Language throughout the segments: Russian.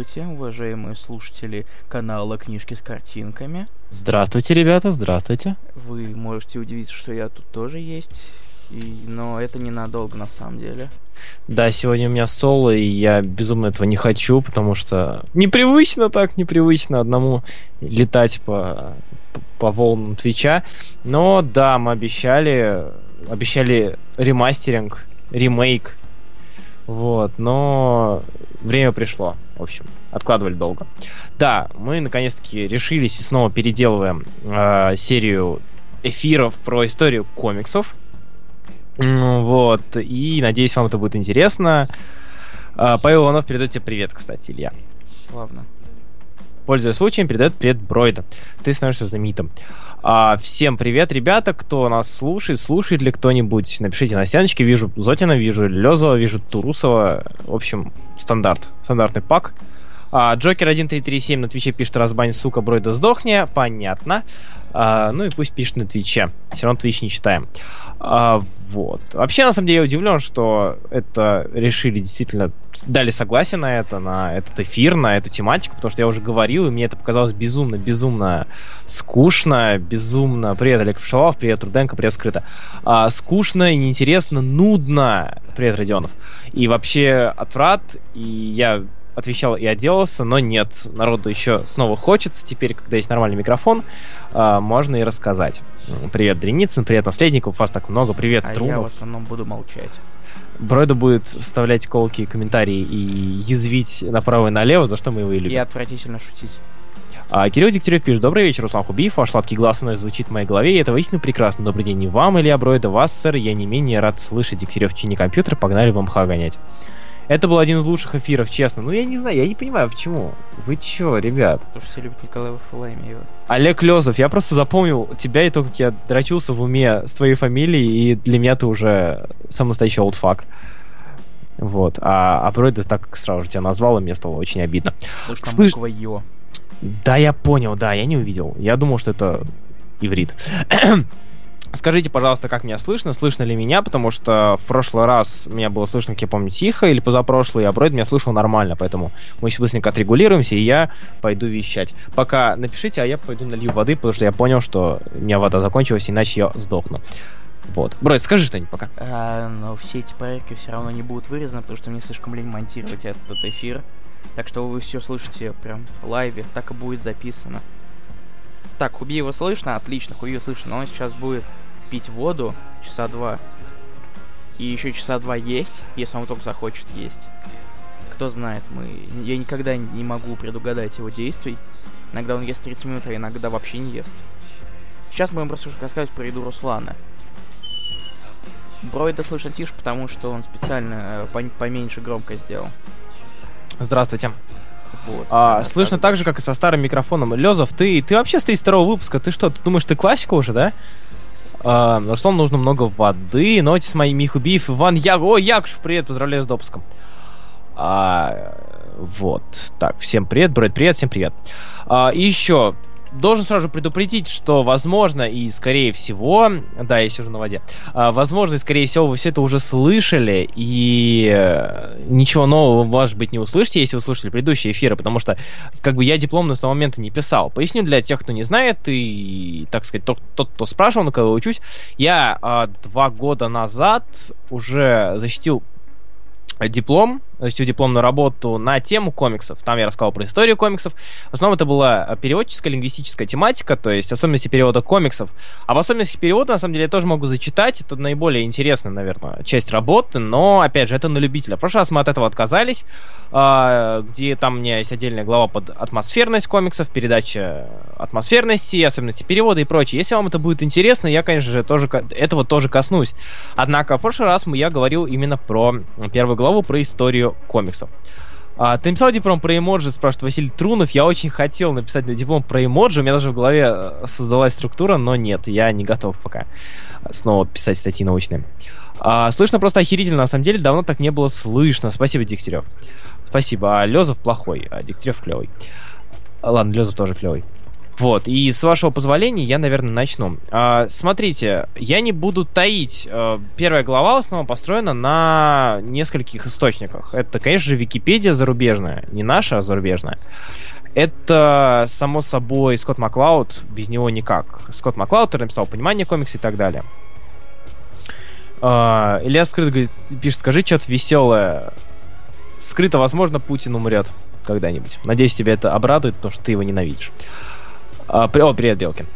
Здравствуйте, уважаемые слушатели канала Книжки с картинками. Здравствуйте, ребята, здравствуйте. Вы можете удивиться, что я тут тоже есть, и... но это ненадолго на самом деле. Да, сегодня у меня соло, и я безумно этого не хочу, потому что непривычно так, непривычно одному летать по, по волнам Твича. Но да, мы обещали, обещали ремастеринг, ремейк вот, но время пришло, в общем, откладывали долго. Да, мы наконец-таки решились и снова переделываем э, серию эфиров про историю комиксов. Вот, и надеюсь, вам это будет интересно. Э, Павел Иванов передает тебе привет, кстати, Илья. Славно. Пользуясь случаем, передает привет Бройда. Ты становишься знаменитым. А, всем привет, ребята, кто нас слушает, слушает ли кто-нибудь, напишите на стеночке, вижу Зотина, вижу Лезова, вижу Турусова, в общем, стандарт, стандартный pack. А, Джокер 1337 на Твиче пишет «Разбань, сука, Бройда сдохни». Понятно. А, ну и пусть пишет на Твиче. Все равно Твич не читаем. А, вот. Вообще, на самом деле, я удивлен, что это решили действительно, дали согласие на это, на этот эфир, на эту тематику, потому что я уже говорил, и мне это показалось безумно, безумно скучно, безумно... Привет, Олег Пшалов, привет, Руденко, привет, Скрыто. А, скучно и неинтересно, нудно. Привет, Родионов. И вообще отврат, и я отвечал и отделался, но нет, народу еще снова хочется, теперь, когда есть нормальный микрофон, э, можно и рассказать. Привет, Дреницын, привет, Наследников, вас так много, привет, а Трумов. я в основном буду молчать. Бройда будет вставлять колки комментарии и язвить направо и налево, за что мы его и любим. И отвратительно шутить. А, Кирилл Дегтярев пишет, добрый вечер, Руслан Хубиев, ваш сладкий глаз вновь звучит в моей голове, и это воистину прекрасно. Добрый день и вам, Илья Бройда, вас, сэр, я не менее рад слышать Дегтярев в чине компьютера, погнали вам ха гонять. Это был один из лучших эфиров, честно. Ну, я не знаю, я не понимаю, почему. Вы чё, ребят? Потому что все любят Николая Фалаймиева. Олег Лезов, я просто запомнил тебя и то, как я дрочился в уме с твоей фамилией, и для меня ты уже сам настоящий олдфак. Вот. А, а Бройда так сразу же тебя назвал, и мне стало очень обидно. Слышь... Ё. Да, я понял, да, я не увидел. Я думал, что это иврит. Скажите, пожалуйста, как меня слышно, слышно ли меня, потому что в прошлый раз меня было слышно, как я помню, тихо, или позапрошлый, а Бройд меня слышал нормально, поэтому мы сейчас быстренько отрегулируемся, и я пойду вещать. Пока напишите, а я пойду налью воды, потому что я понял, что у меня вода закончилась, иначе я сдохну. Вот. Бройд, скажи что-нибудь пока. А, но все эти проекты все равно не будут вырезаны, потому что мне слишком лень монтировать этот эфир. Так что вы все слышите прям в лайве, так и будет записано. Так, Хубиева слышно? Отлично, Хубиева слышно, но он сейчас будет пить воду часа два. И еще часа два есть, если он только захочет есть. Кто знает, мы... Я никогда не могу предугадать его действий. Иногда он ест 30 минут, а иногда вообще не ест. Сейчас мы будем просто рассказывать про еду Руслана. Бройда слышно тише, потому что он специально э, поменьше громко сделал. Здравствуйте. Вот, а, слышно так же, как и со старым микрофоном. Лезов, ты, ты вообще с 32 выпуска, ты что, ты думаешь, ты классика уже, да? А, Руслану нужно много воды. Нотис мои Михубиев, Иван Яг. О, Якушев, привет, поздравляю с допуском. А, вот. Так, всем привет, Брэд, привет, всем привет. А, и еще, должен сразу предупредить, что возможно и скорее всего, да, я сижу на воде, а, возможно и скорее всего вы все это уже слышали и э, ничего нового, может быть, не услышите, если вы слушали предыдущие эфиры, потому что как бы я дипломную с того момента не писал. Поясню для тех, кто не знает и, так сказать, тот, тот кто спрашивал, на кого учусь, я а, два года назад уже защитил диплом, защитил дипломную работу на тему комиксов. Там я рассказал про историю комиксов. В основном это была переводческая, лингвистическая тематика, то есть особенности перевода комиксов. А в особенностях перевода, на самом деле, я тоже могу зачитать. Это наиболее интересная, наверное, часть работы, но, опять же, это на любителя. В прошлый раз мы от этого отказались, а, где там у меня есть отдельная глава под атмосферность комиксов, передача атмосферности, особенности перевода и прочее. Если вам это будет интересно, я, конечно же, тоже этого тоже коснусь. Однако в прошлый раз я говорил именно про первую главу, про историю комиксов. А, ты написал диплом про эмоджи, спрашивает Василий Трунов. Я очень хотел написать диплом про эмоджи. У меня даже в голове э, создалась структура, но нет, я не готов пока снова писать статьи научные. А, слышно просто охерительно, на самом деле, давно так не было слышно. Спасибо, Дегтярев. Спасибо. А Лезов плохой, а Дегтярев клевый. Ладно, Лезов тоже клевый. Вот, и с вашего позволения я, наверное, начну. А, смотрите, я не буду таить. А, первая глава в основном построена на нескольких источниках. Это, конечно же, Википедия зарубежная. Не наша, а зарубежная. Это, само собой, Скотт Маклауд, без него никак. Скотт Маклауд, написал «Понимание комикса» и так далее. Uh, Илья скрыто говорит, пишет, скажи что-то веселое. Скрыто, возможно, Путин умрет когда-нибудь. Надеюсь, тебя это обрадует, потому что ты его ненавидишь. О, привет, Белкин.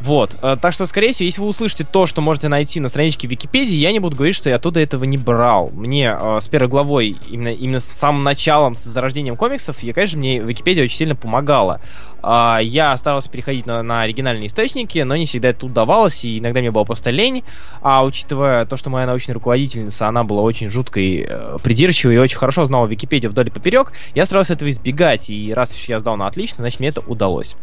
Вот, э, так что, скорее всего, если вы услышите то, что можете найти на страничке Википедии, я не буду говорить, что я оттуда этого не брал. Мне э, с первой главой, именно, именно с самым началом, с зарождением комиксов, я, конечно, мне Википедия очень сильно помогала. Э, я старался переходить на, на оригинальные источники, но не всегда это удавалось, и иногда мне было просто лень. А учитывая то, что моя научная руководительница, она была очень жуткой, э, придирчивой и очень хорошо знала Википедию вдоль и поперек, я старался этого избегать, и раз я сдал на отлично, значит, мне это удалось.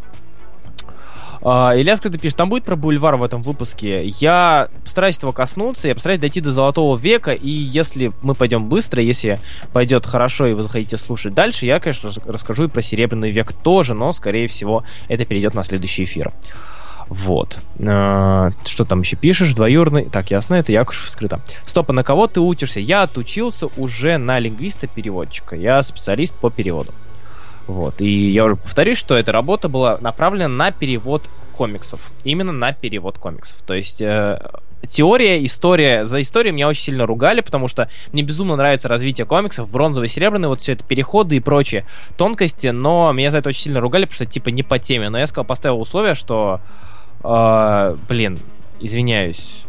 Uh, Илья Скрыто пишет, там будет про бульвар в этом выпуске. Я постараюсь этого коснуться, я постараюсь дойти до Золотого века, и если мы пойдем быстро, если пойдет хорошо, и вы захотите слушать дальше, я, конечно, расскажу и про Серебряный век тоже, но, скорее всего, это перейдет на следующий эфир. Вот. А, что там еще пишешь? Двоюродный. Так, ясно, это Якушев скрыто. Стоп, а на кого ты учишься? Я отучился уже на лингвиста-переводчика. Я специалист по переводу. Вот. И я уже повторюсь, что эта работа была направлена на перевод комиксов. Именно на перевод комиксов. То есть э, теория, история. За историю меня очень сильно ругали, потому что мне безумно нравится развитие комиксов, бронзовый, серебряный, вот все это переходы и прочие тонкости, но меня за это очень сильно ругали, потому что типа не по теме. Но я сказал, поставил условие, что, э, блин, извиняюсь,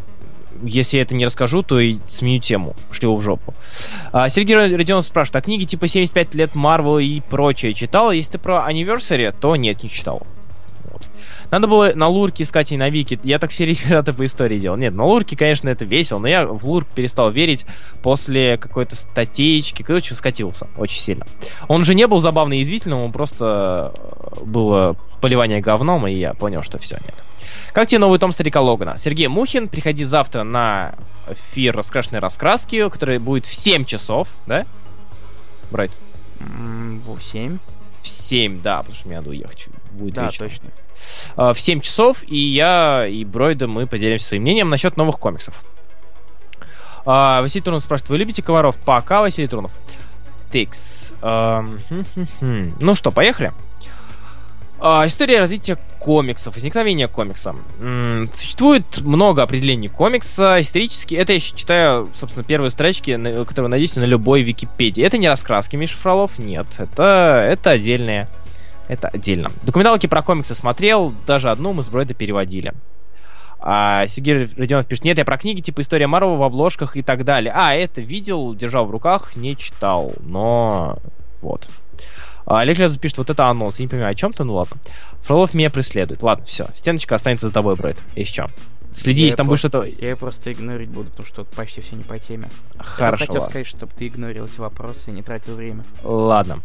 если я это не расскажу, то и сменю тему. Пошли его в жопу. А, Сергей Родионов спрашивает, а книги типа 75 лет Марвел и прочее читал? Если ты про Anniversary, то нет, не читал. Надо было на лурке искать и на вики. Я так все ребята по истории делал. Нет, на лурке, конечно, это весело, но я в лурк перестал верить после какой-то статейки. Короче, скатился очень сильно. Он же не был забавный и язвительным, он просто э, было поливание говном, и я понял, что все, нет. Как тебе новый том Старика Логана? Сергей Мухин, приходи завтра на эфир раскрашенной раскраски, который будет в 7 часов, да? Брайт? В 7. В 7, да, потому что мне надо уехать. Будет да, вечером. точно. А, в 7 часов, и я и Бройда мы поделимся своим мнением насчет новых комиксов. А, Василий Турнов спрашивает, вы любите комаров? Пока, Василий Турнов. Тикс. Ну что, поехали? А, история развития комиксов, возникновения комикса. Существует много определений комикса. Исторически, это я читаю, собственно, первые строчки, которые надеюсь на любой Википедии. Это не раскраски Миша Фролов, нет. Это, это отдельные. Это отдельно. Документалки про комиксы смотрел, даже одну мы с Бройда переводили. А Сергей Родионов пишет, нет, я про книги типа «История Марвел» в обложках и так далее. А, это видел, держал в руках, не читал, но вот. А, Олег Лезов пишет, вот это анонс. Я не понимаю, о чем ты? Ну ладно. Фролов меня преследует. Ладно, все. Стеночка останется за тобой, Брайт. Если что. Следи, я если там будет что-то... Я ее просто игнорить буду, потому что почти все не по теме. Хорошо. Я хотел сказать, чтобы ты игнорил эти вопросы и не тратил время. Ладно.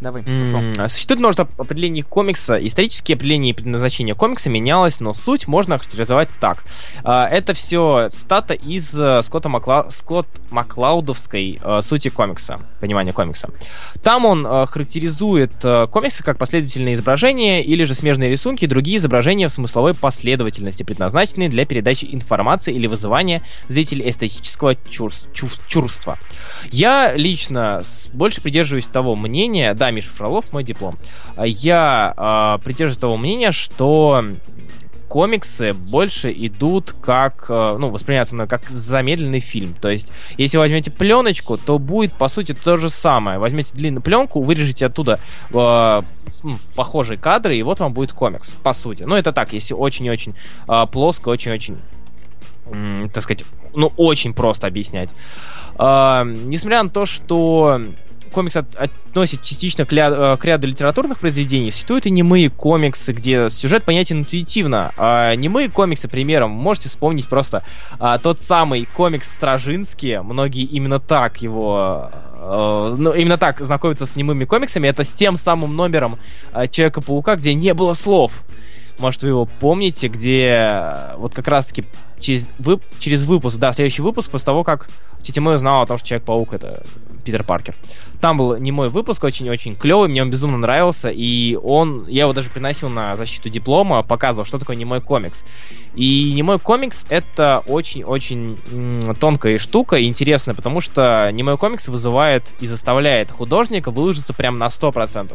Давай, mm-hmm. Существует множество определений комикса. Исторические определения и предназначение комикса менялось, но суть можно характеризовать так. А, это все цитата из э, Скотта Макла... Скотт Маклаудовской uh, сути комикса, понимания комикса. Там он uh, характеризует комиксы как последовательные изображения или же смежные рисунки и другие изображения в смысловой последовательности, предназначенные для передачи информации или вызывания зрителей эстетического чувств, чувства. Я лично больше придерживаюсь того мнения, да, Миша Фролов, мой диплом. Я э, придерживаюсь того мнения, что комиксы больше идут как, э, ну, воспринимаются мной как замедленный фильм. То есть, если возьмете пленочку, то будет, по сути, то же самое. Возьмете длинную пленку, вырежете оттуда э, похожие кадры, и вот вам будет комикс, по сути. Ну, это так, если очень-очень э, плоско, очень-очень, э, так сказать, ну, очень просто объяснять. Э, несмотря на то, что комикс от, относит частично к, ля, э, к ряду литературных произведений, существуют и немые комиксы, где сюжет понятен интуитивно. А немые комиксы, примером, можете вспомнить просто а, тот самый комикс Стражинский, многие именно так его... А, ну, именно так знакомятся с немыми комиксами, это с тем самым номером а, Человека-паука, где не было слов. Может, вы его помните, где вот как раз-таки через, вып через выпуск, да, следующий выпуск, после того, как Тетя Мэй узнала о том, что Человек-паук это Питер Паркер. Там был не мой выпуск, очень-очень клевый, мне он безумно нравился, и он, я его даже приносил на защиту диплома, показывал, что такое не мой комикс. И не мой комикс это очень-очень тонкая штука и интересная, потому что не мой комикс вызывает и заставляет художника выложиться прям на 100%.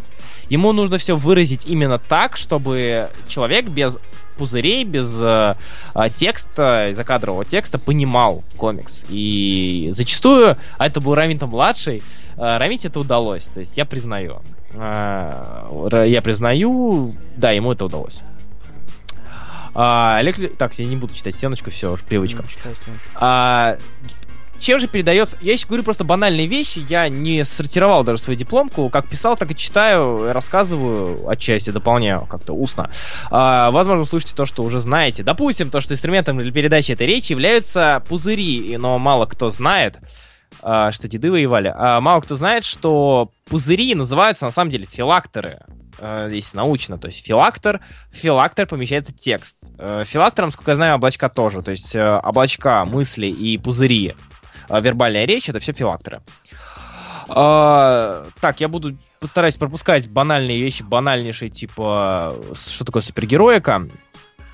Ему нужно все выразить именно так, чтобы человек без пузырей, без э, э, текста, закадрового текста понимал комикс. И зачастую, а это был Рамин младший, э, Рамите это удалось. То есть я признаю. Э, я признаю, да, ему это удалось. А, Олег... Так, я не буду читать стеночку, все, привычка. А, чем же передается... Я еще говорю просто банальные вещи, я не сортировал даже свою дипломку, как писал, так и читаю, рассказываю отчасти, дополняю как-то устно. А, возможно, услышите то, что уже знаете. Допустим, то, что инструментом для передачи этой речи являются пузыри, но мало кто знает, а, что деды воевали. А мало кто знает, что пузыри называются на самом деле филакторы а, если научно, то есть филактор, филактор помещается текст. А, филактором, сколько я знаю, облачка тоже, то есть э, облачка, мысли и пузыри вербальная речь, это все филакторы. А, так, я буду постараюсь пропускать банальные вещи, банальнейшие, типа, что такое супергероика.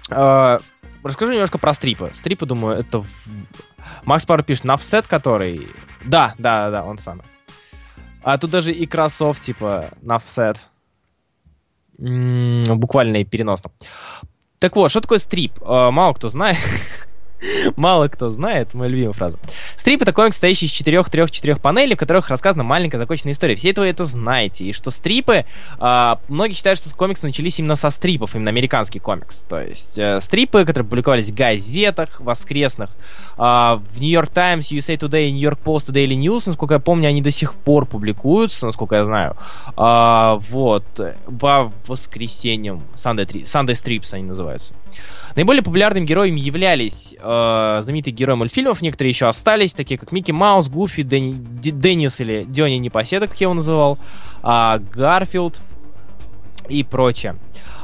А, расскажу немножко про стрипы. Стрипы, думаю, это... Макс Пауэр пишет, Навсет, который... Да, да, да, он самый. А тут даже и кроссов, типа, Навсет. Буквально и переносно. Так вот, что такое стрип? А, мало кто знает. Мало кто знает, моя любимая фраза. Стрип — это комикс, состоящий из четырех, трех, четырех панелей, в которых рассказана маленькая законченная история. Все это вы это знаете. И что стрипы... Э, многие считают, что комиксы начались именно со стрипов, именно американский комикс. То есть э, стрипы, которые публиковались в газетах воскресных, э, в York Times, USA Today, York Post, Daily News, насколько я помню, они до сих пор публикуются, насколько я знаю. Э, вот. По воскресеньям. Sunday, Sunday Strips они называются. Наиболее популярными героями являлись э, знаменитые герои мультфильмов, некоторые еще остались, такие как Микки Маус, Гуфи, Дени, Деннис или Дёни Непоседа, как я его называл, э, Гарфилд и прочее.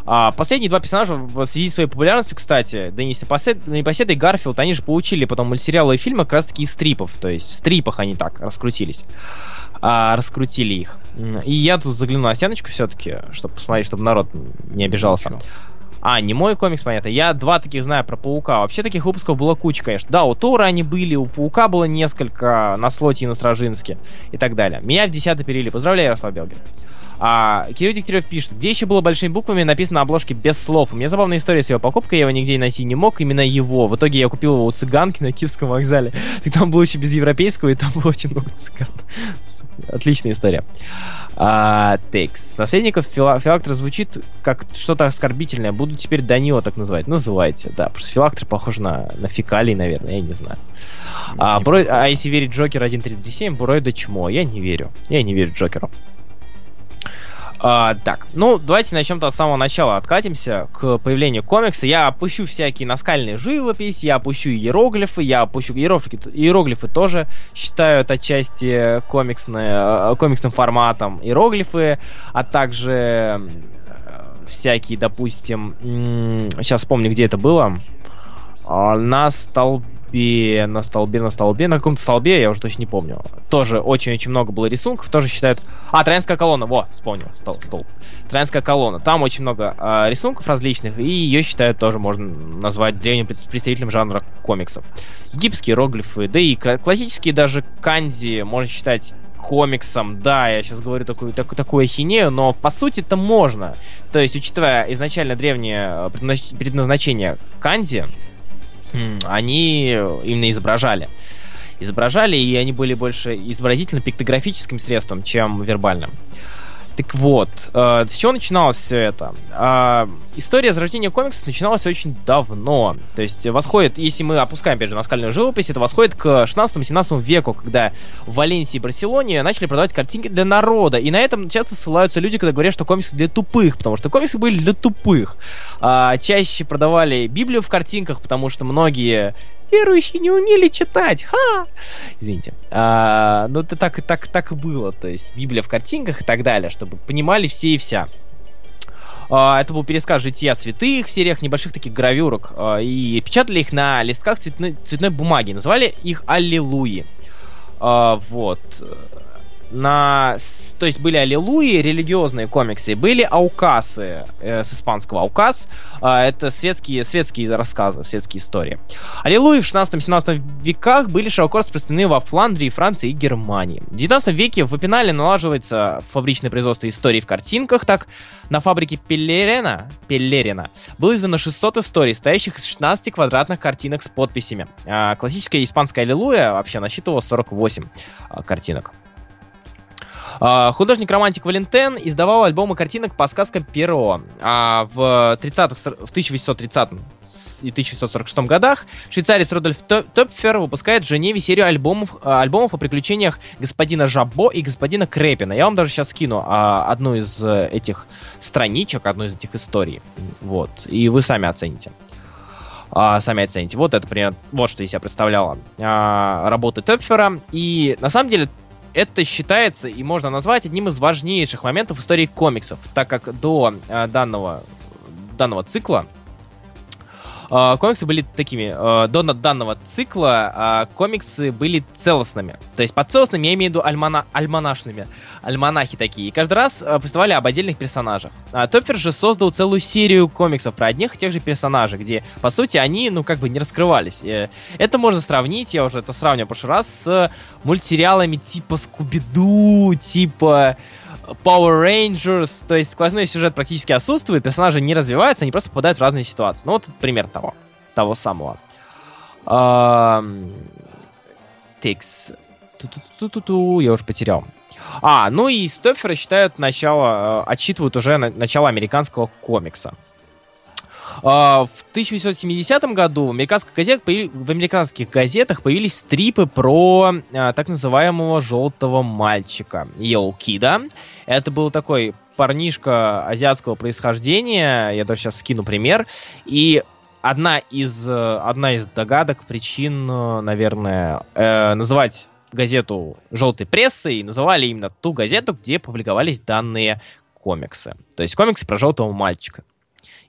А последние два персонажа в связи с своей популярностью, кстати, Деннис Непоседа и Гарфилд, они же получили потом мультсериалы и фильмы как раз таки из стрипов, то есть в стрипах они так раскрутились. А, раскрутили их. И я тут загляну на стеночку все-таки, чтобы посмотреть, чтобы народ не обижался. Ничего. А, не мой комикс, понятно. Я два таких знаю про Паука. Вообще таких выпусков было куча, конечно. Да, у Тора они были, у Паука было несколько на слоте и на Стражинске и так далее. Меня в десятый перевели. Поздравляю, Ярослав Белгер. А, Кирилл Дегтярев пишет, где еще было большими буквами написано на обложке без слов. У меня забавная история с его покупкой, я его нигде найти не мог, именно его. В итоге я купил его у цыганки на Киевском вокзале. И там было еще без европейского, и там было очень много цыган. Отличная история. А, текст. Наследников фила- филактор звучит как что-то оскорбительное. Буду теперь Данила так называть. Называйте, да. Просто филактор похож на, на фекалий, наверное, я не знаю. А, Брой, а если верить Джокер 1337, Бурой да чмо. Я не верю. Я не верю Джокеру. А, так, ну, давайте начнем-то с самого начала. Откатимся к появлению комикса. Я опущу всякие наскальные живопись, я опущу иероглифы, я опущу иероглифы, иероглифы тоже считаю это отчасти комиксные, э, комиксным форматом. Иероглифы, а также э, всякие, допустим, сейчас вспомню, где это было. А, на столбе столбе, на столбе, на столбе, на каком-то столбе, я уже точно не помню. Тоже очень-очень много было рисунков, тоже считают... А, Троянская колонна, во, вспомнил, стол, столб. Троянская колонна, там очень много э, рисунков различных, и ее считают тоже можно назвать древним представителем жанра комиксов. Египетские иероглифы, да и классические даже канзи можно считать комиксом. Да, я сейчас говорю такую, такую, такую ахинею, но по сути это можно. То есть, учитывая изначально древнее предназначение канзи, они именно изображали. Изображали, и они были больше изобразительно-пиктографическим средством, чем вербальным. Так вот, э, с чего начиналось все это? Э, история зарождения комиксов начиналась очень давно. То есть восходит, если мы опускаем, опять же, наскальную живопись, это восходит к 16-17 веку, когда в Валенсии и Барселоне начали продавать картинки для народа. И на этом часто ссылаются люди, когда говорят, что комиксы для тупых, потому что комиксы были для тупых. Э, чаще продавали Библию в картинках, потому что многие верующие не умели читать. Ха! Извините. А, ну, это так, так, так и было. То есть Библия в картинках и так далее, чтобы понимали все и вся. А, это был пересказ жития святых в сериях небольших таких гравюрок. А, и печатали их на листках цветной, цветной бумаги. Называли их Аллилуйи. А, вот. На... То есть были аллилуйи, религиозные комиксы, были аукасы э, с испанского аукас. Э, это светские, светские рассказы, светские истории. Аллилуйи в 16-17 веках были широко распространены во Фландрии, Франции и Германии. В 19 веке в Эпинале налаживается фабричное производство историй в картинках. Так, на фабрике Пеллерена, Пеллерина было издано 600 историй, стоящих из 16 квадратных картинок с подписями. А классическая испанская аллилуйя вообще насчитывала 48 а, картинок. А, художник-романтик Валентен издавал альбомы картинок по сказкам Перо. А в, 30 в 1830 и 1846 годах швейцарец Рудольф Топфер выпускает в Женеве серию альбомов, а, альбомов о приключениях господина Жабо и господина Крепина. Я вам даже сейчас скину а, одну из э, этих страничек, одну из этих историй. Вот. И вы сами оцените а, сами оцените. Вот это примерно, вот что из себя представляла а, работы Топфера. И на самом деле это считается и можно назвать одним из важнейших моментов истории комиксов, так как до э, данного, данного цикла комиксы были такими, э, до данного цикла э, комиксы были целостными. То есть под целостными я имею в виду альмана альманашными, альманахи такие. И каждый раз повествовали об отдельных персонажах. А Топфер же создал целую серию комиксов про одних и тех же персонажей, где, по сути, они, ну, как бы не раскрывались. Это можно сравнить, я уже это сравнивал в прошлый раз, с мультсериалами типа Скуби-Ду, типа... Power Rangers, то есть сквозной сюжет практически отсутствует, персонажи не развиваются, они просто попадают в разные ситуации. Ну, вот пример того, того самого. Ту-ту-ту-ту-ту, я уже потерял. А, ну и Стопфера считают начало, э, отчитывают уже на, начало американского комикса. А, в 1870 году в американских, газет, в американских газетах появились стрипы про а, так называемого желтого мальчика, Yellow. Это был такой парнишка азиатского происхождения, я даже сейчас скину пример, и одна из, одна из догадок, причин, наверное, э, называть газету желтой прессой, и называли именно ту газету, где публиковались данные комиксы. То есть комиксы про желтого мальчика.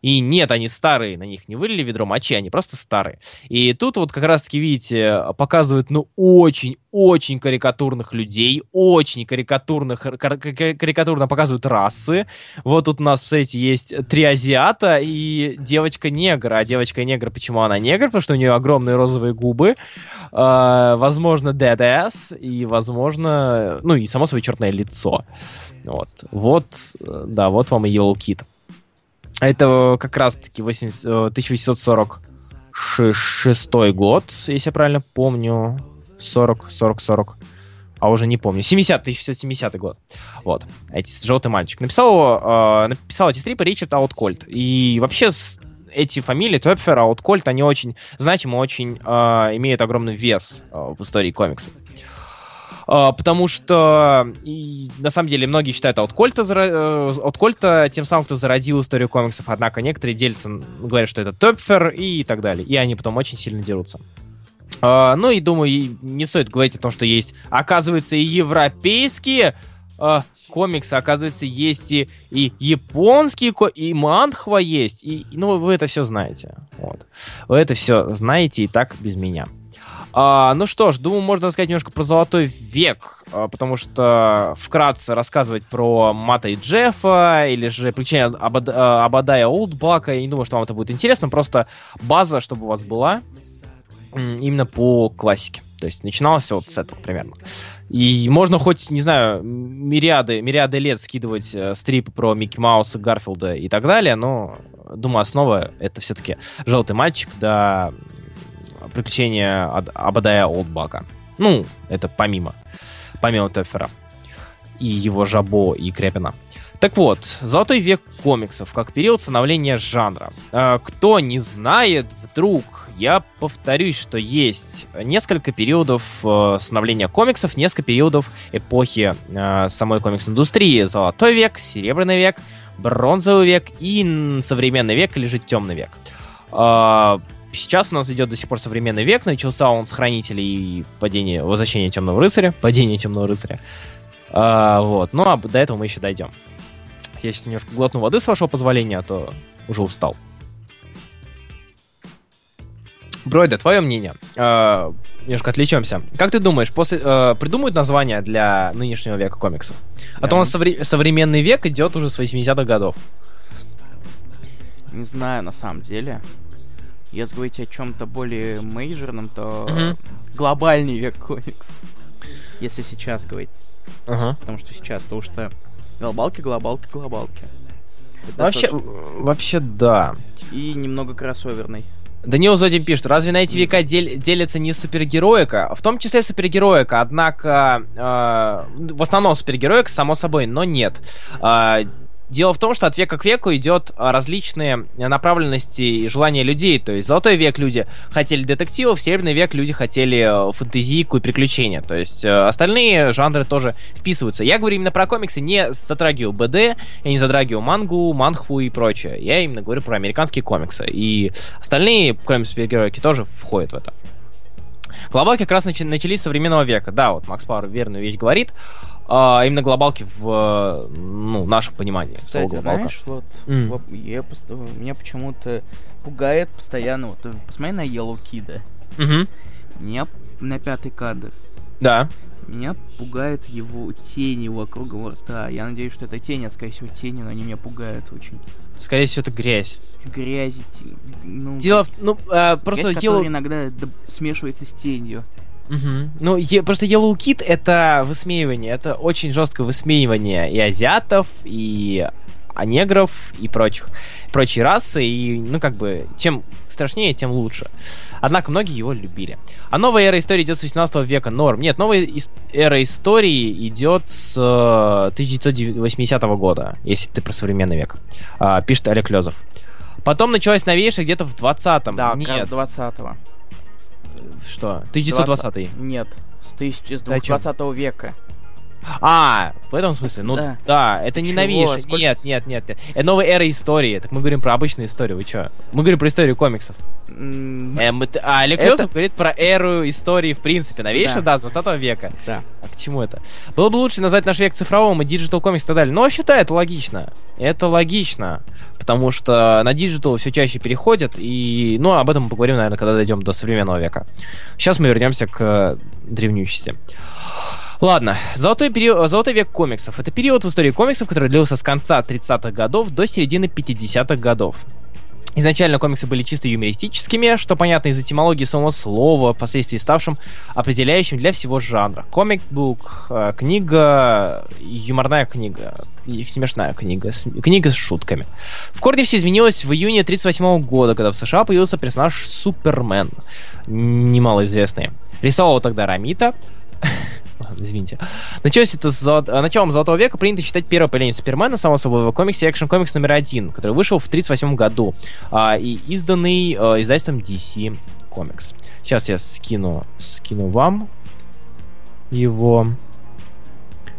И нет, они старые, на них не вылили ведро мочи, они просто старые. И тут вот как раз-таки, видите, показывают, ну, очень-очень карикатурных людей, очень карикатурных, карикатурно показывают расы. Вот тут у нас, посмотрите, есть три азиата и девочка-негра. А девочка-негра, почему она негр? Потому что у нее огромные розовые губы, э, возможно, ass, и, возможно, ну, и, само собой, черное лицо. Вот, вот, да, вот вам и Yellow Kid. Это как раз-таки 1846 э, год, если я правильно помню. 40, 40, 40. А уже не помню. 70, 1970 год. Вот. Эти, желтый мальчик. Написал, э, написал эти стрипы Ричард Ауткольт. И вообще эти фамилии, Топфер, Ауткольт, они очень значимы, очень э, имеют огромный вес э, в истории комиксов. А, потому что и, на самом деле многие считают от Кольта, э, от Кольта тем самым, кто зародил историю комиксов, однако некоторые делятся, говорят, что это Топфер и так далее, и они потом очень сильно дерутся. Uh, ну и думаю, не стоит говорить о том, что есть, оказывается, и европейские uh, комиксы, оказывается, есть и, и японские, и манхва есть, и, ну, вы это все знаете. Вот. Вы это все знаете и так без меня. А, ну что ж, думаю, можно рассказать немножко про Золотой век, а, потому что вкратце рассказывать про Мата и Джеффа, или же приключения Абад, Абадая Олдбака, я не думаю, что вам это будет интересно, просто база, чтобы у вас была именно по классике. То есть начиналось все вот с этого примерно. И можно хоть, не знаю, мириады, мириады лет скидывать э, стрипы про Микки Мауса, Гарфилда и так далее, но, думаю, основа это все-таки «Желтый мальчик», да, приключения Абадая Олдбака. Ну, это помимо, помимо Теффера и его Жабо и Крепина. Так вот, золотой век комиксов, как период становления жанра. А, кто не знает, вдруг, я повторюсь, что есть несколько периодов э, становления комиксов, несколько периодов эпохи э, самой комикс-индустрии. Золотой век, серебряный век, бронзовый век и современный век или же темный век. Сейчас у нас идет до сих пор современный век, начался он с хранителей и падения, возвращения темного рыцаря, падения темного рыцаря. А, вот, ну а до этого мы еще дойдем. Я сейчас немножко глотну воды, с вашего позволения, а то уже устал. Бройда, твое мнение. Э, немножко отвлечемся. Как ты думаешь, после э, придумают название для нынешнего века комиксов? А то у нас совре- современный век идет уже с 80-х годов. Не знаю, на самом деле. Если говорить о чем-то более мейджорном, то Мгм. глобальный век комикс. Если сейчас говорить. Ага. Потому что сейчас, потому что глобалки, глобалки, глобалки. Это Вообще, тоже- вообще да. И немного кроссоверный. Даниил Зодин пишет, разве на эти века дел- делятся не супергероика? В том числе супергероика, однако э, в основном супергероика, само собой, но нет. Э, Дело в том, что от века к веку идет а, различные направленности и желания людей. То есть золотой век люди хотели детективов, серебряный век люди хотели э, фэнтезийку и приключения. То есть остальные жанры тоже вписываются. Я говорю именно про комиксы, не затрагиваю БД, я не затрагиваю мангу, манхву и прочее. Я именно говорю про американские комиксы. И остальные, кроме супергероики, тоже входят в это. Глобалки как раз начались с современного века. Да, вот Макс Пауэр верную вещь говорит. А, именно глобалки в ну, нашем понимании. Кстати, знаешь, вот, вот я меня почему-то пугает постоянно, вот, э, посмотри на Yellow Kid. Мгм. Меня на пятый кадр. Да. Меня пугает его тени вокруг его рта. Я надеюсь, что это тени, а скорее всего тени, но они меня пугают очень. Скорее всего, это грязь. Грязи, те- ну... Дело в... Ну, э, просто грязь, дело... которая иногда смешивается с тенью. Мгм. Ну, е- просто Yellow Kid это высмеивание, это очень жесткое высмеивание и азиатов, и а негров, и прочих, прочие расы, и, ну, как бы, чем страшнее, тем лучше. Однако многие его любили. А новая эра истории идет с 18 века, норм. Нет, новая ис- эра истории идет с э, 1980 года, если ты про современный век, А, пишет Олег Лезов. Потом началась новейшая где-то в 20-м. Да, Нет, раз 20-го. Что? 1920 Нет, с, тысяч... с Да, чё? 20 века. А, в этом смысле? Ну да, Да. это не Чего? новейшее. Сколько- Нет, нет, нет, нет. Это новая эра истории. Так мы говорим про обычную историю. Вы чё? Мы говорим про историю комиксов. М, Э, мы а Олег Это- Лёзов говорит про эру истории в принципе. Новейшая, да, Да. с 20 века. Да. А к чему это? Было бы лучше назвать наш век цифровым и digital комикс и так далее. Но вообще да, это логично. Это логично. Потому что на digital все чаще переходят. И, ну, об этом мы поговорим, наверное, когда дойдем до современного века. Сейчас мы вернемся к э, древнющести. Ладно, золотой, период, золотой век комиксов. Это период в истории комиксов, который длился с конца 30-х годов до середины 50-х годов. Изначально комиксы были чисто юмористическими, что понятно из этимологии самого слова, впоследствии ставшим определяющим для всего жанра. Комик-бук, э, книга, юморная книга, смешная книга, книга с шутками. В корне все изменилось в июне 38 года, когда в США появился персонаж Супермен, немалоизвестный. Рисовал его тогда Рамита, Извините. Началось это с золот- началом Золотого века принято считать первое появление Супермена, само собой, в комиксе Action Comics номер один, который вышел в 1938 году а, и изданный а, издательством DC Comics. Сейчас я скину, скину вам его.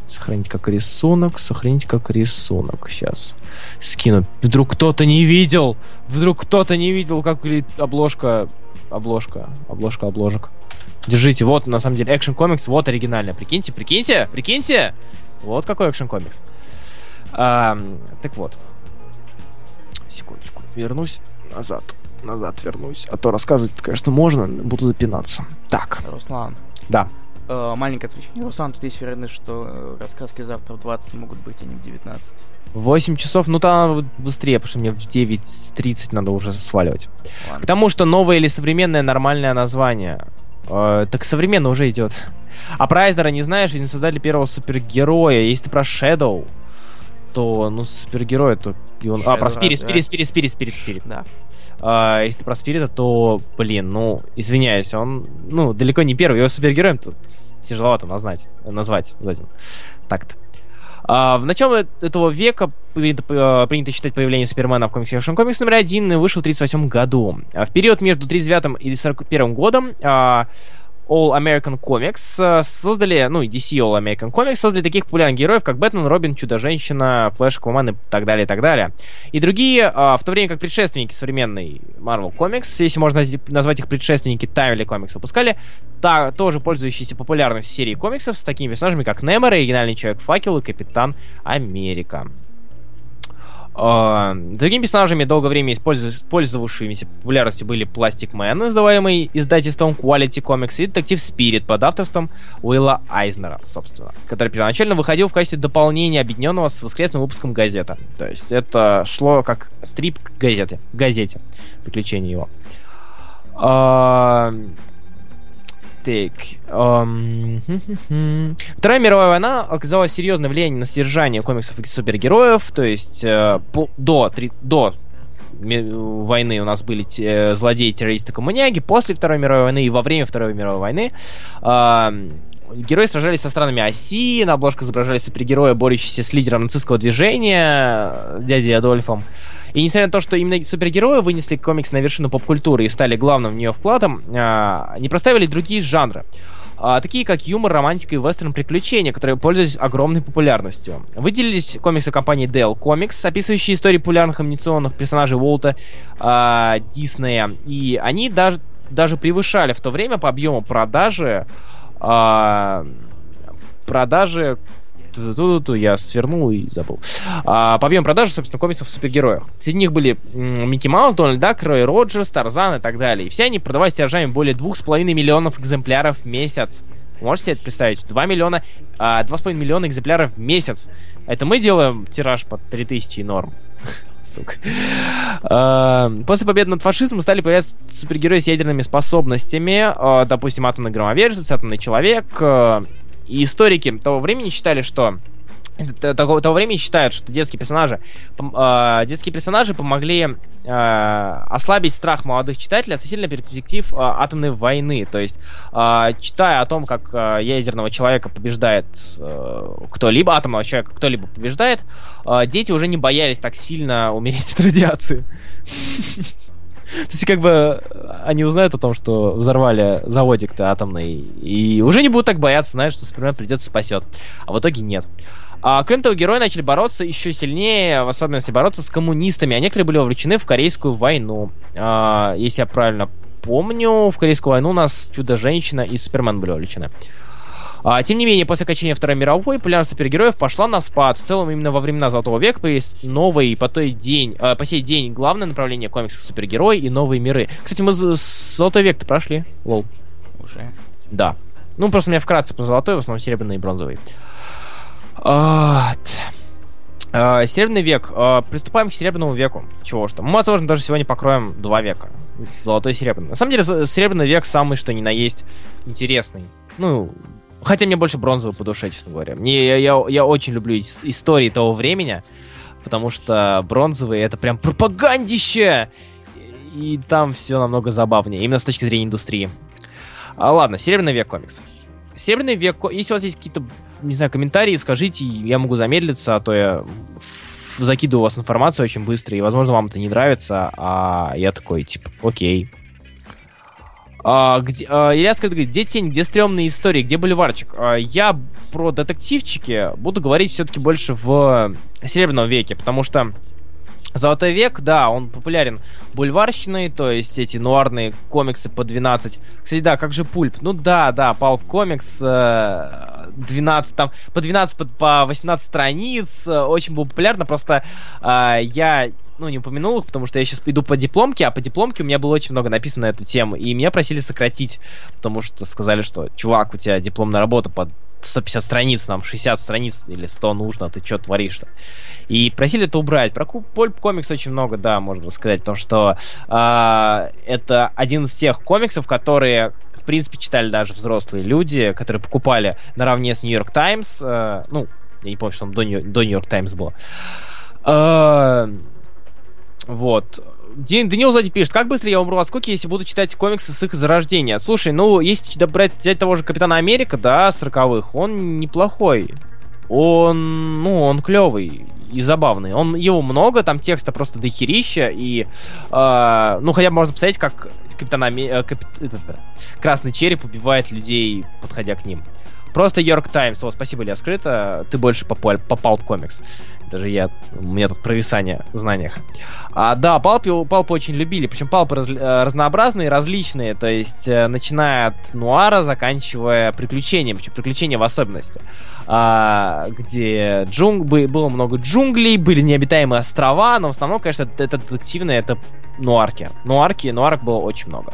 Сохранить как рисунок, сохранить как рисунок. Сейчас скину. Вдруг кто-то не видел, вдруг кто-то не видел, как выглядит обложка, обложка, обложка обложек. Держите, вот, на самом деле, Action Comics, вот оригинальная. Прикиньте, прикиньте, прикиньте! Вот какой Action Comics. Ам, так вот. Секундочку, вернусь назад. Назад вернусь. А то рассказывать, конечно, можно, буду запинаться. Так, Руслан. да. Э, маленькое отвлечение. Руслан, тут есть вероятность, что э, рассказки завтра в 20 могут быть, а не в 19. 8 часов, ну там быстрее, потому что мне в 9.30 надо уже сваливать. Ладно. К тому, что новое или современное нормальное название. Э, так современно уже идет. А про Айзнера не знаешь, ведь не создали первого супергероя. Если ты про Shadow, то, ну, супергерой, то... и он- А, про Спирит? Спирит, Спирит, Спирит, Спирит, Спирит. Да. А, если ты про Спирита, то, блин, ну, извиняюсь, он, ну, далеко не первый. Его супергероем тут тяжеловато назвать, назвать, Зодин. Так-то. А, в начале этого века принято, э, принято считать появление Супермена в комиксе Action Comics номер один вышел в 1938 году. А в период между 39 и 41 годом а, All American Comics э, создали, ну и DC All American Comics создали таких популярных героев, как Бэтмен, Робин, Чудо-женщина, Флэш, Аквамен и так далее, и так далее. И другие, а, в то время как предшественники современной Marvel Comics, если можно назвать их предшественники Timely Comics, выпускали та, тоже пользующиеся популярностью серии комиксов с такими персонажами, как Немор, Оригинальный Человек-факел и Капитан Америка. Uh, другими персонажами, долгое время пользовавшимися популярностью были Plastic Man, издаваемый издательством Quality Comics, и Детектив Spirit под авторством Уилла Айзнера, собственно, который первоначально выходил в качестве дополнения объединенного с воскресным выпуском газета. То есть это шло как стрип к газете, газете, приключения его. Так. Um, Вторая мировая война оказала серьезное влияние на содержание комиксов и супергероев. То есть э, по, до, три, до войны у нас были э, злодеи, террористы, коммуняги. После Второй мировой войны и во время Второй мировой войны э, герои сражались со странами оси. На обложках изображали супергероя, борющиеся с лидером нацистского движения, дядей Адольфом. И несмотря на то, что именно супергерои вынесли комикс на вершину поп-культуры и стали главным в нее вкладом, э, не проставили другие жанры а, такие как юмор, романтика и вестерн приключения, которые пользовались огромной популярностью. Выделились комиксы компании Dell Comics, описывающие истории популярных анимационных персонажей Уолта а, Диснея, и они даже, даже превышали в то время по объему продажи а, продажи Я свернул и забыл. А, по объему продажи, собственно, комиксов в супергероях. Среди них были Микки Маус, Дональд Дак, Рой Роджерс, Тарзан и так далее. И все они продавались тиражами более 2,5 миллионов экземпляров в месяц. Можете себе это представить? 2 миллиона, а, 2,5 миллиона экземпляров в месяц. Это мы делаем тираж под 3000 и норм. Сука. После победы над фашизмом стали появляться супергерои с ядерными способностями. Допустим, атомный громовержец, атомный человек, и историки того времени считали, что того, того времени считают, что детские персонажи, э, детские персонажи помогли э, ослабить страх молодых читателей относительно перспектив э, атомной войны. То есть, э, читая о том, как э, ядерного человека побеждает э, кто-либо, атомного человека кто-либо побеждает, э, дети уже не боялись так сильно умереть от радиации. То есть, как бы, они узнают о том, что взорвали заводик-то атомный, и уже не будут так бояться, знают, что Супермен придет и спасет. А в итоге нет. А, кроме того, герои начали бороться еще сильнее, в особенности бороться с коммунистами, а некоторые были вовлечены в Корейскую войну. А, если я правильно помню, в Корейскую войну у нас Чудо-женщина и Супермен были вовлечены. Тем не менее, после окончания Второй мировой популярность супергероев пошла на спад. В целом, именно во времена Золотого века появились новые, по, той день, э, по сей день, главное направление комиксов супергерои и новые миры. Кстати, мы Золотой век-то прошли. Лол. Уже? Да. Ну, просто у меня вкратце по золотой, в основном серебряный и бронзовый. Вот. Uh, Серебряный век. Приступаем к Серебряному веку. Чего что. Мы, возможно, даже сегодня покроем два века. Золотой и Серебряный. На самом деле, Серебряный век самый, что ни на есть, интересный. Ну, Хотя мне больше бронзовый по душе, честно говоря. Мне, я, я, я очень люблю истории того времени, потому что бронзовые это прям пропагандище! И там все намного забавнее, именно с точки зрения индустрии. А, ладно, Серебряный век комикс. Серебряный век, если у вас есть какие-то, не знаю, комментарии, скажите, я могу замедлиться, а то я закидываю у вас информацию очень быстро, и, возможно, вам это не нравится, а я такой, типа, окей, а, где, а, Илья говорит, где тень, где стрёмные истории, где бульварчик? А, я про детективчики буду говорить все-таки больше в Серебряном веке, потому что Золотой век, да, он популярен бульварщиной, то есть эти нуарные комиксы по 12. Кстати, да, как же пульп? Ну да, да, Pulp комикс 12, там, по 12, по, по 18 страниц, э, очень был популярно, просто э, я ну, не упомянул их, потому что я сейчас иду по дипломке, а по дипломке у меня было очень много написано на эту тему, и меня просили сократить, потому что сказали, что, чувак, у тебя дипломная работа под 150 страниц, нам 60 страниц или 100 нужно, ты что творишь-то? И просили это убрать. Про Пульп комикс очень много, да, можно сказать, потому что э, это один из тех комиксов, которые принципе читали даже взрослые люди, которые покупали наравне с Нью-Йорк Таймс, э, ну, я не помню, что там до Нью-Йорк Таймс было. Э, вот. Даниил сзади пишет, как быстро я умру от скуки, если буду читать комиксы с их зарождения? Слушай, ну, если брать, взять того же Капитана Америка, да, сороковых, он неплохой. Он, ну, он клевый и забавный. Он, его много, там текста просто дохерища, и, э, ну, хотя бы можно посмотреть, как Капитан Америка, э, капит, Красный Череп убивает людей, подходя к ним. Просто Йорк Таймс. Вот, спасибо, Илья, скрыто. Ты больше попал, попал в комикс. Даже я, у меня тут провисание в знаниях. А, да, палпы, палпы очень любили. Причем палпы раз, э, разнообразные, различные. То есть, э, начиная от нуара, заканчивая приключениями. Причем приключения в особенности. А, где джунг, было много джунглей, были необитаемые острова, но в основном, конечно, это, это детективное, это нуарки. Нуарки, нуарок было очень много.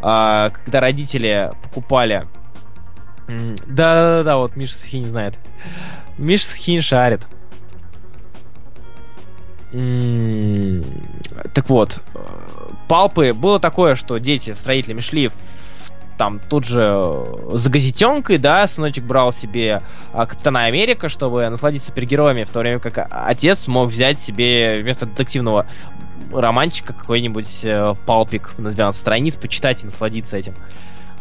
А, когда родители покупали да-да-да, вот Миша Схин знает. Миша Схин шарит. Так вот, палпы было такое, что дети строителями шли в там тут же за газетенкой, да, сыночек брал себе а, Капитана Америка, чтобы насладиться супергероями, в то время как отец мог взять себе вместо детективного романчика какой-нибудь э, палпик на 12 страниц, почитать и насладиться этим.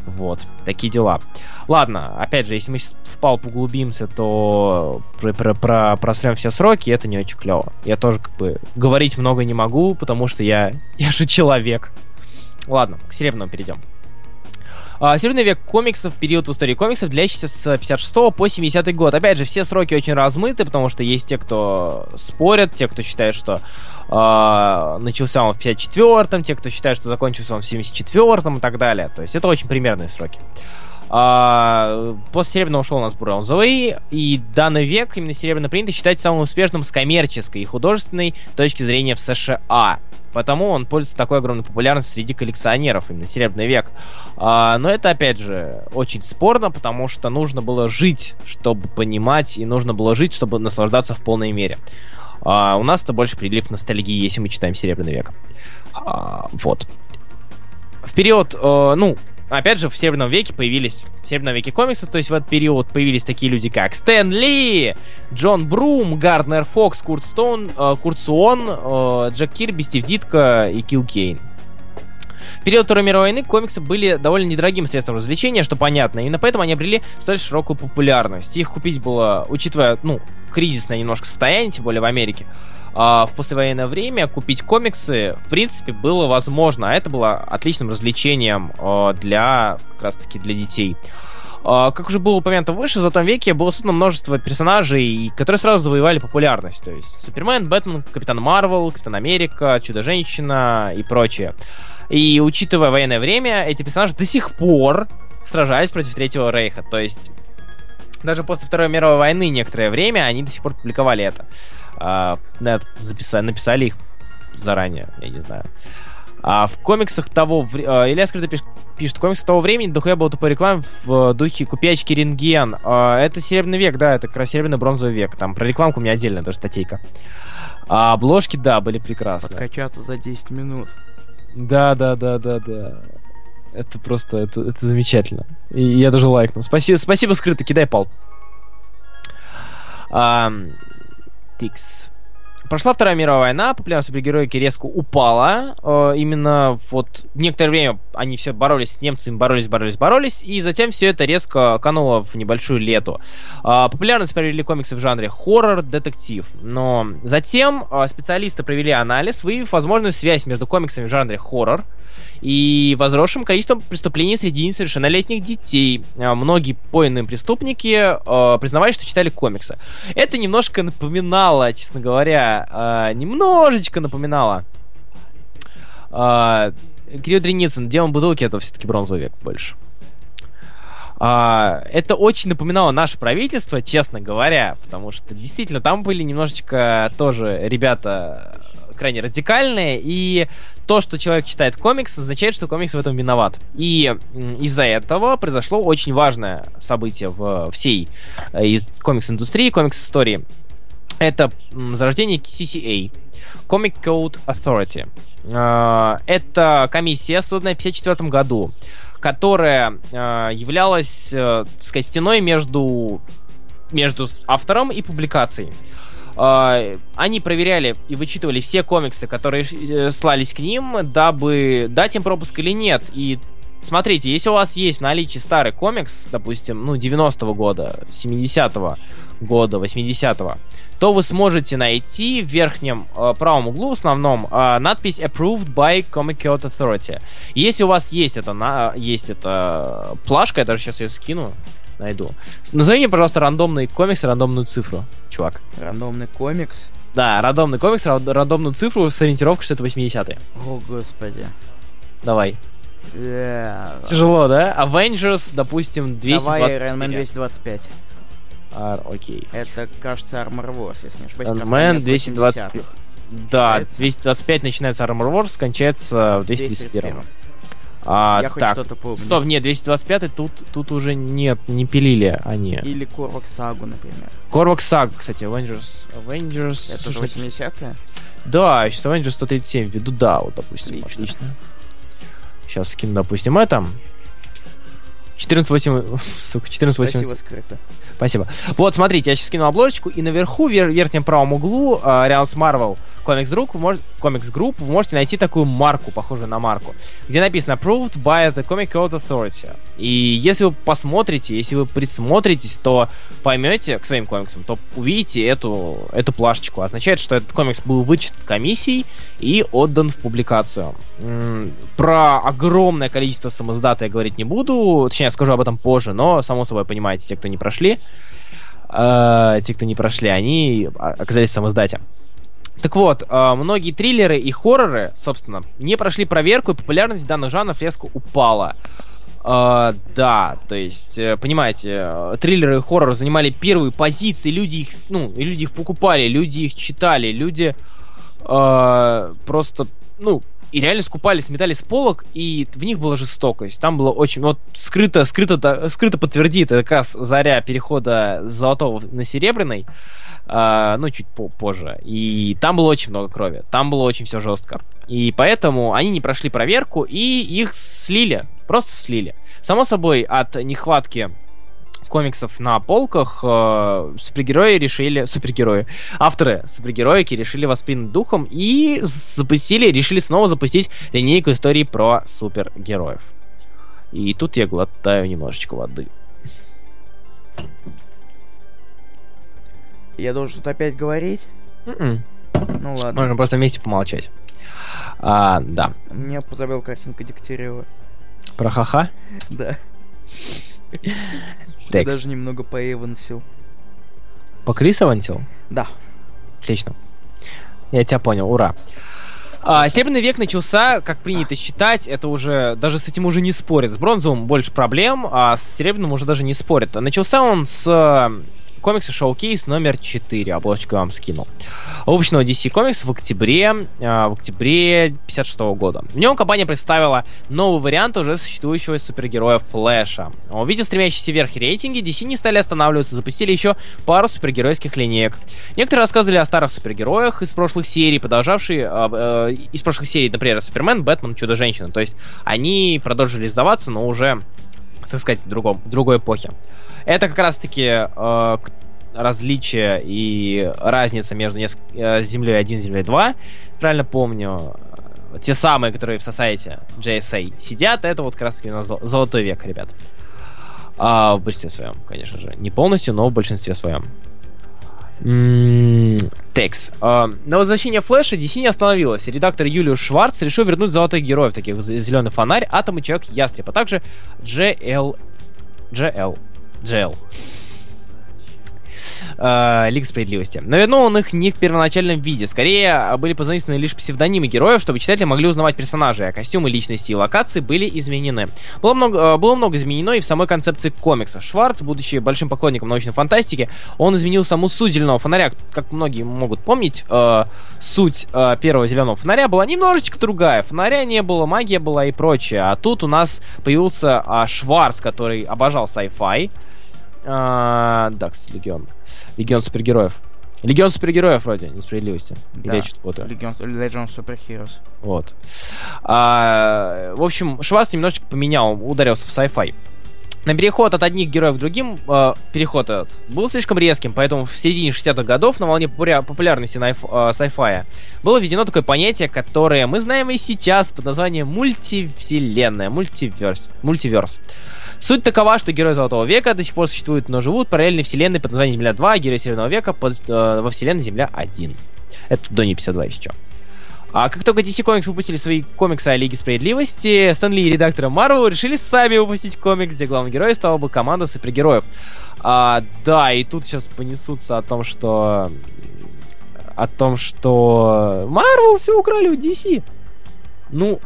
Вот, такие дела. Ладно, опять же, если мы сейчас в пал углубимся, то про, про, про, просрем все сроки, это не очень клево. Я тоже как бы говорить много не могу, потому что я, я же человек. Ладно, к серебряному перейдем. А, Серебряный век комиксов, период в истории комиксов, длящийся с 56 по 70 год. Опять же, все сроки очень размыты, потому что есть те, кто спорят, те, кто считает, что э, начался он в 54-м, те, кто считает, что закончился он в 74-м и так далее. То есть это очень примерные сроки. А, после Серебряного ушел у нас бронзовый, и данный век именно Серебряный принято считать самым успешным с коммерческой и художественной точки зрения в США. Потому он пользуется такой огромной популярностью среди коллекционеров, именно Серебряный век. А, но это, опять же, очень спорно, потому что нужно было жить, чтобы понимать, и нужно было жить, чтобы наслаждаться в полной мере. А, у нас это больше прилив ностальгии, если мы читаем Серебряный век. А, вот. В период, э, ну, опять же, в Серебряном веке появились, в Серебряном веке комиксы, то есть в этот период появились такие люди, как Стэн Ли, Джон Брум, Гарднер Фокс, Курт Стоун, э, Курт Суон, э, Джек Кирби, Стив Дитко и Килл Кейн. В период Второй мировой войны комиксы были довольно недорогим средством развлечения, что понятно. Именно поэтому они обрели столь широкую популярность. Их купить было, учитывая, ну, кризисное немножко состояние, тем более в Америке, в послевоенное время купить комиксы, в принципе, было возможно. А это было отличным развлечением э, для, как раз-таки, для детей. Uh, как уже было упомянуто выше, в Золотом веке было создано множество персонажей, которые сразу завоевали популярность. То есть Супермен, Бэтмен, Капитан Марвел, Капитан Америка, Чудо-женщина и прочее. И учитывая военное время, эти персонажи до сих пор сражались против Третьего Рейха. То есть даже после Второй мировой войны некоторое время они до сих пор публиковали это. А, записали, написали их заранее, я не знаю. А в комиксах того... А, Илья Скрыто пишет, пишет, в комиксах того времени дохуя было тупой реклам в духе «Купячки рентген». А, это Серебряный век, да, это как раз Серебряный бронзовый век. Там про рекламку у меня отдельная даже статейка. А обложки, да, были прекрасные. Подкачаться за 10 минут. Да, да, да, да, да. Это просто, это, это замечательно. И я даже лайкнул. Спасибо, спасибо, скрыто, кидай пал. А, тикс. Прошла Вторая мировая война, популярность супергероики резко упала. Э, именно вот некоторое время они все боролись с немцами, боролись, боролись, боролись, и затем все это резко кануло в небольшую лету. Э, популярность приобрели комиксы в жанре хоррор, детектив. Но затем э, специалисты провели анализ, выявив возможную связь между комиксами в жанре хоррор и возросшим количеством преступлений среди несовершеннолетних детей. А, многие пойные преступники э, признавали, что читали комиксы. Это немножко напоминало, честно говоря, э, немножечко напоминало э, Кирилл Дреницын, Демон Бутылки, это все-таки бронзовый век больше. А, это очень напоминало наше правительство, честно говоря, потому что действительно там были немножечко тоже ребята крайне радикальные, и то, что человек читает комикс, означает, что комикс в этом виноват. И из-за этого произошло очень важное событие в всей э, из комикс-индустрии, комикс-истории. Это зарождение CCA, Comic Code Authority. Э, это комиссия, созданная в 1954 году, которая э, являлась, так сказать, стеной между между автором и публикацией. А, они проверяли и вычитывали все комиксы, которые э, слались к ним, дабы дать им пропуск или нет. И смотрите, если у вас есть в наличии старый комикс, допустим, ну, 90-го года, 70-го года, 80-го, то вы сможете найти в верхнем э, правом углу в основном э, надпись Approved by Comic Code Authority. Если у вас есть это, на, есть эта плашка, я даже сейчас ее скину, найду. Назови мне, пожалуйста, рандомный комикс, рандомную цифру, чувак. Рандомный комикс? Да, рандомный комикс, рандомную цифру с ориентировкой, что это 80-е. О, господи. Давай. Yeah. Тяжело, да? Avengers, допустим, 220. Давай Iron Man 225. Ар, окей. Это, кажется, Armor Wars, если не ошибаюсь. Iron Man 225. Да, 225 начинается Armor Wars, кончается в 231. А, Я так, что-то помню. стоп, нет, 225 тут, тут уже нет, не пилили они. Или Корвак Сагу, например. Корвак Саг, кстати, Avengers. Avengers... Это же 80-е? Да, сейчас Avengers 137 введу, да, вот, допустим, Отлично. отлично. Сейчас скину, допустим, это. 14.8, сука, 14.8. Спасибо, скрыто. Спасибо. Вот, смотрите, я сейчас скину обложечку, и наверху, в вер- верхнем правом углу, э, рядом с Marvel Comics Group, вы мож- Comics Group, вы можете найти такую марку, похожую на марку, где написано Approved by the Comic Code Authority. И если вы посмотрите, если вы присмотритесь, то поймете к своим комиксам, то увидите эту, эту плашечку. Означает, что этот комикс был вычитан комиссией и отдан в публикацию. Про огромное количество самоздата я говорить не буду, точнее, я скажу об этом позже, но, само собой, понимаете, те, кто не прошли, э, те, кто не прошли, они оказались в самоздате. Так вот, э, многие триллеры и хорроры, собственно, не прошли проверку, и популярность данных жанров резко упала. Э, да, то есть, э, понимаете, э, триллеры и хорроры занимали первые позиции, люди их, ну, люди их покупали, люди их читали, люди э, просто, ну, и реально скупали, сметали с полок, и в них была жестокость. Там было очень... Вот скрыто, скрыто, скрыто подтвердит как раз заря перехода с золотого на серебряный, а, ну, чуть по- позже. И там было очень много крови. Там было очень все жестко. И поэтому они не прошли проверку, и их слили. Просто слили. Само собой, от нехватки комиксов на полках э, супергерои решили... Супергерои. Авторы супергероики решили воспринять духом и запустили, решили снова запустить линейку историй про супергероев. И тут я глотаю немножечко воды. Я должен что-то опять говорить? М-м. Ну ладно. Можно просто вместе помолчать. А, да. Мне позабыл картинка Дегтярева. Про ха-ха? Да. Я даже немного поэвансил. По Крис Авантил? Да. Отлично. Я тебя понял, ура. А, Серебряный век начался, как принято считать, это уже, даже с этим уже не спорят. С бронзовым больше проблем, а с серебряным уже даже не спорят. Начался он с комикса Showcase номер 4, обложечку я вам скинул. Выпущенного DC Comics в октябре, э, в октябре 56 года. В нем компания представила новый вариант уже существующего супергероя Флэша. Увидев стремящиеся вверх рейтинги, DC не стали останавливаться, запустили еще пару супергеройских линеек. Некоторые рассказывали о старых супергероях из прошлых серий, продолжавшие э, э, из прошлых серий, например, Супермен, Бэтмен, Чудо-женщина. То есть они продолжили издаваться, но уже, так сказать, в, другом, в другой эпохе. Это как раз-таки э, различие и разница между неск- э, Землей 1 и Землей 2. Правильно помню. э, Те самые, которые в Society JSA сидят, это вот как раз таки у нас зол- золотой век, ребят. А, в большинстве своем, конечно же. Не полностью, но в большинстве своем. Текс. А, На возвращение Флэша DC не остановилась. Редактор Юлиус Шварц решил вернуть золотых героев, таких Зеленый фонарь, Атом и Человек Ястреб, а также GL... GL. GL. Э, Лига Справедливости. Но вернул он их не в первоначальном виде. Скорее, были позаимствованы лишь псевдонимы героев, чтобы читатели могли узнавать персонажей, а костюмы, личности и локации были изменены. Было много, э, было много изменено и в самой концепции комикса. Шварц, будучи большим поклонником научной фантастики, он изменил саму суть Зеленого фонаря. Как многие могут помнить, э, суть э, первого Зеленого фонаря была немножечко другая. Фонаря не было, магия была и прочее. А тут у нас появился а, Шварц, который обожал sci-fi. А, да, кстати, Легион. Легион супергероев. Легион супергероев вроде, несправедливости. Или Да. я что-то путаю. Legion. Вот. А, в общем, Шварц немножечко поменял, ударился в sci-fi. На переход от одних героев к другим, э, переход этот был слишком резким, поэтому в середине 60-х годов на волне популя- популярности э, sci-fi было введено такое понятие, которое мы знаем и сейчас под названием мультивселенная, мультиверс. мультиверс. Суть такова, что герои Золотого века до сих пор существуют, но живут в параллельной вселенной под названием Земля 2, а герои Северного века под, э, во вселенной Земля 1. Это до не 52 еще. А как только DC Comics выпустили свои комиксы о Лиге Справедливости, Стэн Ли и редакторы Marvel решили сами выпустить комикс, где главным героем стала бы команда супергероев. А, да, и тут сейчас понесутся о том, что... О том, что Marvel все украли у DC. Ну,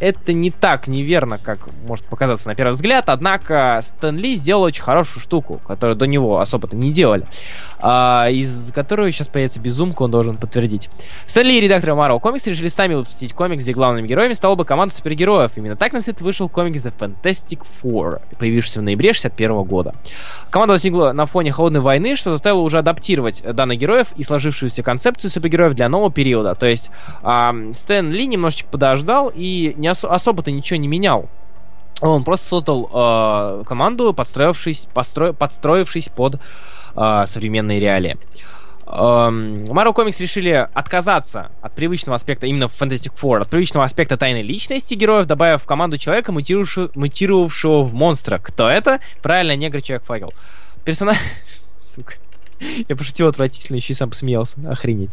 это не так неверно, как может показаться на первый взгляд, однако Стэн Ли сделал очень хорошую штуку, которую до него особо-то не делали, а, из которой сейчас появится безумка, он должен подтвердить. Стэн Ли и редакторы Marvel Comics решили сами выпустить комикс, где главными героями стала бы команда супергероев. Именно так на свет вышел комикс The Fantastic Four, появившийся в ноябре 61 года. Команда возникла на фоне холодной войны, что заставило уже адаптировать данных героев и сложившуюся концепцию супергероев для нового периода. То есть а, Стэн Ли немножечко подождал и не ос- особо-то ничего не менял. Он просто создал э, команду, подстроившись, постро... подстроившись под э, современные реалии. Marvel Comics решили отказаться от привычного аспекта, именно в Fantastic Four, от привычного аспекта тайной личности героев, добавив в команду человека, мутировавшего, мутировавшего в монстра. Кто это? Правильно, негр Человек-факел. Персонаж... Сука. Я пошутил отвратительно, еще и сам посмеялся. Охренеть.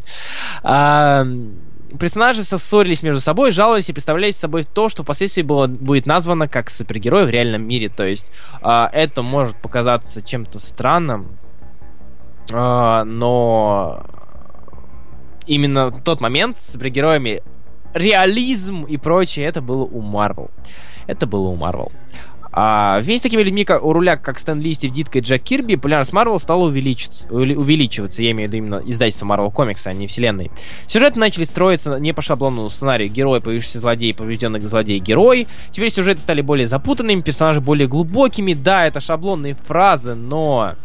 Персонажи ссорились между собой, жаловались и представляли собой то, что впоследствии было, будет названо как супергерой в реальном мире. То есть а, это может показаться чем-то странным, а, но именно тот момент с супергероями реализм и прочее, это было у Марвел. Это было у Марвел. А вместе с такими людьми, как, у руля, как Стэн Ли, Стив Дитко и Джек Кирби, популярность Марвел стала увеличиваться, увеличиваться. Я имею в виду именно издательство Marvel Comics, а не вселенной. Сюжеты начали строиться не по шаблону сценарию герой, появившийся злодей, побежденный злодей, герой. Теперь сюжеты стали более запутанными, персонажи более глубокими. Да, это шаблонные фразы, но...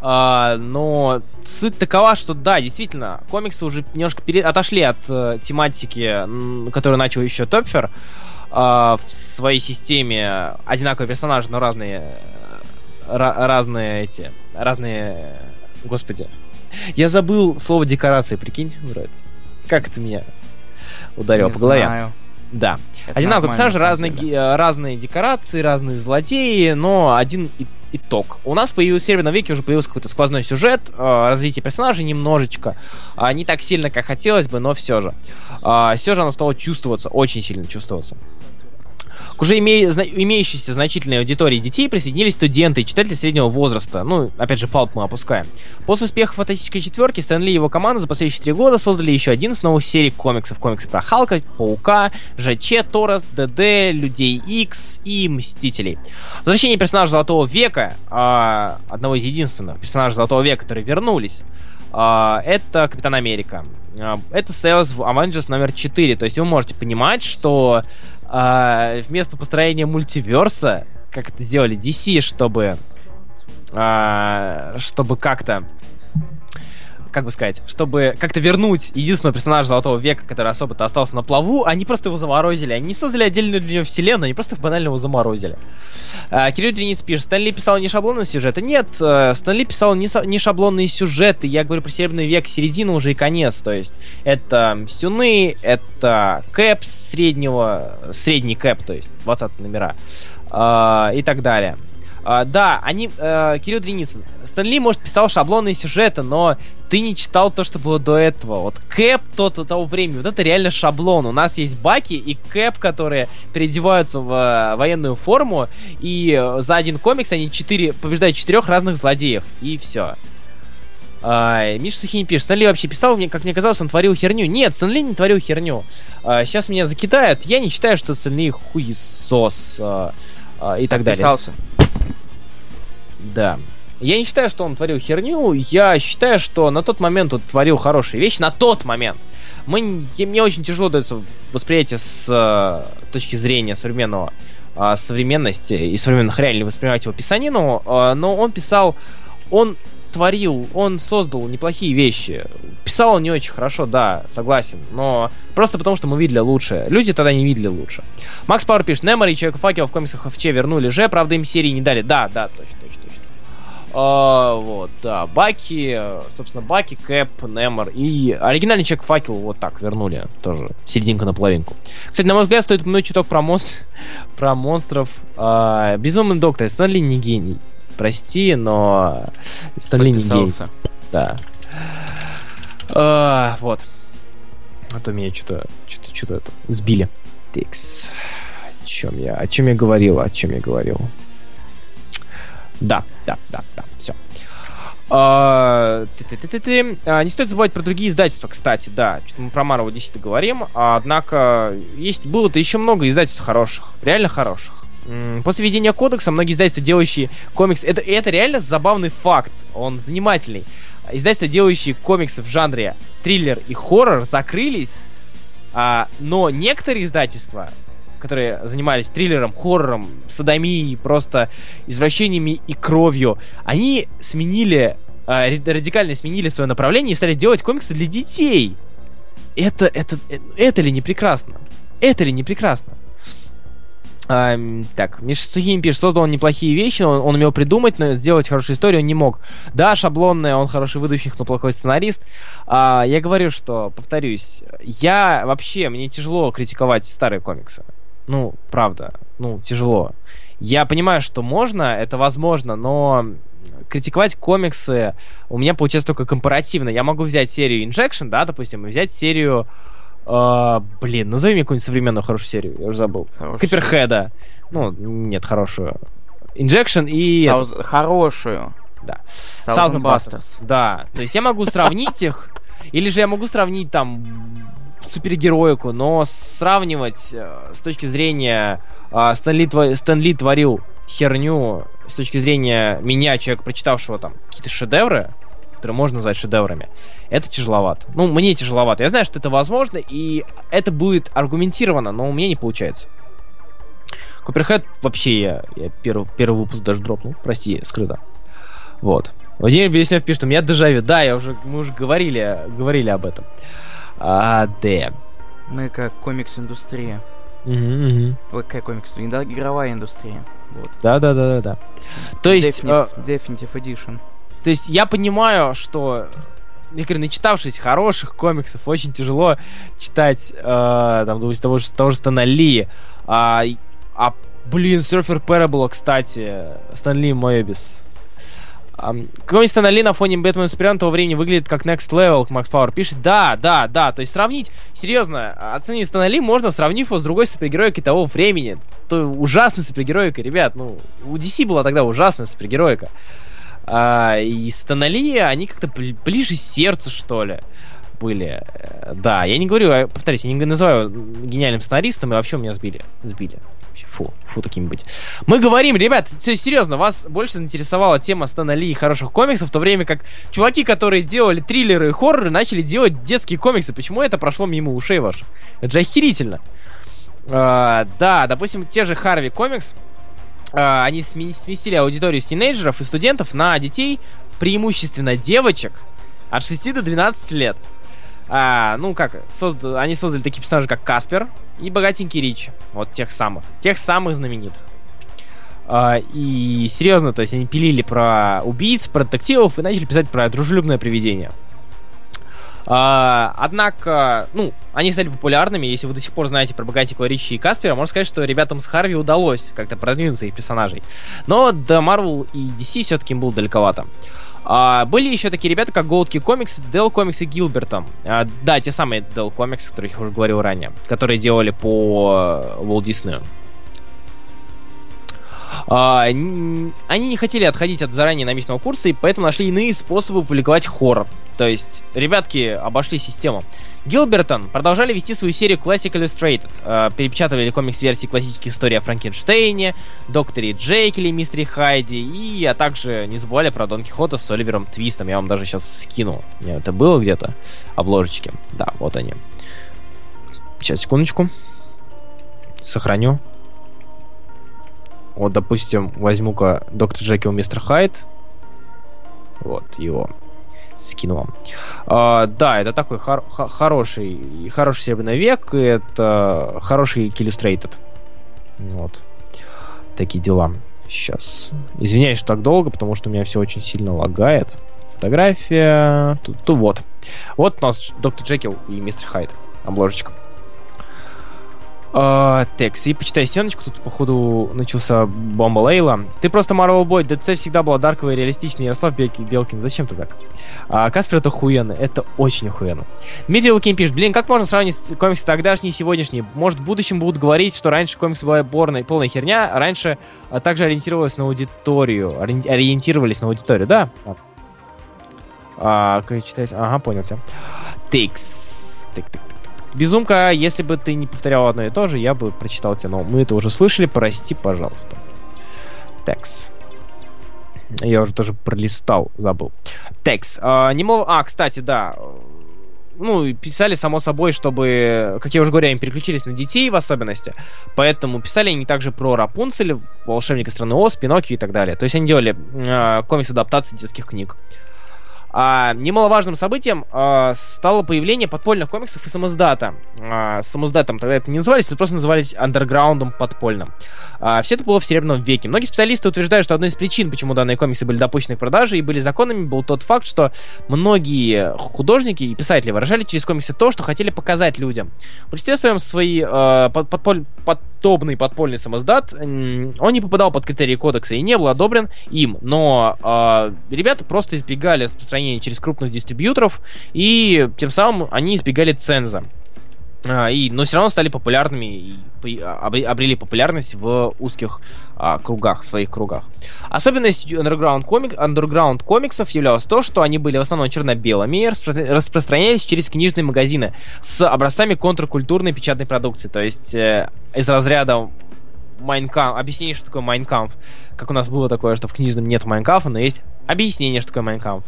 А, но суть такова, что да, действительно, комиксы уже немножко пере... отошли от э, тематики, которую начал еще Топфер э, в своей системе одинаковые персонажи, но разные разные эти разные господи. Я забыл слово декорации прикинь братец как это меня ударило по голове? знаю. да. Это одинаковые персонажи разные разные декорации разные злодеи но один и итог. У нас появился в Серебряном веке уже появился какой-то сквозной сюжет, э, развитие персонажей немножечко. Э, не так сильно, как хотелось бы, но все же. Э, все же оно стало чувствоваться, очень сильно чувствоваться. К уже име... зна... имеющейся значительной аудитории детей присоединились студенты и читатели среднего возраста. Ну, опять же, палп мы опускаем. После успеха фантастической четверки Стэн Ли и его команда за последующие три года создали еще один из новых серий комиксов. Комиксы про Халка, Паука, ЖЧ, Торос, ДД, Людей X и Мстителей. Возвращение персонажа Золотого века, э, одного из единственных персонажей Золотого века, которые вернулись, это Капитан Америка. Uh, это Sales в Avengers номер 4. То есть вы можете понимать, что uh, вместо построения мультиверса, как это сделали DC, чтобы чтобы как-то как бы сказать, чтобы как-то вернуть единственного персонажа Золотого века, который особо-то остался на плаву, они просто его заморозили. Они не создали отдельную для него вселенную, они просто банально его заморозили. А, Кирилл Дрениц пишет, Стэнли писал не шаблонные сюжеты. Нет, э, Стэнли писал не, не шаблонные сюжеты. Я говорю про Серебряный век, середину уже и конец. То есть это Мстюны, это Кэп среднего, средний Кэп, то есть 20 номера э, и так далее. Uh, да, они... Uh, Кирилл Дреницын. Стэнли, может, писал шаблонные сюжеты, но ты не читал то, что было до этого. Вот Кэп тот того времени, вот это реально шаблон. У нас есть Баки и Кэп, которые переодеваются в uh, военную форму, и за один комикс они четыре, побеждают четырех разных злодеев. И все. Uh, Миша Сухин пишет, Стэнли вообще писал, мне, как мне казалось, он творил херню. Нет, Стэнли не творил херню. Uh, сейчас меня закидают. Я не считаю, что Стэнли хуесос uh, uh, и так далее. Да. Я не считаю, что он творил херню, я считаю, что на тот момент он творил хорошие вещи, на тот момент. Мы, мне очень тяжело дается восприятие с э, точки зрения современного э, современности и современных реалий воспринимать его писанину, э, но он писал, он творил, он создал неплохие вещи. Писал он не очень хорошо, да, согласен, но просто потому, что мы видели лучше. Люди тогда не видели лучше. Макс Пауэр пишет, Немори и Человека Факела в комиксах ФЧ вернули же, правда им серии не дали. Да, да, точно, точно. А, вот, да, Баки, собственно, Баки, Кэп, Немор и оригинальный Человек Факел вот так вернули, тоже серединка на половинку. Кстати, на мой взгляд, стоит упомянуть чуток про, монстр... про монстров. А, Безумный доктор, Стэнли не гений прости, но Стэнли не гей. Да. А, вот. А то меня что-то что-то что-то сбили. Тикс. О чем я? О чем я говорил? О чем я говорил? Да, да, да, не стоит забывать про другие издательства, кстати, да. Что-то мы про Marvel действительно говорим. Однако есть было-то еще много издательств хороших, реально хороших. После введения кодекса многие издательства, делающие комикс... Это, это реально забавный факт, он занимательный. Издательства, делающие комиксы в жанре триллер и хоррор, закрылись, а, но некоторые издательства, которые занимались триллером, хоррором, садомией, просто извращениями и кровью, они сменили, а, радикально сменили свое направление и стали делать комиксы для детей. Это, это, это, это ли не прекрасно? Это ли не прекрасно? А, так, Миша Сухин пишет, создал он неплохие вещи, он, он умел придумать, но сделать хорошую историю не мог. Да, шаблонная, он хороший выдумщик, но плохой сценарист. А, я говорю, что, повторюсь, я вообще, мне тяжело критиковать старые комиксы. Ну, правда, ну, тяжело. Я понимаю, что можно, это возможно, но критиковать комиксы у меня получается только компаративно. Я могу взять серию Injection, да, допустим, и взять серию а, блин, назови мне какую-нибудь современную хорошую серию, я уже забыл. Каперхеда. Ну, нет, хорошую. Injection и... Сауз... Этот... Хорошую. Да. Southern Bastards. Да. То есть я могу сравнить их, или же я могу сравнить там супергероику, но сравнивать э, с точки зрения э, Стэнли, тво... Стэнли творил херню с точки зрения меня, человека, прочитавшего там какие-то шедевры, которые можно назвать шедеврами, это тяжеловато. Ну, мне тяжеловато. Я знаю, что это возможно, и это будет аргументировано, но у меня не получается. Куперхед вообще я, я первый, первый выпуск даже дропнул. Прости, скрыто. Вот. Владимир Белеснев пишет, у меня дежавю. Да, я уже, мы уже говорили, говорили об этом. А, да. Мы как комикс-индустрия. Угу, угу. Какая комикс? Игровая индустрия. Вот. Да, да, да, да, да. То есть... Definitive, Definitive Edition. То есть я понимаю, что говорю, начитавшись хороших комиксов, очень тяжело читать э, там, допустим, того же, того же Стана Ли. А, а, блин, Surfer Parable, кстати, Стан Ли Моебис. Um, Какой-нибудь Стэн Ли на фоне Бэтмена Супермена того времени выглядит как Next Level, Макс Пауэр пишет. Да, да, да. То есть сравнить, серьезно, оценить Стэна Ли можно, сравнив его с другой супергероикой того времени. То ужасной супергероикой, ребят. Ну, у DC была тогда ужасная супергероика. А, и Станали, они как-то ближе сердцу, что ли, были. Э, да, я не говорю, а, повторюсь, я не называю гениальным сценаристом, и вообще меня сбили. Сбили. Фу, фу таким быть. Мы говорим, ребят, все серьезно, вас больше заинтересовала тема Стэна Ли и хороших комиксов, в то время как чуваки, которые делали триллеры и хорроры, начали делать детские комиксы. Почему это прошло мимо ушей ваших? Это же охерительно. А, да, допустим, те же Харви комикс, э, они сместили аудиторию с тинейджеров и студентов на детей, преимущественно девочек от 6 до 12 лет. А, ну как, созд... они создали такие персонажи, как Каспер и богатенький Рич. Вот тех самых. Тех самых знаменитых. А, и серьезно, то есть они пилили про убийц, про детективов и начали писать про дружелюбное привидение. А, однако, ну, они стали популярными. Если вы до сих пор знаете про богатикова Ричи и Каспера, можно сказать, что ребятам с Харви удалось как-то продвинуться их персонажей. Но до Marvel и DC все-таки им было далековато. А, были еще такие ребята, как Goldkey Comics, Dell Comics и Гилбертом. А, да, те самые Dell Comics, о которых я уже говорил ранее, которые делали по э, Walt Disney. А, они не хотели отходить от заранее намеченного курса, и поэтому нашли иные способы публиковать хоррор. То есть, ребятки обошли систему. Гилбертон продолжали вести свою серию Classic Illustrated. Э, перепечатывали комикс-версии классических историй о Франкенштейне, Докторе Джейкеле, Мистере Хайди, и а также не забывали про Дон Кихота с Оливером Твистом. Я вам даже сейчас скину. Это было где-то обложечки. Да, вот они. Сейчас, секундочку. Сохраню. Вот, допустим, возьму-ка Доктор Джекил Мистер Хайд. Вот его скину вам. А, да, это такой хор- хороший, хороший серебряный век, и это хороший Illustrated. Вот. Такие дела. Сейчас. Извиняюсь, что так долго, потому что у меня все очень сильно лагает. Фотография. Тут, тут вот. Вот у нас Доктор Джекил и Мистер Хайд. Обложечка. Uh, текст. И почитай стеночку, тут, походу, начался бомба Лейла. Ты просто Marvel Boy, ДЦ всегда была дарковая и реалистичная. Ярослав Белкин, зачем ты так? А, Каспер это охуенно, это очень охуенно. Дмитрий Лукин пишет, блин, как можно сравнить комиксы тогдашние и сегодняшние? Может, в будущем будут говорить, что раньше комиксы была полная, полная херня, а раньше а, также ориентировалась на аудиторию, ориентировались на аудиторию, да? А, как читать? Ага, понял тебя. Текс. Тык, тык, тык. Безумка, если бы ты не повторял одно и то же, я бы прочитал тебе, но мы это уже слышали, прости, пожалуйста. Текс. Я уже тоже пролистал, забыл. Текс. А, не мол... а, кстати, да. Ну, писали, само собой, чтобы, как я уже говорю, им переключились на детей в особенности. Поэтому писали они также про Рапунцель, Волшебника страны Оз, Пиноккио и так далее. То есть они делали э, комикс-адаптации детских книг. А, немаловажным событием а, стало появление подпольных комиксов и самоздата. А, самоздатом тогда это не назывались, это просто назывались андерграундом подпольным. А, все это было в Серебряном веке. Многие специалисты утверждают, что одной из причин, почему данные комиксы были допущены к продаже и были законными, был тот факт, что многие художники и писатели выражали через комиксы то, что хотели показать людям. В большинстве своем свой э, подполь, подобный подпольный самоздат, он не попадал под критерии кодекса и не был одобрен им, но э, ребята просто избегали распространения распространение через крупных дистрибьюторов, и тем самым они избегали ценза. А, и, но все равно стали популярными и обрели популярность в узких а, кругах, в своих кругах. Особенностью underground, комик, underground комиксов являлось то, что они были в основном черно-белыми и распро распространялись через книжные магазины с образцами контркультурной печатной продукции. То есть э, из разряда Майнкамп, объяснение, что такое Майнкамп. Как у нас было такое, что в книжном нет Майнкампа, но есть объяснение, что такое Майнкамп.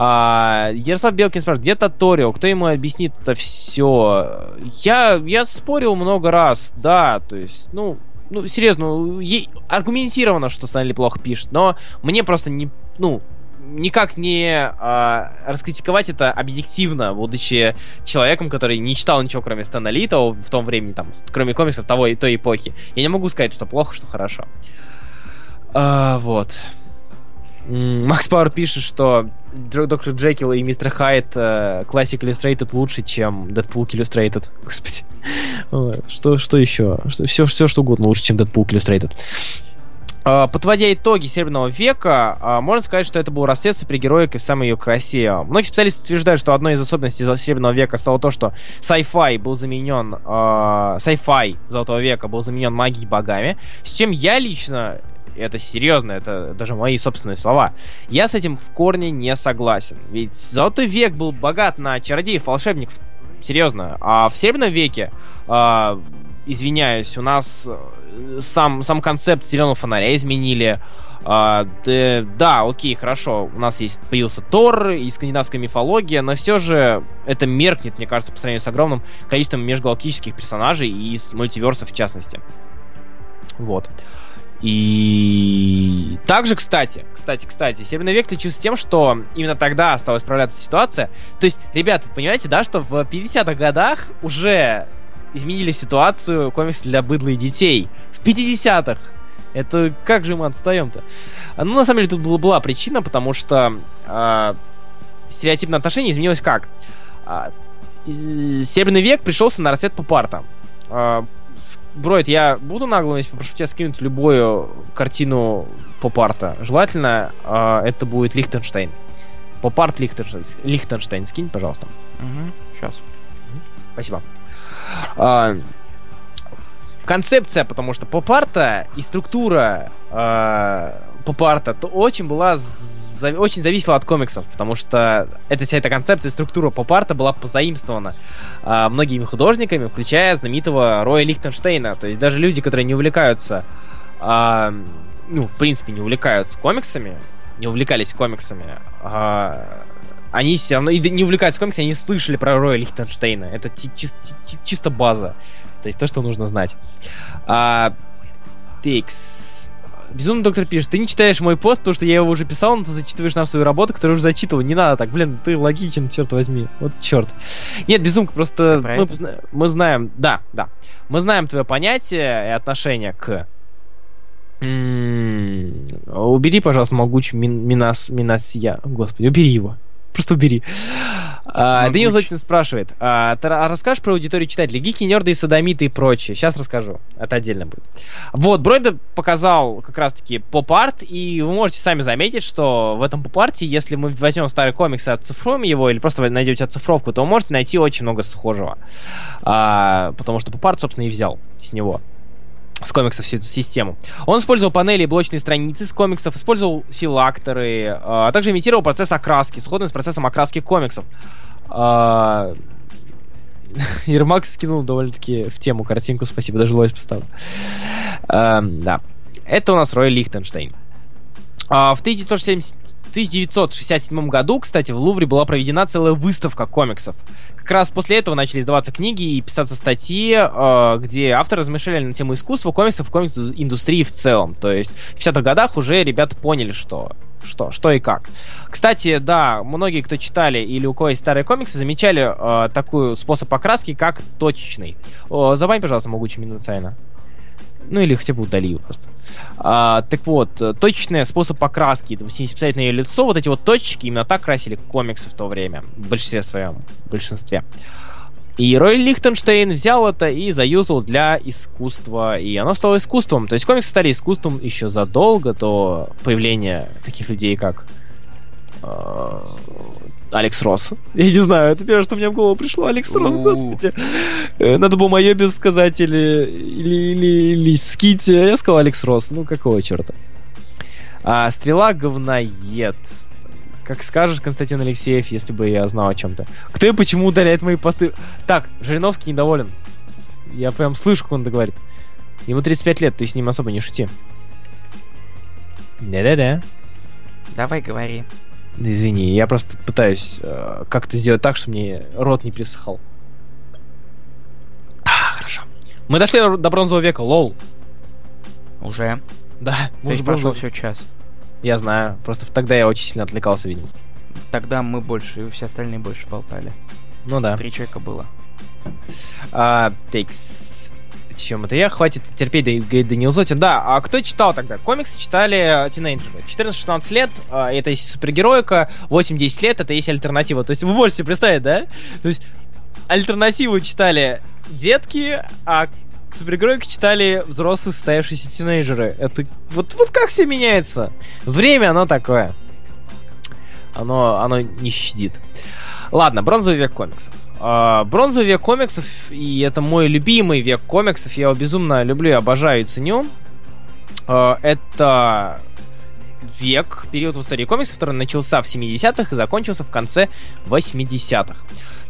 А, Ярослав Белкин спрашивает, где Тоторио? Кто ему объяснит это все? Я, я спорил много раз, да, то есть, ну, ну, серьезно, аргументировано, что Стэнли плохо пишет, но мне просто не, ну, никак не а, раскритиковать это объективно, будучи человеком, который не читал ничего, кроме Стэна Ли того, в том времени, там, кроме комиксов того и той эпохи. Я не могу сказать, что плохо, что хорошо. А, вот. Макс Пауэр пишет, что Доктор Джекил и Мистер Хайд э, Classic Illustrated лучше, чем Deadpool Illustrated. Господи. Что, что еще? Что, все, все, что угодно лучше, чем Deadpool Illustrated. А, подводя итоги Серебряного века, а, можно сказать, что это был расцвет супергероики в самой ее красе. Многие специалисты утверждают, что одной из особенностей Серебряного века стало то, что sci-fi был заменен... Э, sci-fi Золотого века был заменен магией богами, с чем я лично это серьезно, это даже мои собственные слова. Я с этим в корне не согласен. Ведь Золотой век был богат на чародеев, волшебников. Серьезно. А в Серебряном веке, э, извиняюсь, у нас э, сам, сам концепт зеленого фонаря изменили. А, да, да, окей, хорошо. У нас есть появился Тор и скандинавская мифология, но все же это меркнет, мне кажется, по сравнению с огромным количеством межгалактических персонажей и из мультиверсов в частности. Вот. И также, кстати, кстати, кстати, Серебряный век отличился тем, что именно тогда стала исправляться ситуация. То есть, ребята, вы понимаете, да, что в 50-х годах уже изменили ситуацию комиксы для быдла и детей. В 50-х. Это как же мы отстаем-то? Ну, на самом деле, тут была, была причина, потому что э, стереотипное отношение изменилось как? Э, Серебряный век пришелся на расцвет попарта. Э, Броид, я буду наглым, если попрошу тебя скинуть любую картину поп-арта. Желательно э, это будет Лихтенштейн. Поп-арт Лихтенштейн. Лихтенштейн скинь, пожалуйста. Угу, сейчас. Спасибо. А, концепция, потому что поп-арта и структура э, поп-арта очень была очень зависело от комиксов, потому что эта вся эта концепция, структура поп-арта была позаимствована э, многими художниками, включая знаменитого Роя Лихтенштейна. То есть даже люди, которые не увлекаются, э, ну, в принципе, не увлекаются комиксами, не увлекались комиксами, э, они все равно и не увлекаются комиксами, они слышали про Роя Лихтенштейна. Это чи- чи- чисто база. То есть то, что нужно знать. Тикс. Безумный доктор пишет, ты не читаешь мой пост, потому что я его уже писал, но ты зачитываешь нам свою работу, которую уже зачитывал. Не надо так, блин, ты логичен, черт возьми. Вот черт. Нет, безумка, просто мы, мы знаем, да, да. Мы знаем твое понятие и отношение к убери, пожалуйста, могучий мин, Минас, Минасья. Господи, убери его. Просто убери. А, Данил Зотин спрашивает, а, ты расскажешь про аудиторию читателей? Гики, нерды и садомиты и прочее. Сейчас расскажу. Это отдельно будет. Вот, Бройда показал как раз-таки поп-арт, и вы можете сами заметить, что в этом поп-арте, если мы возьмем старый комикс и оцифруем его, или просто найдете оцифровку, то вы можете найти очень много схожего. А, потому что поп-арт, собственно, и взял с него с комиксов всю эту систему. Он использовал панели и блочные страницы с комиксов, использовал филактеры, а также имитировал процесс окраски, сходный с процессом окраски комиксов. А, Ермак скинул довольно-таки в тему картинку, спасибо, даже лось поставил. А, да. Это у нас Рой Лихтенштейн. А, в 1970 1967 году, кстати, в Лувре была проведена целая выставка комиксов. Как раз после этого начали издаваться книги и писаться статьи, э, где авторы размышляли на тему искусства, комиксов, комикс-индустрии в целом. То есть в 50-х годах уже ребята поняли, что что, что и как. Кстати, да, многие, кто читали или у кого есть старые комиксы, замечали э, такой способ окраски, как точечный. О, забань, пожалуйста, могучий Минуцайна. Ну или хотя бы удали ее просто. А, так вот, точный способ покраски, допустим, если посмотреть на ее лицо, вот эти вот точки именно так красили комиксы в то время. В большинстве своем. В большинстве. И Рой Лихтенштейн взял это и заюзал для искусства. И оно стало искусством. То есть комиксы стали искусством еще задолго до появления таких людей, как э, Алекс Росс. Я не знаю, это первое, что мне в голову пришло. Алекс Росс, господи. Э, надо было мое без сказать или, или, или, или Скити. Я сказал Алекс Росс. Ну, какого черта? А, стрела говноед. Как скажешь, Константин Алексеев, если бы я знал о чем-то. Кто и почему удаляет мои посты? Так, Жириновский недоволен. Я прям слышу, как он это говорит. Ему 35 лет, ты с ним особо не шути. Да-да-да. Давай говори. Извини, я просто пытаюсь э, как-то сделать так, чтобы мне рот не пересыхал. А, хорошо. Мы дошли до бронзового века, лол. Уже? Да, мы уже прошел все час. Я знаю, просто тогда я очень сильно отвлекался, видимо. Тогда мы больше, и все остальные больше болтали. Ну да. Три человека было. А, текс чем это я. Хватит терпеть, говорит Данил Зотин. Да, а кто читал тогда? Комиксы читали э, тинейджеры. 14-16 лет, э, это есть супергероика, 8-10 лет, это есть альтернатива. То есть вы можете представить, да? То есть альтернативу читали детки, а супергероик читали взрослые состоявшиеся тинейджеры. Это вот, вот как все меняется. Время оно такое. Оно, оно не щадит. Ладно, бронзовый век комиксов. Uh, бронзовый век комиксов, и это мой любимый век комиксов, я его безумно люблю, обожаю и ценю. Uh, это век, период в истории комиксов, который начался в 70-х и закончился в конце 80-х.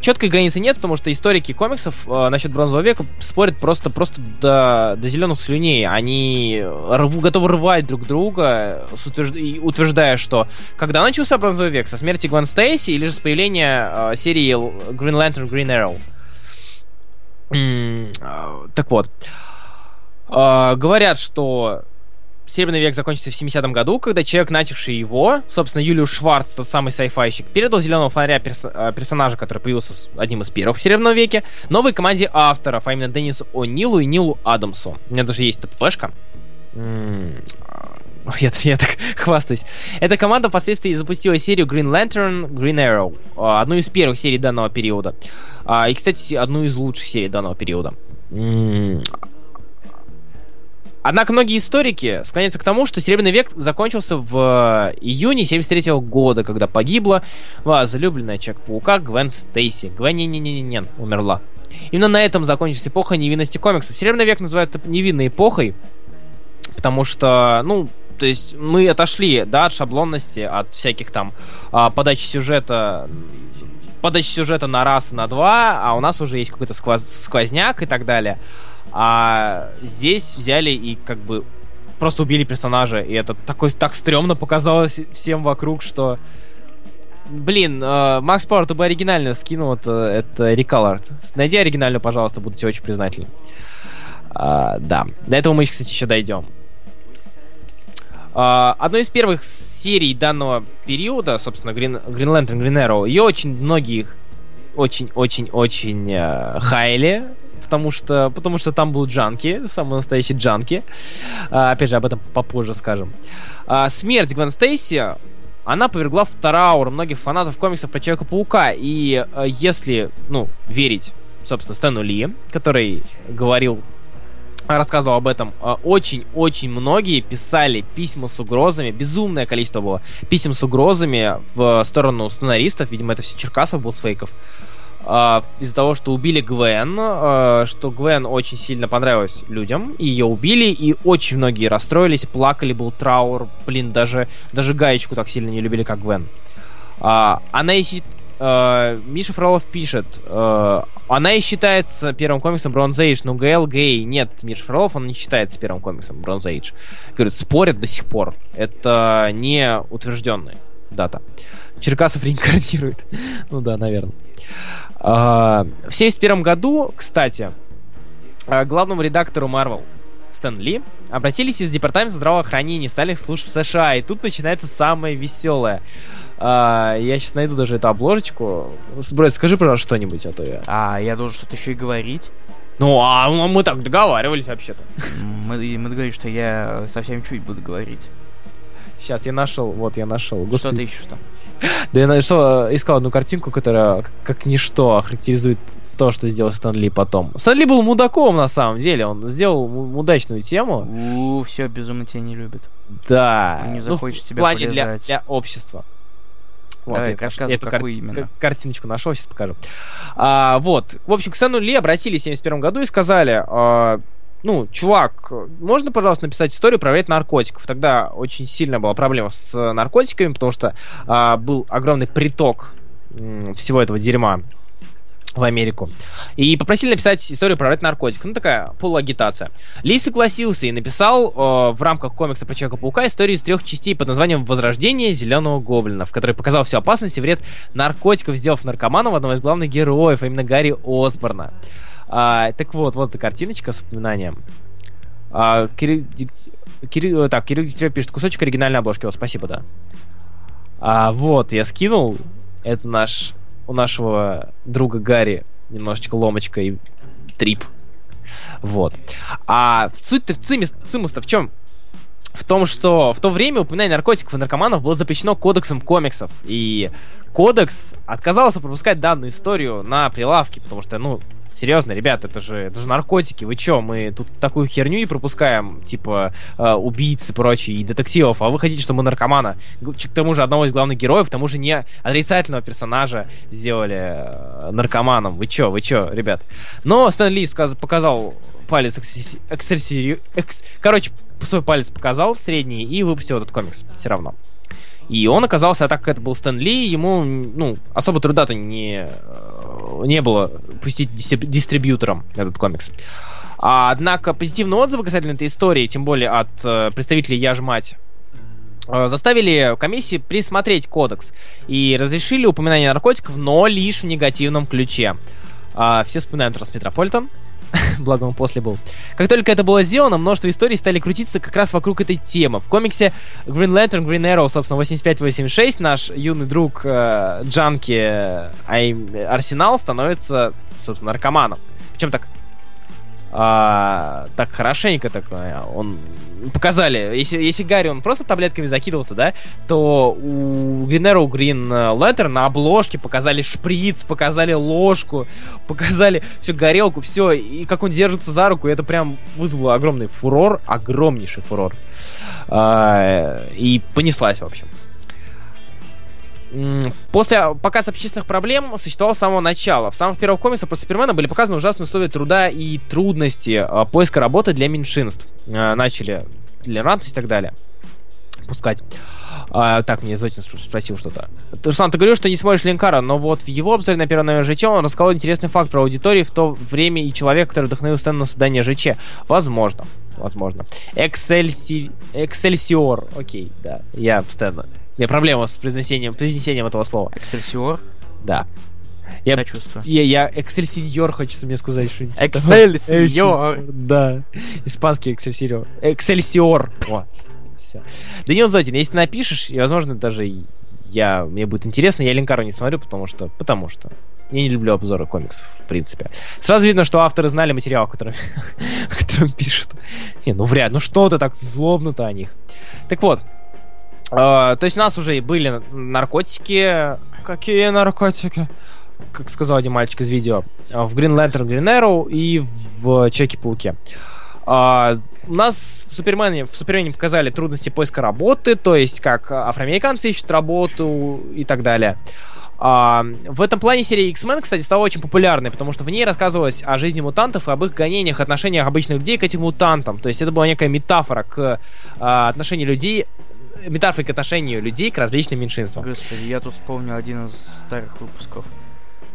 Четкой границы нет, потому что историки комиксов э, насчет бронзового века спорят просто, просто до, до зеленых слюней. Они рву, готовы рвать друг друга, утвержд... утверждая, что когда начался бронзовый век, со смерти Гвен Стейси или же с появления э, серии Green Lantern Green Arrow. Mm, э, так вот. Э, говорят, что Серебряный век закончится в 70-м году, когда человек, начавший его, собственно, Юлиус Шварц, тот самый сайфайщик, передал Зеленого фонаря перс э, персонажа, который появился одним из первых в Серебряном веке, новой команде авторов, а именно Деннису О'Нилу и Нилу Адамсу. У меня даже есть ТПшка. Я, я так хвастаюсь. Эта команда впоследствии запустила серию Green Lantern, Green Arrow. А, одну из первых серий данного периода. А, и, кстати, одну из лучших серий данного периода. Однако многие историки склоняются к тому, что Серебряный век закончился в э, июне 73 -го года, когда погибла возлюбленная Человек-паука Гвен Стейси. Гвен не не не не умерла. Именно на этом закончилась эпоха невинности комиксов. Серебряный век называют невинной эпохой, потому что, ну, то есть мы отошли, да, от шаблонности, от всяких там а, подачи сюжета подачи сюжета на раз и на два, а у нас уже есть какой-то сквоз сквозняк и так далее. А здесь взяли и как бы просто убили персонажа, и это такой так стрёмно показалось всем вокруг, что... Блин, э, Макс Пауэр, ты бы оригинальную скинул, это, это Recolored. Найди оригинальную, пожалуйста, буду тебе очень признателен. А, да, до этого мы, кстати, еще дойдем. А, одной из первых серий данного периода, собственно, Green, Green Lantern, Green Arrow, ее очень многие очень-очень-очень э, хайли, потому что, потому что там был Джанки, самый настоящий Джанки. А, опять же, об этом попозже скажем. А, смерть Гвен Стейси она повергла в траур многих фанатов комиксов про Человека-паука. И э, если, ну, верить, собственно, Стэну Ли, который говорил рассказывал об этом. Очень-очень многие писали письма с угрозами, безумное количество было писем с угрозами в сторону сценаристов, видимо, это все Черкасов был с фейков, Uh, из-за того, что убили Гвен, uh, что Гвен очень сильно понравилась людям, и ее убили, и очень многие расстроились, плакали, был траур, блин, даже, даже Гаечку так сильно не любили, как Гвен. Uh, она, если э, Миша Фролов пишет, она и считается первым комиксом Bronze Age, но ГЛ гей. Нет, Миша Фролов, он не считается первым комиксом Bronze Age. Говорят, спорят до сих пор. Это не утвержденная дата. Черкасов реинкарнирует. ну да, наверное. Э, в 71 году, кстати, э, главному редактору Marvel Стэн Ли обратились из Департамента здравоохранения стальных служб США. И тут начинается самое веселое. А, я сейчас найду даже эту обложечку. Брат, скажи, пожалуйста, что-нибудь, а то я... А, я должен что-то еще и говорить. Ну, а мы так договаривались вообще-то. Мы, мы договорились, что я совсем чуть буду говорить. Сейчас, я нашел, вот я нашел. Господи. Что ты ищешь там? Да я нашел, искал одну картинку, которая как ничто характеризует то, что сделал Стэнли потом. Стэнли был мудаком на самом деле, он сделал мудачную тему. У, все, безумно тебя не любит. Да. Он не захочет ну, в, тебя в плане для, для общества. Вот, Давай, я эту кар- именно. картиночку нашел, сейчас покажу. А, вот. В общем, к Стэну Ли обратились в 71 году и сказали, а, ну, чувак, можно, пожалуйста, написать историю про вред наркотиков? Тогда очень сильная была проблема с наркотиками, потому что а, был огромный приток м, всего этого дерьма в Америку. И попросили написать историю про вред наркотиков. Ну, такая полуагитация. Ли согласился и написал э, в рамках комикса про Человека-паука историю из трех частей под названием «Возрождение зеленого гоблина», в которой показал всю опасность и вред наркотиков, сделав наркоманом одного из главных героев, а именно Гарри Осборна. А, так вот, вот эта картиночка с упоминанием. А, Кирилл, Кирилл, так, Кирилл Дегтярев пишет кусочек оригинальной обложки. О, спасибо, да. А, вот, я скинул. Это наш у нашего друга Гарри немножечко ломочка и трип. Вот. А суть-то в цимис, цимус-то в чем? В том, что в то время упоминание наркотиков и наркоманов было запрещено кодексом комиксов. И кодекс отказался пропускать данную историю на прилавке, потому что, ну, Серьезно, ребят, это же, это же наркотики. Вы чё, мы тут такую херню и пропускаем, типа, э, убийц и прочее, и детективов, а вы хотите, чтобы мы наркомана, к тому же одного из главных героев, к тому же не отрицательного персонажа сделали э, наркоманом. Вы чё, вы чё, ребят? Но Стэн Ли сказ- показал палец экстерсерию... Экс... Короче, свой палец показал средний и выпустил этот комикс. Все равно. И он оказался, а так как это был Стэн Ли, ему, ну, особо труда-то не, э, не было пустить дистрибьютором этот комикс. А, однако позитивные отзывы касательно этой истории, тем более от э, представителей «Я ж мать», э, заставили комиссию присмотреть кодекс и разрешили упоминание наркотиков, но лишь в негативном ключе. А, все вспоминаем Трансметрополитен, благо он после был. Как только это было сделано, множество историй стали крутиться как раз вокруг этой темы. В комиксе Green Lantern, Green Arrow, собственно, 85-86 наш юный друг э, Джанки э, Арсенал становится, собственно, наркоманом. Причем так а, так хорошенько такое. Он показали, если, если Гарри он просто таблетками закидывался, да, то у Green Arrow Green Lantern на обложке показали шприц, показали ложку, показали всю горелку, все, и как он держится за руку, это прям вызвало огромный фурор, огромнейший фурор. А, и понеслась, в общем. После показа общественных проблем существовал с самого начала. В самых первых комиксах про Супермена были показаны ужасные условия труда и трудности э, поиска работы для меньшинств. Э, начали толерантность и так далее пускать. А, так, мне Зотин спросил что-то. Руслан, ты говорил, что не смотришь Линкара, но вот в его обзоре на первом номере ЖЧ он рассказал интересный факт про аудиторию в то время и человек, который вдохновил Стэна на создание ЖЧ. Возможно. Возможно. Эксельси... Эксельсиор. Окей, да. Я Стэна у меня проблема с произнесением, произнесением этого слова. Эксельсиор? Да. Я, я, я эксельсиньор, хочется мне сказать что-нибудь. Эксельсиор. Да. Испанский эксельсиор. Эксельсиор. О, все. Данил Зотин, если напишешь, и, возможно, даже я, мне будет интересно, я Линкару не смотрю, потому что, потому что я не люблю обзоры комиксов, в принципе. Сразу видно, что авторы знали материал, который, которым пишут. Не, ну вряд, ну что ты так злобно-то о них. Так вот, Uh, то есть у нас уже были наркотики. Какие наркотики? Как сказал один мальчик из видео. В Green Lantern, Green Arrow и в Чеки-пауке. Uh, у нас в Супермене, в Супермене показали трудности поиска работы, то есть как афроамериканцы ищут работу и так далее. А, в этом плане серия X-Men, кстати, стала очень популярной, потому что в ней рассказывалось о жизни мутантов и об их гонениях, отношениях обычных людей к этим мутантам. То есть это была некая метафора к а, отношению людей метафорой к отношению людей к различным меньшинствам. Господи, я тут вспомнил один из старых выпусков.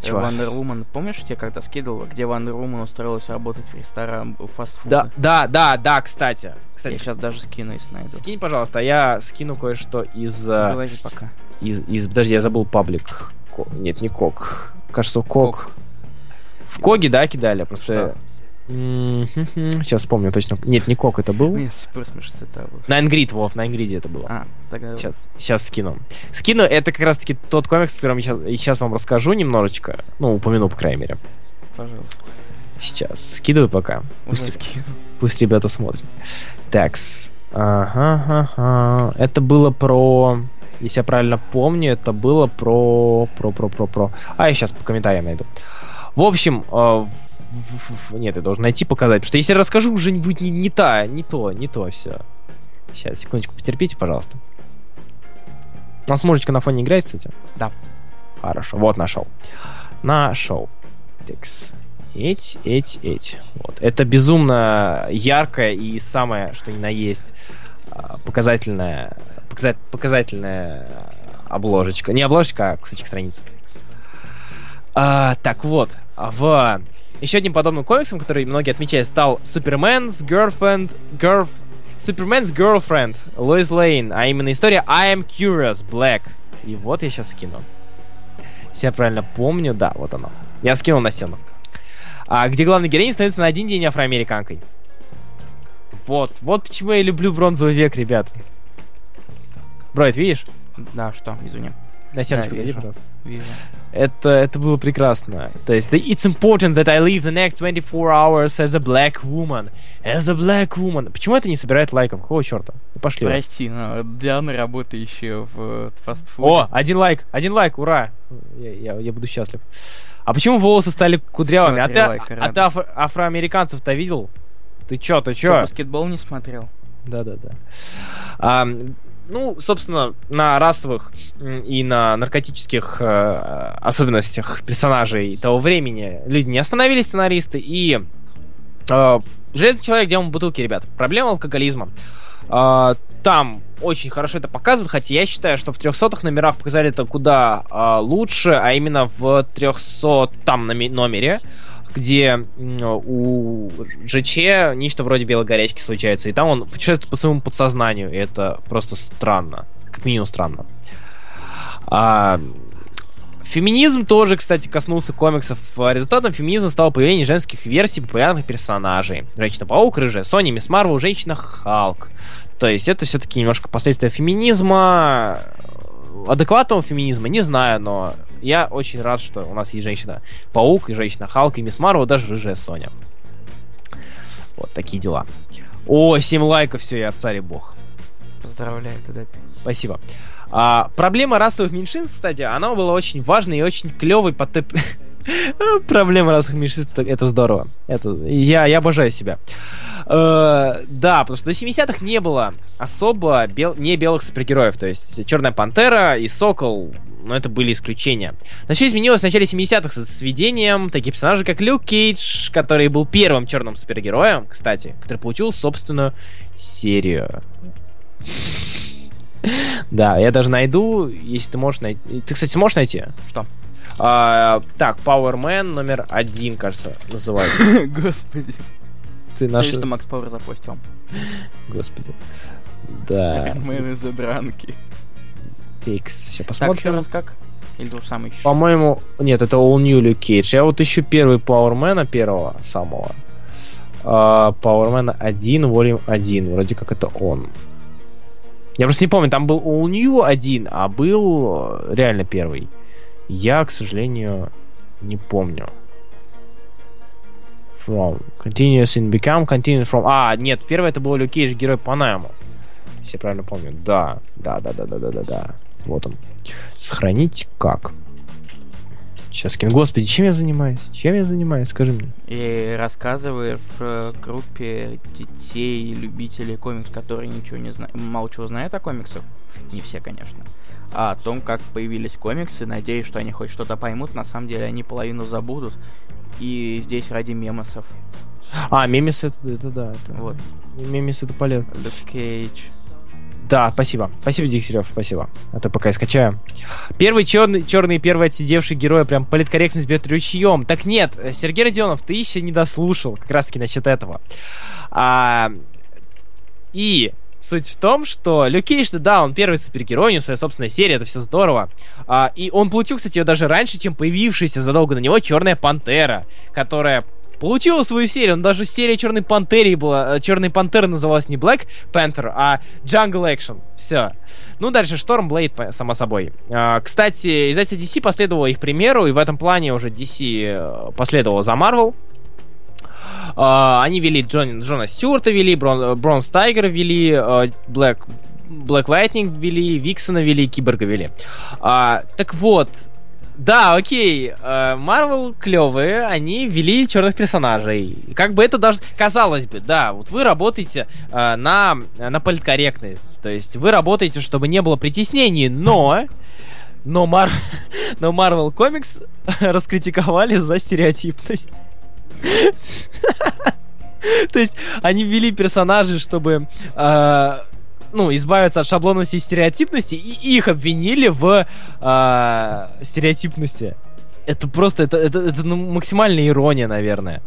Чего? Wonder Woman, помнишь, я когда скидывал, где Wonder Woman устроилась работать в ресторан фастфуд? Да, да, да, да, кстати. кстати. Я сейчас даже скину, если найду. Скинь, пожалуйста, а я скину кое-что из... Э, Говори пока. Из, из... Подожди, я забыл паблик. Нет, не Кок. Кажется, Кок. Кок. В Коге, да, кидали, просто... Что? Сейчас вспомню точно. Нет, не Кок это был. Нет, Суперсмеш это был. Nine Grid, Вов, Nine Grid е это было. А, тогда... Сейчас, сейчас скину. Скину, это как раз-таки тот комикс, о котором я сейчас, сейчас вам расскажу немножечко. Ну, упомяну, по крайней мере. Пожалуйста. Сейчас, скидывай пока. Пусть, пусть ребята смотрят. Такс. Ага, ага. Это было про... Если я правильно помню, это было про... Про, про, про, про... А, я сейчас по комментариям найду. В общем, э, нет, я должен найти, показать. Потому что если расскажу, уже будет не, не та, не то, не то все. Сейчас, секундочку, потерпите, пожалуйста. У нас мужичка на фоне играет, кстати? Да. Хорошо, вот нашел. Нашел. Текс. Эть, эть, эть. Вот. Это безумно яркая и самое, что ни на есть, показательная, показать, показательная обложечка. Не обложечка, а кусочек страницы. А, так вот, в еще одним подобным комиксом, который многие отмечают, стал Superman's Girlfriend... Girl... Superman's Girlfriend Лоис Лейн, а именно история I Am Curious Black. И вот я сейчас скину. Если я правильно помню, да, вот оно. Я скинул на стену. А, где главный героинь становится на один день афроамериканкой. Вот, вот почему я люблю бронзовый век, ребят. Бройд, видишь? Да, что, извини. На стеночку да, пожалуйста. Вижу. Это, это было прекрасно. То есть, it's important that I live the next 24 hours as a black woman. As a black woman. Почему это не собирает лайков? Какого черта? Ну, пошли. Прости, но Диана работает еще в фастфуде. О, один лайк, один лайк, ура. Я, я, я буду счастлив. А почему волосы стали кудрявыми? А ты, а ты афро- афроамериканцев-то видел? Ты чё, ты чё? Что, баскетбол не смотрел? Да-да-да. А, ну, собственно, на расовых и на наркотических э, особенностях персонажей того времени люди не остановились, сценаристы, и э, Железный человек, где бутылки, ребят. Проблема алкоголизма. Э, там очень хорошо это показывают, хотя я считаю, что в 300-х номерах показали это куда э, лучше, а именно в 300-там номере где у ЖЧ нечто вроде белой горячки случается, и там он путешествует по своему подсознанию, и это просто странно, как минимум странно. А, Феминизм тоже, кстати, коснулся комиксов. Результатом феминизма стало появление женских версий популярных персонажей. Женщина-паук, рыжая Соня, Мисс Марвел, Женщина-Халк. То есть это все-таки немножко последствия феминизма. Адекватного феминизма, не знаю, но я очень рад, что у нас есть женщина-паук, и женщина-халк, и мисс Марвел, даже рыжая Соня. Вот такие дела. О, 7 лайков, все, я царь и бог. Поздравляю, тогда. Спасибо. А, проблема расовых меньшинств, кстати, она была очень важной и очень клевой по тып... Проблема расовых меньшинств, это здорово. Это, я, я обожаю себя. Э, да, потому что до 70-х не было особо бел, не белых супергероев. То есть Черная Пантера и Сокол но это были исключения. Но все изменилось в начале 70-х с введением таких персонажей, как Люк Кейдж, который был первым черным супергероем, кстати, который получил собственную серию. Да, я даже найду, если ты можешь найти. Ты, кстати, сможешь найти? Что? А, так, Power Man номер один, кажется, называется. Господи. Ты наш... что Макс Пауэр запустил. Господи. Да. Мы из дранки. X. Сейчас посмотрим. Так, еще раз как? Или самое еще? По-моему, нет, это All New Luke Cage. Я вот ищу первый Powerman первого самого. Powerman 1, Volume 1. Вроде как это он. Я просто не помню, там был All New 1, а был реально первый. Я, к сожалению, не помню. From. Continuous in Become, Continuous from... А, нет, первый это был Люк Кейдж, герой по найму. Если я правильно помню. Да, да, да, да, да, да, да, да. Вот он. Сохранить как? Сейчас кину. Господи, чем я занимаюсь? Чем я занимаюсь? Скажи мне. И рассказываешь в группе детей, любителей комикс, которые ничего не знают, мало чего знают о комиксах. Не все, конечно. А о том, как появились комиксы, надеюсь, что они хоть что-то поймут. На самом деле они половину забудут. И здесь ради мемосов. А, мемес это, это да. Это... Вот. Мемес это полезно. Люк Кейдж. Да, спасибо. Спасибо, Дегтярев, спасибо. А то пока я скачаю. Первый черный, черный первый отсидевший герой, прям политкорректность бьет ручьем. Так нет, Сергей Родионов, ты еще не дослушал как раз таки насчет этого. А, и Суть в том, что Люк да, он первый супергерой, у него своя собственная серия, это все здорово. А, и он получил, кстати, ее даже раньше, чем появившаяся задолго на него Черная Пантера, которая получила свою серию. Он даже серия Черной Пантеры была. Э, Черной Пантеры называлась не Black Panther, а Jungle Action. Все. Ну, дальше Stormblade, само собой. А, кстати, издатель DC последовало их примеру, и в этом плане уже DC э, последовало за Marvel. Uh, они вели Джон, Джона Стюарта вели, Брон, Бронс Тайгер вели, uh, Black, Lightning вели, Виксона вели, Киборга вели. Uh, так вот, да, окей, Марвел э, клевые, они ввели черных персонажей. Как бы это даже казалось бы, да, вот вы работаете э, на, на политкорректность. То есть вы работаете, чтобы не было притеснений, но. Но, Мар... но Marvel Comics раскритиковали за стереотипность. То есть они ввели персонажей, чтобы э, ну, избавиться от шаблонности и стереотипности, и их обвинили в э, стереотипности. Это просто, это, это, это ну, максимальная ирония, наверное.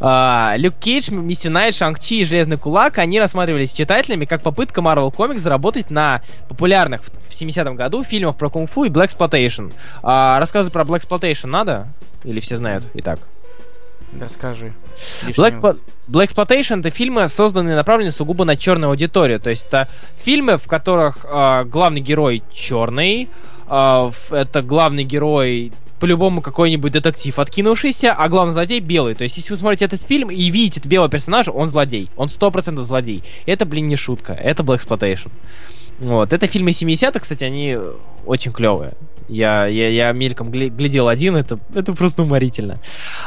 Uh, Люк Кейдж, Мисси Найт, Шанг-Чи и Железный Кулак, они рассматривались читателями как попытка Marvel Comics заработать на популярных в, в 70-м году фильмах про кунг-фу и Black Exploitation. Uh, рассказы про Black Exploitation надо? Или все знают и так? Расскажи. Black, Black Exploitation это фильмы, созданные и направленные сугубо на черную аудиторию. То есть это фильмы, в которых э, главный герой черный, э, это главный герой по-любому какой-нибудь детектив откинувшийся, а главный злодей белый. То есть, если вы смотрите этот фильм и видите белого персонажа, он злодей. Он сто процентов злодей. Это, блин, не шутка. Это Black Exploitation. Вот. Это фильмы 70-х, кстати, они очень клевые. Я, я, я мельком глядел один, это, это просто уморительно.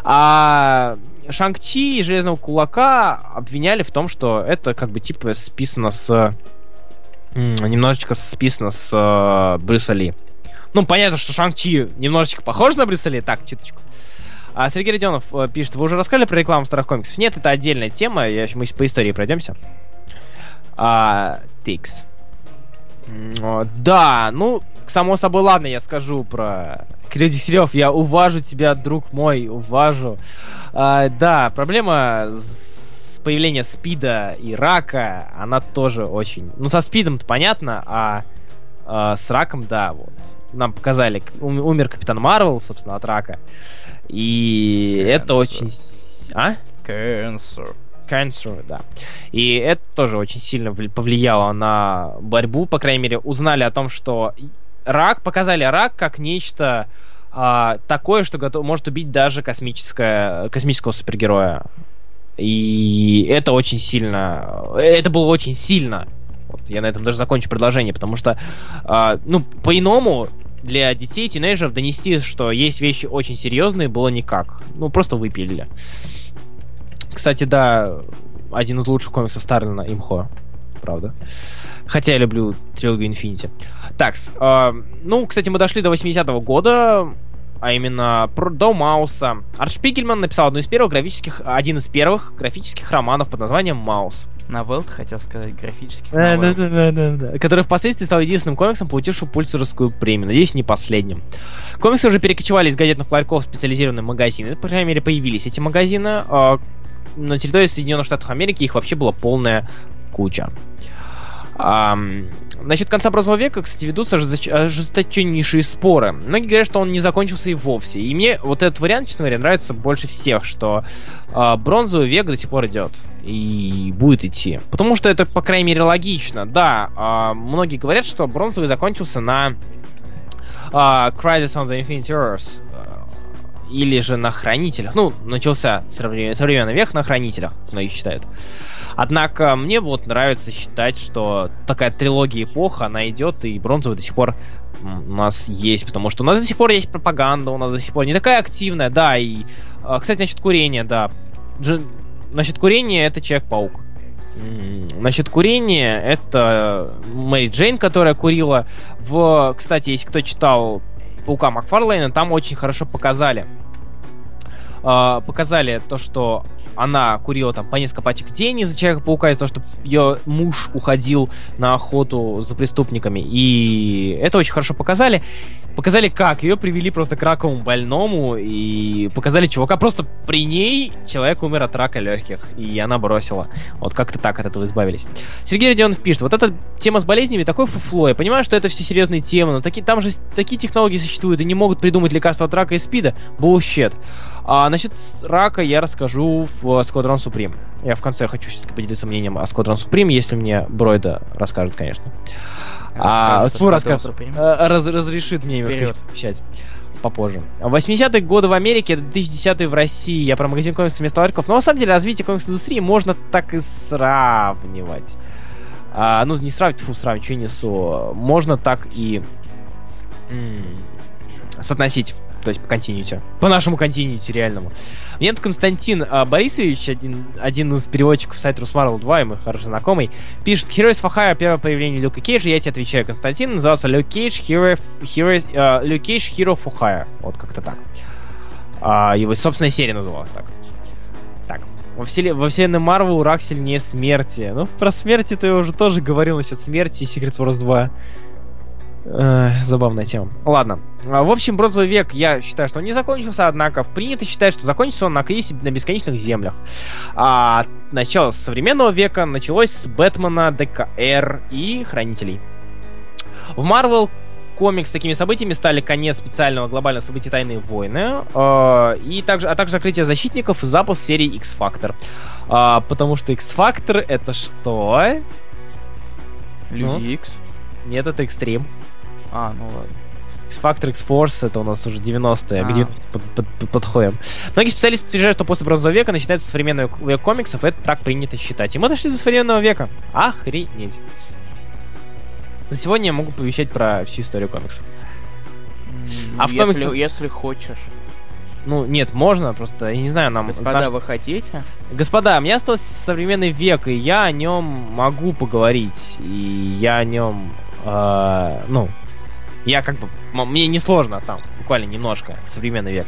А Шанг-Чи и Железного Кулака обвиняли в том, что это как бы типа списано с... Немножечко списано с uh, Брюса Ли. Ну, понятно, что Шанг-Чи немножечко похож на Брюса Ли. Так, чуточку. А Сергей Родионов э, пишет, вы уже рассказали про рекламу старых комиксов? Нет, это отдельная тема, я, мы по истории пройдемся. А, тикс. Да, ну, само собой, ладно, я скажу про Кирилл Серев. Я уважу тебя, друг мой, уважу. А, да, проблема с появления спида и рака, она тоже очень... Ну, со спидом-то понятно, а, а с раком, да, вот. Нам показали, умер Капитан Марвел, собственно, от рака. И Cancer. это очень... А? Cancer. Cancer, да. И это тоже очень сильно повлияло на борьбу, по крайней мере, узнали о том, что рак, показали рак как нечто а, такое, что готов, может убить даже космическое, космического супергероя. И это очень сильно... Это было очень сильно. Вот, я на этом даже закончу предложение, потому что, а, ну, по-иному для детей, тинейджеров донести, что есть вещи очень серьезные, было никак. Ну, просто выпилили. Кстати, да, один из лучших комиксов Старлина, Имхо. Правда. Хотя я люблю трилогию Infinity. Так, э, ну, кстати, мы дошли до 80-го года, а именно про, до Мауса. Арт Шпигельман написал одну из первых графических, один из первых графических романов под названием Маус. Новелл, хотел сказать, графических да, да, да, да, да, Который впоследствии стал единственным комиксом, получившим Пульцерскую премию. Надеюсь, не последним. Комиксы уже перекочевали из газетных ларьков в специализированные магазины. По крайней мере, появились эти магазины. На территории Соединенных Штатов Америки их вообще была полная куча. А, насчет конца прошлого века, кстати, ведутся ожесточеннейшие споры. Многие говорят, что он не закончился и вовсе. И мне вот этот вариант, честно говоря, нравится больше всех, что а, бронзовый век до сих пор идет. И будет идти. Потому что это, по крайней мере, логично. Да, а, многие говорят, что бронзовый закончился на а, Crisis on the Infinite Earth. Или же на Хранителях. Ну, начался современный век на Хранителях, многие считают. Однако мне вот нравится считать, что такая трилогия эпох, она идет, и бронзовый до сих пор у нас есть, потому что у нас до сих пор есть пропаганда, у нас до сих пор не такая активная, да, и, а, кстати, насчет курения, да, Дж... насчет курения это Человек-паук. Насчет курения, это Мэри Джейн, которая курила. В, кстати, если кто читал Паука Макфарлейна, там очень хорошо показали. Э, показали то, что она курила там по несколько пачек в день из-за Человека-паука, из-за того, что ее муж уходил на охоту за преступниками. И это очень хорошо показали. Показали как. Ее привели просто к раковому больному и показали чувака. Просто при ней человек умер от рака легких. И она бросила. Вот как-то так от этого избавились. Сергей Родионов пишет. Вот эта тема с болезнями такой фуфло. Я понимаю, что это все серьезные темы, но таки, там же такие технологии существуют и не могут придумать лекарства от рака и спида. Bullshit. А насчет рака я расскажу в Squadron Supreme. Я в конце хочу все-таки поделиться мнением о Squadron Supreme, если мне Бройда расскажет, конечно. А, свой рассказ э, раз, разрешит мне немножко вещать попозже. 80-е годы в Америке, 2010-е в России. Я про магазин комиксов вместо ларьков. Но на самом деле развитие комикс-индустрии можно так и сравнивать. А, ну, не сравнивать, фу, сравнивать, что я несу. Можно так и м- соотносить то есть по континьюте. По нашему континьюте реальному. Мне тут Константин а, Борисович, один, один из переводчиков сайта Русмарвел 2, и мой хороший знакомый, пишет Heroes for Hire, первое появление Люка Кейджа, я тебе отвечаю, Константин, назывался Люк Кейдж, Hero, Heroes, uh, Люк Кейдж, Hero for Hire. Вот как-то так. Uh, его собственная серия называлась так. Так. Во, вселен... Во вселенной Марвел Урак сильнее смерти. Ну, про смерти ты уже тоже говорил насчет смерти и Secret Wars 2. Э, забавная тема. Ладно. А, в общем, бронзовый век, я считаю, что он не закончился, однако принято считать, что закончился он на кризисе на бесконечных землях. А начало современного века началось с Бэтмена, ДКР и Хранителей. В Марвел комикс с такими событиями стали конец специального глобального события Тайные войны, э, и также, а также закрытие защитников и запуск серии X-Factor. Э, потому что X-Factor это что? Люди ну? X. Нет, это экстрим. А, ну ладно. X-Factor, X-Force, это у нас уже 90-е, а. к 90 под, под, под, подходим. Многие специалисты утверждают, что после бронзового века начинается современный век комиксов, это так принято считать. И мы дошли до современного века. Охренеть. За сегодня я могу повещать про всю историю комиксов. а в если, комиксах... Если хочешь. Ну, нет, можно, просто, я не знаю, нам... Господа, наш... вы хотите? Господа, мне остался современный век, и я о нем могу поговорить, и я о нем, э, ну, я как бы... Мне несложно там, буквально немножко, современный век.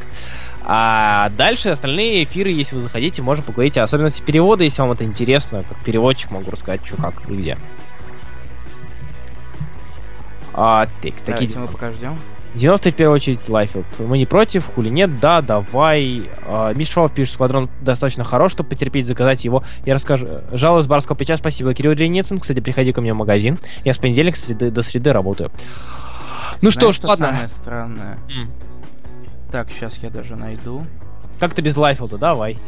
А дальше остальные эфиры, если вы заходите, можно поговорить о особенности перевода, если вам это интересно. Как переводчик могу рассказать, что, как и где. А, так, такие... мы пока ждем. 90 в первую очередь Лайфилд. Мы не против, хули нет, да, давай. А, Миш Швалов пишет, Squadron достаточно хорош, чтобы потерпеть, заказать его. Я расскажу. Жалуюсь Барского плеча, спасибо. Кирилл Дренецин, кстати, приходи ко мне в магазин. Я с понедельника среды, до среды работаю. Ну что ж, ладно. самое странное? Mm. Так, сейчас я даже найду. Как ты без Лайфилда? Давай.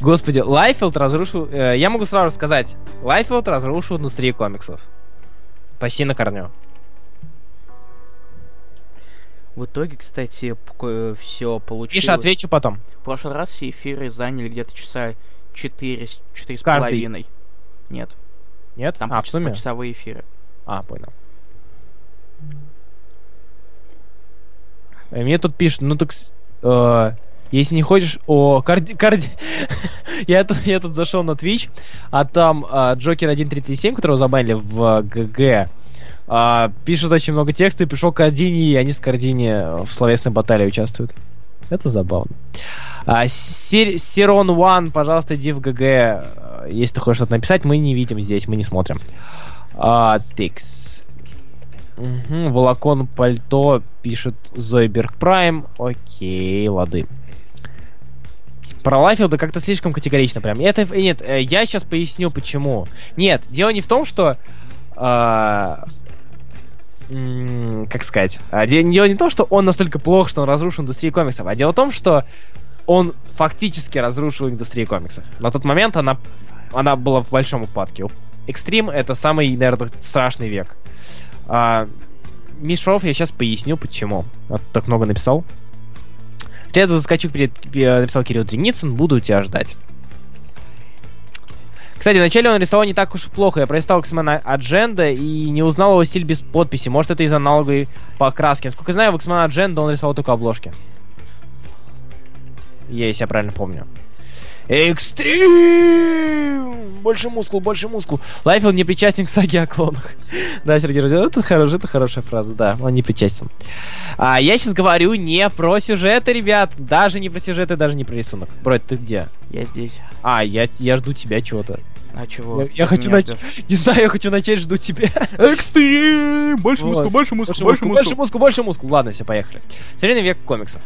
Господи, Лайфилд разрушил... Э, я могу сразу сказать. Лайфилд разрушил индустрию комиксов. Почти на корню. В итоге, кстати, все получилось... Миша, отвечу потом. В прошлый раз все эфиры заняли где-то часа 4, 4 с половиной. Нет. Нет? Там а, в сумме? часовые эфиры. А, понял. Мне тут пишут, ну так... Э, если не хочешь о карди... карди... я, тут, я тут зашел на Twitch, а там э, Джокер 1337, которого забанили в ГГ, э, пишет очень много текста и пришел к Кардини, и они с Кардини в словесной баталии участвуют. Это забавно. А, Сирон One, пожалуйста, иди в ГГ. Э, если ты хочешь что-то написать, мы не видим здесь, мы не смотрим. А, тикс. Угу, волокон пальто, пишет Зойберг Прайм. Окей, лады. Про Лайфилда как-то слишком категорично прям. Это, нет, э, я сейчас поясню, почему. Нет, дело не в том, что... Э, как сказать? А, дело не в том, что он настолько плох, что он разрушил индустрию комиксов, а дело в том, что он фактически разрушил индустрию комиксов. На тот момент она, она была в большом упадке. Экстрим — это самый, наверное, страшный век. А, Миш Шаров я сейчас поясню, почему. А так много написал. В среду заскочу, перед, написал Кирилл Дреницын, буду тебя ждать. Кстати, вначале он рисовал не так уж плохо. Я пролистал X-Men Agenda и не узнал его стиль без подписи. Может, это из аналоговой покраски. Насколько я знаю, в X-Men Agenda он рисовал только обложки. Если я правильно помню. Экстрим! Больше мускул, больше мускул. Лайфилд не причастен к саге о клонах. да, Сергей Родион, это, хорош, это хорошая фраза, да, он не причастен. А, я сейчас говорю не про сюжеты, ребят. Даже не про сюжеты, даже не про рисунок. Брат, ты где? Я здесь. А, я, я жду тебя чего-то. А чего? Я, я хочу начать. Не знаю, я хочу начать, жду тебя. Экстрим! Больше вот. мускул, больше мускул, больше мускул, больше мускул, больше мускул. Ладно, все, поехали. Современный век комиксов.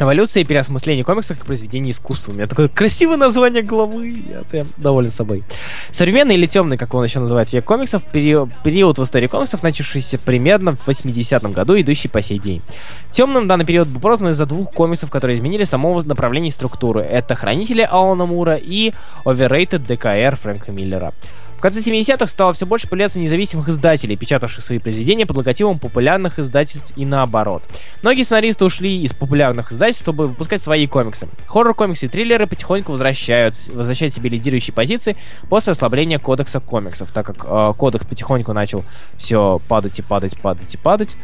Эволюция и переосмысление комиксов как произведение искусства. У меня такое красивое название главы. Я прям доволен собой. Современный или темный, как он еще называет, век комиксов, период, период в истории комиксов, начавшийся примерно в 80-м году, идущий по сей день. Темным данный период был прозван из-за двух комиксов, которые изменили самого направления и структуры. Это Хранители Алана Мура и Overrated ДКР Фрэнка Миллера. В конце 70-х стало все больше появляться независимых издателей, печатавших свои произведения под логотипом популярных издательств и наоборот. Многие сценаристы ушли из популярных издательств, чтобы выпускать свои комиксы. Хоррор-комиксы и триллеры потихоньку возвращают, возвращают себе лидирующие позиции после ослабления кодекса комиксов, так как э, кодекс потихоньку начал все падать и падать, падать и падать.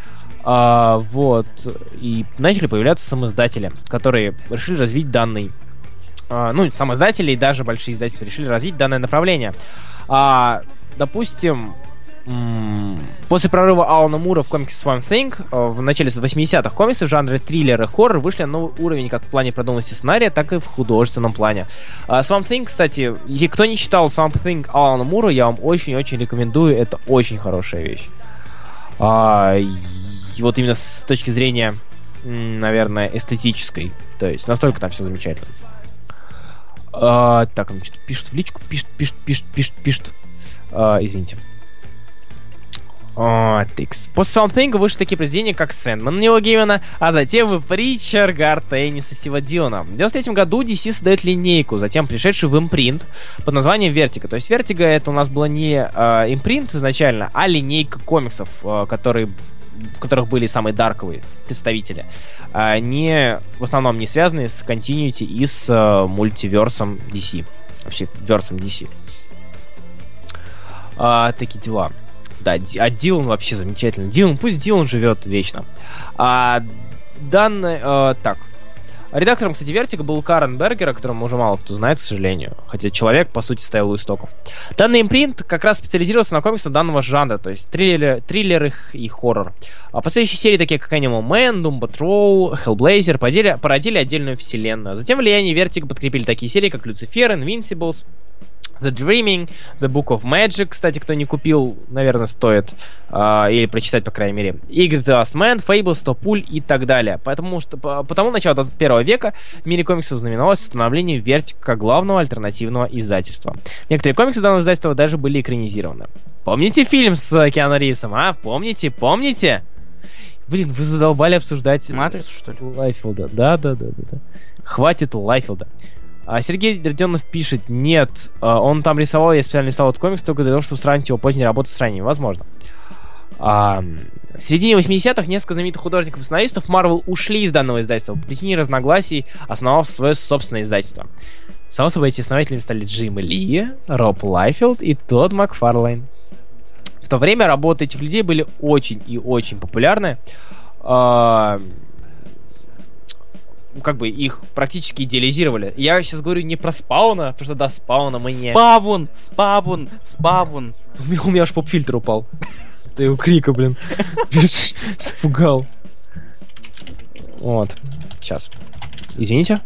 А, вот. И начали появляться самоиздатели, которые решили развить данный а, ну, самоиздатели и даже большие издательства решили развить данное направление. А, допустим, После прорыва Алана Мура в комиксе Swamp Thing э, в начале 80-х комиксы в жанре триллер и хоррор вышли на новый уровень как в плане продуманности сценария, так и в художественном плане. А, Swamp Thing, кстати, кто не читал Swamp Thing Алана Мура, я вам очень-очень рекомендую, это очень хорошая вещь. А, и вот именно с точки зрения, наверное, эстетической. То есть настолько там все замечательно. А, так, он что-то пишет в личку, пишет, пишет, пишет, пишет, пишет. А, извините. О, тыкс. После Something вышли такие произведения, как Сэндман Нила Геймана, а затем и Притчер Гарта Тенниса Стива Дилана. В 93 году DC создает линейку, затем пришедшую в импринт под названием Vertigo. То есть Vertigo это у нас была не э, импринт изначально, а линейка комиксов, э, которые в которых были самые дарковые представители, а не в основном не связанные с Continuity и с э, мультиверсом DC. Вообще, версом DC. А, такие дела. Да, а Дилан вообще замечательный. Дилан, пусть Дилан живет вечно. А, данный... Э, так, Редактором, кстати, Вертика был Карен Бергер, о котором уже мало кто знает, к сожалению. Хотя человек, по сути, стоял у истоков. Данный импринт как раз специализировался на комиксах данного жанра, то есть триллеры, триллеры и хоррор. А последующие серии, такие как Animal Man, Doom Patrol, Hellblazer, породили, породили отдельную вселенную. Затем влияние Вертика подкрепили такие серии, как Люцифер, Invincibles, The Dreaming, The Book of Magic, кстати, кто не купил, наверное, стоит э, или прочитать, по крайней мере. Ig the Last Man, Fable, Стопуль и так далее. Потому что по, потому начало 21 века в мире комиксов знаменовалось становление Вертика главного альтернативного издательства. Некоторые комиксы данного издательства даже были экранизированы. Помните фильм с Киану Ривзом, а? Помните? Помните? Блин, вы задолбали обсуждать... Матрицу, что ли? Лайфилда. Да, да, да, да. да. Хватит Лайфилда. А Сергей Родионов пишет, нет, а, он там рисовал, я специально рисовал этот комикс только для того, чтобы сравнить его поздней работы с ранними. Возможно. А, в середине 80-х несколько знаменитых художников и сценаристов Marvel ушли из данного издательства по причине разногласий, основав свое собственное издательство. Само собой, эти основателями стали Джим Ли, Роб Лайфилд и Тодд Макфарлейн. В то время работы этих людей были очень и очень популярны. А, как бы их практически идеализировали. Я сейчас говорю не про спауна, потому что до спауна мы не... Spawn! Spawn! Spawn! У меня, у меня аж поп-фильтр упал. Ты его крика, блин. Спугал. Вот. Сейчас. Извините.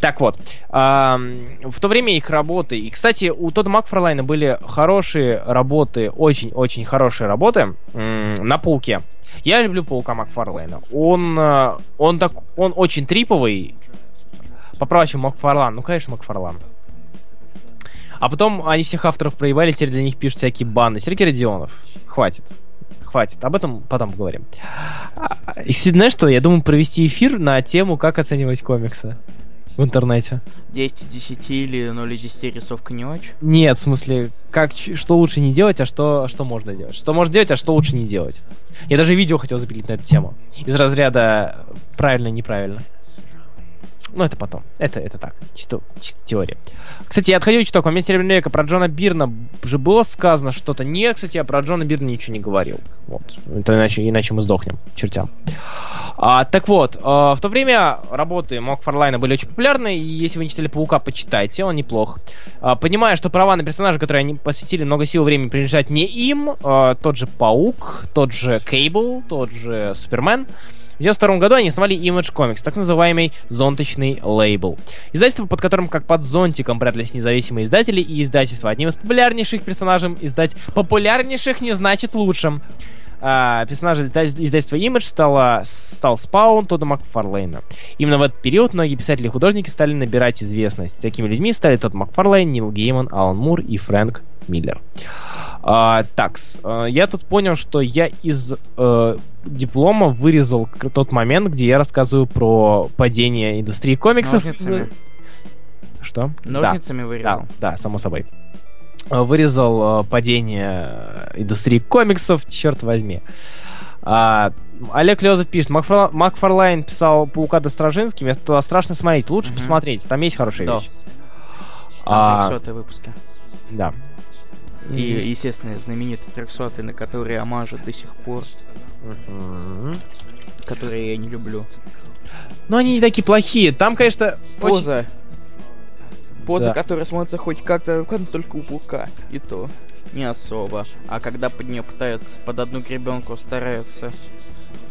Так вот, в то время их работы, и, кстати, у Тодда Макфарлайна были хорошие работы, очень-очень хорошие работы на Пауке. Я люблю Паука Макфарлейна. Он, э, он, так, он очень триповый. Поправочу Макфарлан. Ну, конечно, Макфарлан. А потом они всех авторов проебали, теперь для них пишут всякие баны. Сергей Родионов. Хватит. Хватит. Об этом потом поговорим. А, и знаешь что? Я думаю провести эфир на тему, как оценивать комиксы. В интернете. 10 из 10 или 0 из 10 рисовка не очень? Нет, в смысле, как, что лучше не делать, а что, что можно делать. Что можно делать, а что лучше не делать. Я даже видео хотел запилить на эту тему. Из разряда правильно-неправильно. Ну, это потом. Это, это так, чисто, чисто теория. Кстати, я отходил чуток. В моменте Серебряного века про Джона Бирна же было сказано что-то. Нет, кстати, я про Джона Бирна ничего не говорил. Вот. Это иначе, иначе мы сдохнем, чертям. А, так вот, а, в то время работы Макфарлайна были очень популярны, и если вы не читали Паука, почитайте, он неплох. А, понимая, что права на персонажа, которые они посвятили много сил и времени, принадлежат не им, а, тот же Паук, тот же Кейбл, тот же Супермен, 1992 году они основали Image Comics, так называемый зонточный лейбл. Издательство, под которым как под зонтиком прятались независимые издатели и издательство. Одним из популярнейших персонажей издать популярнейших не значит лучшим. А, персонажем издательства Image стала, стал Спаун Тодда Макфарлейна. Именно в этот период многие писатели и художники стали набирать известность. Такими людьми стали Тодд Макфарлейн, Нил Гейман, Алан Мур и Фрэнк Миллер. А, такс, а, я тут понял, что я из э, диплома вырезал тот момент, где я рассказываю про падение индустрии комиксов. Ножницами. Что? Ножницами да, вырезал? Да, да, само собой. А, вырезал э, падение индустрии комиксов, черт возьми. А, Олег Лезов пишет, Макфар... Макфарлайн писал Паука Достражинским, это страшно смотреть, лучше угу. посмотреть, там есть хорошие да. вещи. А, 300 выпуски. Да. И, естественно, знаменитый 300 на который омажет до сих пор. Mm-hmm. Которые я не люблю. Но они не такие плохие. Там, конечно, Поза. Очень... Поза, да. которая смотрится хоть как-то, как только у паука. И то. Не особо. А когда под нее пытаются под одну гребенку стараются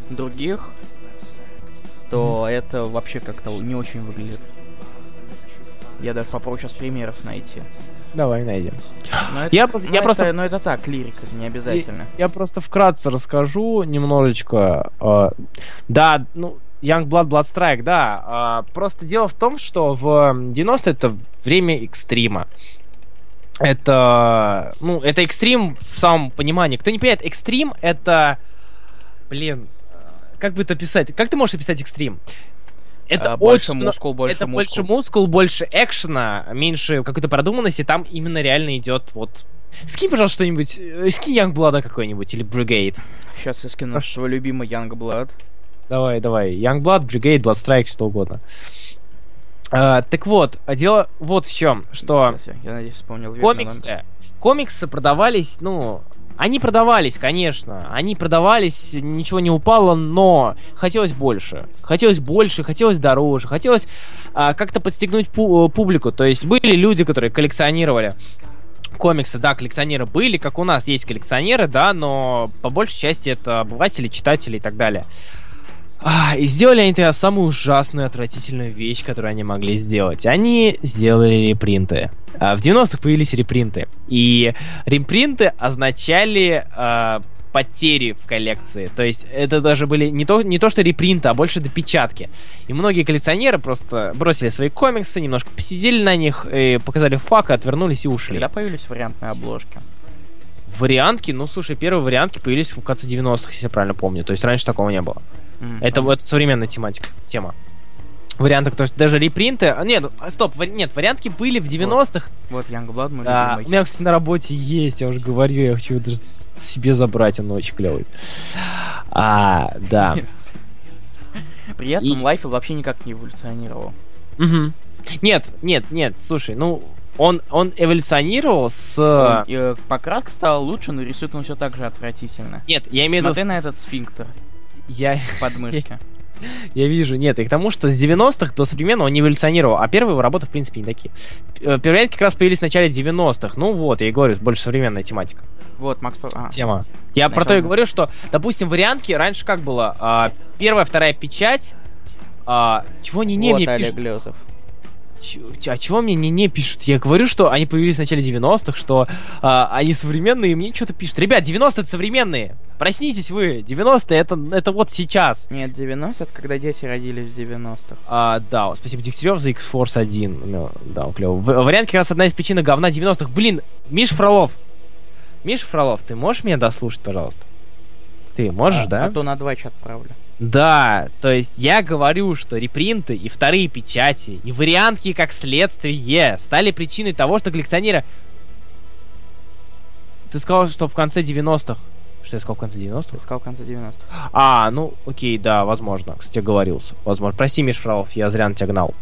других, то mm-hmm. это вообще как-то не очень выглядит. Я даже попробую сейчас примеров найти. Давай найдем. Но это, я, но я это, просто... Но это так, лирика, не обязательно. Я, я просто вкратце расскажу немножечко. Э, да, ну, Young Blood, Blood Strike, да. Э, просто дело в том, что в 90-е это время экстрима. Это, ну, это экстрим в самом понимании. Кто не понимает, экстрим это, блин, как бы это писать? Как ты можешь описать экстрим? это а, больше очень, мускул, больше это мускул. больше мускул, больше экшена, меньше какой-то продуманности. Там именно реально идет вот. Скинь, пожалуйста, что-нибудь. Э, скинь Youngblood какой-нибудь или Brigade. Сейчас я скину Аж... свой любимый Youngblood. Давай, давай. Youngblood, Brigade, Bloodstrike, что угодно. А, так вот, а дело вот в чем, что... Я надеюсь, вспомнил. Комиксы, комиксы продавались, ну, они продавались, конечно. Они продавались, ничего не упало, но хотелось больше. Хотелось больше, хотелось дороже, хотелось а, как-то подстегнуть пу- публику. То есть были люди, которые коллекционировали комиксы, да, коллекционеры были, как у нас есть коллекционеры, да, но по большей части это обыватели, читатели и так далее. А, и сделали они тогда самую ужасную, отвратительную вещь, которую они могли сделать. Они сделали репринты. А, в 90-х появились репринты. И репринты означали а, потери в коллекции. То есть это даже были не то, не то что репринты, а больше допечатки. И многие коллекционеры просто бросили свои комиксы, немножко посидели на них, и показали фак, отвернулись и ушли. Когда появились вариантные обложки? Вариантки? Ну, слушай, первые вариантки появились в конце 90-х, если я правильно помню. То есть раньше такого не было. Mm-hmm. Это вот современная тематика, тема. Варианты, то есть даже репринты... А, нет, а, стоп, вари... нет, вариантки были в 90-х. Вот, вот Youngblood мы да, У меня, кстати, на работе есть, я уже говорю, я хочу даже себе забрать, он очень клевый. А, да. При этом И... Лайф вообще никак не эволюционировал. Угу. Нет, нет, нет, слушай, ну, он, он эволюционировал с... Он, э, покраска стала лучше, но рисует он все так же отвратительно. Нет, я имею в виду... Смотри на этот сфинктер. Я... Подмышки. Я вижу, нет, и к тому, что с 90-х до современного он не эволюционировал, а первые его работы, в принципе, не такие. Э, первые как раз появились в начале 90-х, ну вот, я и говорю, больше современная тематика. Вот, Макс... А. Тема. Я про то и говорю, что, допустим, вариантки раньше как было? А, первая, вторая печать, а, чего не не вот мне Олег пишут? А чего мне не не пишут? Я говорю, что они появились в начале 90-х, что а, они современные, и мне что-то пишут. Ребят, 90-е это современные. Проснитесь вы. 90-е это, это вот сейчас. Нет, 90 это когда дети родились в 90-х. А, да, спасибо Дегтярев за X-Force 1. Ну, да, клево. В, вариант как раз одна из причин говна 90-х. Блин, Миш Фролов. Миш Фролов, ты можешь меня дослушать, пожалуйста? Ты можешь, а, да? А то на два чат отправлю. Да, то есть я говорю, что репринты и вторые печати, и вариантки как следствие стали причиной того, что коллекционеры... Ты сказал, что в конце 90-х что я сказал в конце 90-х? сказал в конце 90-х. А, ну, окей, да, возможно. Кстати, оговорился. Возможно. Прости, Миш Фролов, я зря на тебя гнал.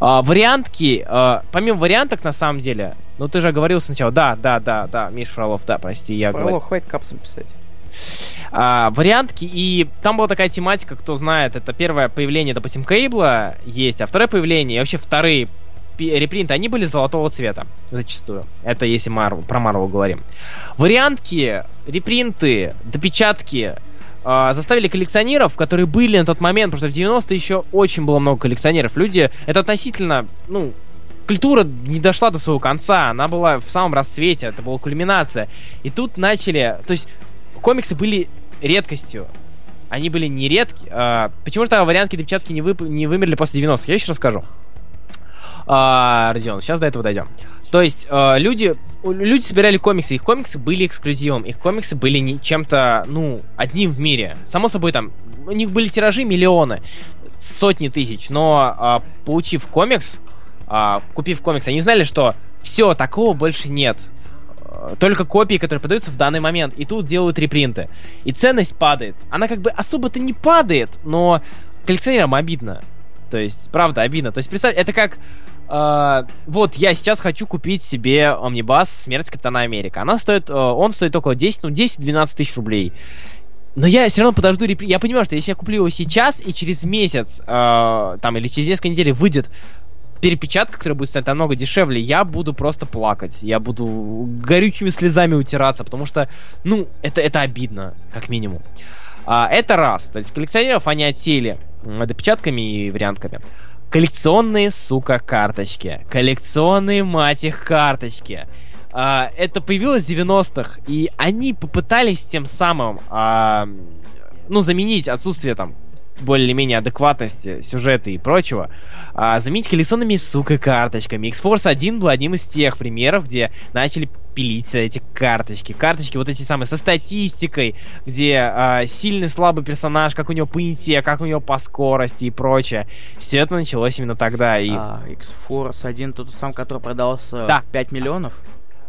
А, вариантки, а, помимо варианток, на самом деле, ну, ты же говорил сначала, да, да, да, да, Миш Фролов, да, прости, я Фролов, говорил. хватит капсом писать. А, вариантки, и там была такая тематика, кто знает, это первое появление, допустим, Кейбла есть, а второе появление, и вообще вторые репринты, они были золотого цвета, зачастую. Это если Марвел, про Марвел говорим. Вариантки, репринты, допечатки э, заставили коллекционеров, которые были на тот момент, потому что в 90-е еще очень было много коллекционеров. Люди, это относительно, ну, культура не дошла до своего конца, она была в самом расцвете, это была кульминация. И тут начали, то есть комиксы были редкостью. Они были не редки. Э, почему же вариантки допечатки не, вып- не вымерли после 90-х? Я еще расскажу. А, Родион, сейчас до этого дойдем. То есть э, люди, люди собирали комиксы, их комиксы были эксклюзивом, их комиксы были не чем-то, ну, одним в мире. Само собой, там, у них были тиражи миллионы, сотни тысяч, но э, получив комикс, э, купив комикс, они знали, что все, такого больше нет. Только копии, которые продаются в данный момент. И тут делают репринты. И ценность падает. Она как бы особо-то не падает, но коллекционерам обидно. То есть, правда, обидно. То есть, представь, это как Uh, вот, я сейчас хочу купить себе Омнибас Смерть Капитана Америка. Она стоит, uh, он стоит около 10, ну, 10-12 тысяч рублей. Но я все равно подожду репри... Я понимаю, что если я куплю его сейчас, и через месяц, uh, там, или через несколько недель выйдет перепечатка, которая будет стоить намного дешевле, я буду просто плакать. Я буду горючими слезами утираться, потому что, ну, это, это обидно, как минимум. А, это раз. То есть коллекционеров они отсеяли допечатками и вариантками. Коллекционные, сука, карточки. Коллекционные, мать их, карточки. А, это появилось в 90-х, и они попытались тем самым, а, ну, заменить отсутствие там более-менее адекватности сюжета и прочего, а, заменить коллекционными, сука, карточками. X-Force 1 был одним из тех примеров, где начали пилить эти карточки. Карточки вот эти самые со статистикой, где а, сильный, слабый персонаж, как у него по инте, как у него по скорости и прочее. Все это началось именно тогда. И... А, X-Force 1 тот самый, который продался да. 5 миллионов?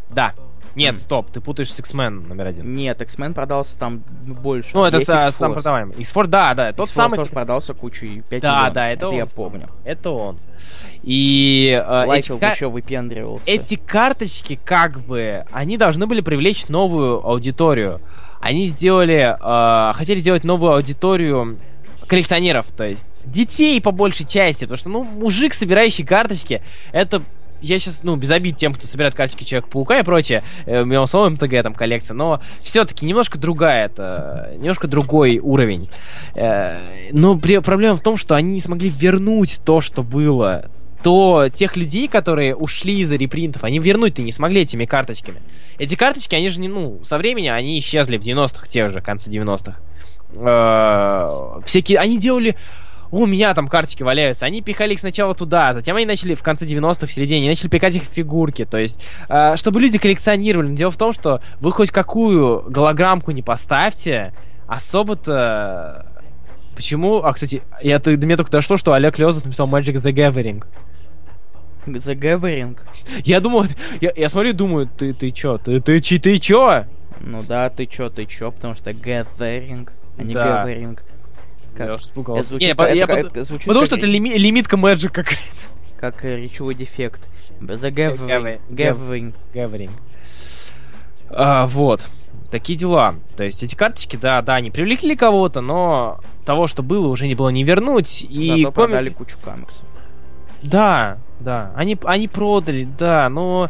Да, нет, стоп, ты путаешь с X-Men номер один. Нет, X-Men продался там больше. Ну, это с, сам продаваемый. X-Force, да, да, тот самый... тоже продался кучей 5 Да, миллионов. да, это, это он. я помню. Это он. И... Э, эти, кар... еще выпендривался. Эти карточки, как бы, они должны были привлечь новую аудиторию. Они сделали... Э, хотели сделать новую аудиторию коллекционеров, то есть детей по большей части, потому что, ну, мужик, собирающий карточки, это я сейчас, ну, без обид тем, кто собирает карточки Человека-паука и прочее, у меня самого МТГ там коллекция, но все-таки немножко другая это, немножко другой уровень. Э, но проблема в том, что они не смогли вернуть то, что было то тех людей, которые ушли из-за репринтов, они вернуть-то не смогли этими карточками. Эти карточки, они же, не, ну, со временем, они исчезли в 90-х, тех же, конце 90-х. Э, всякие, они делали у меня там карточки валяются. Они пихали их сначала туда, затем они начали в конце 90-х, в середине, они начали пикать их в фигурки. То есть, э, чтобы люди коллекционировали. Но дело в том, что вы хоть какую голограммку не поставьте, особо-то... Почему? А, кстати, я, до меня только дошло, что Олег Лезов написал Magic the Gathering. The Gathering? Я думал, я, я смотрю, думаю, ты, ты чё, ты, ты, ты, ты чё? Ну да, ты чё, ты чё, потому что Gathering, а не да. Gathering. Я испугался. Не, это, я, это, это, звучит потому как... что это лими, лимитка Magic какая-то. Как э, речевой дефект. The gathering. Gathering. gathering. А, вот. Такие дела. То есть эти карточки, да, да, они привлекли кого-то, но того, что было, уже не было не вернуть. И Зато комик... продали кучу комиксов. Да, да. Они, они продали, да, но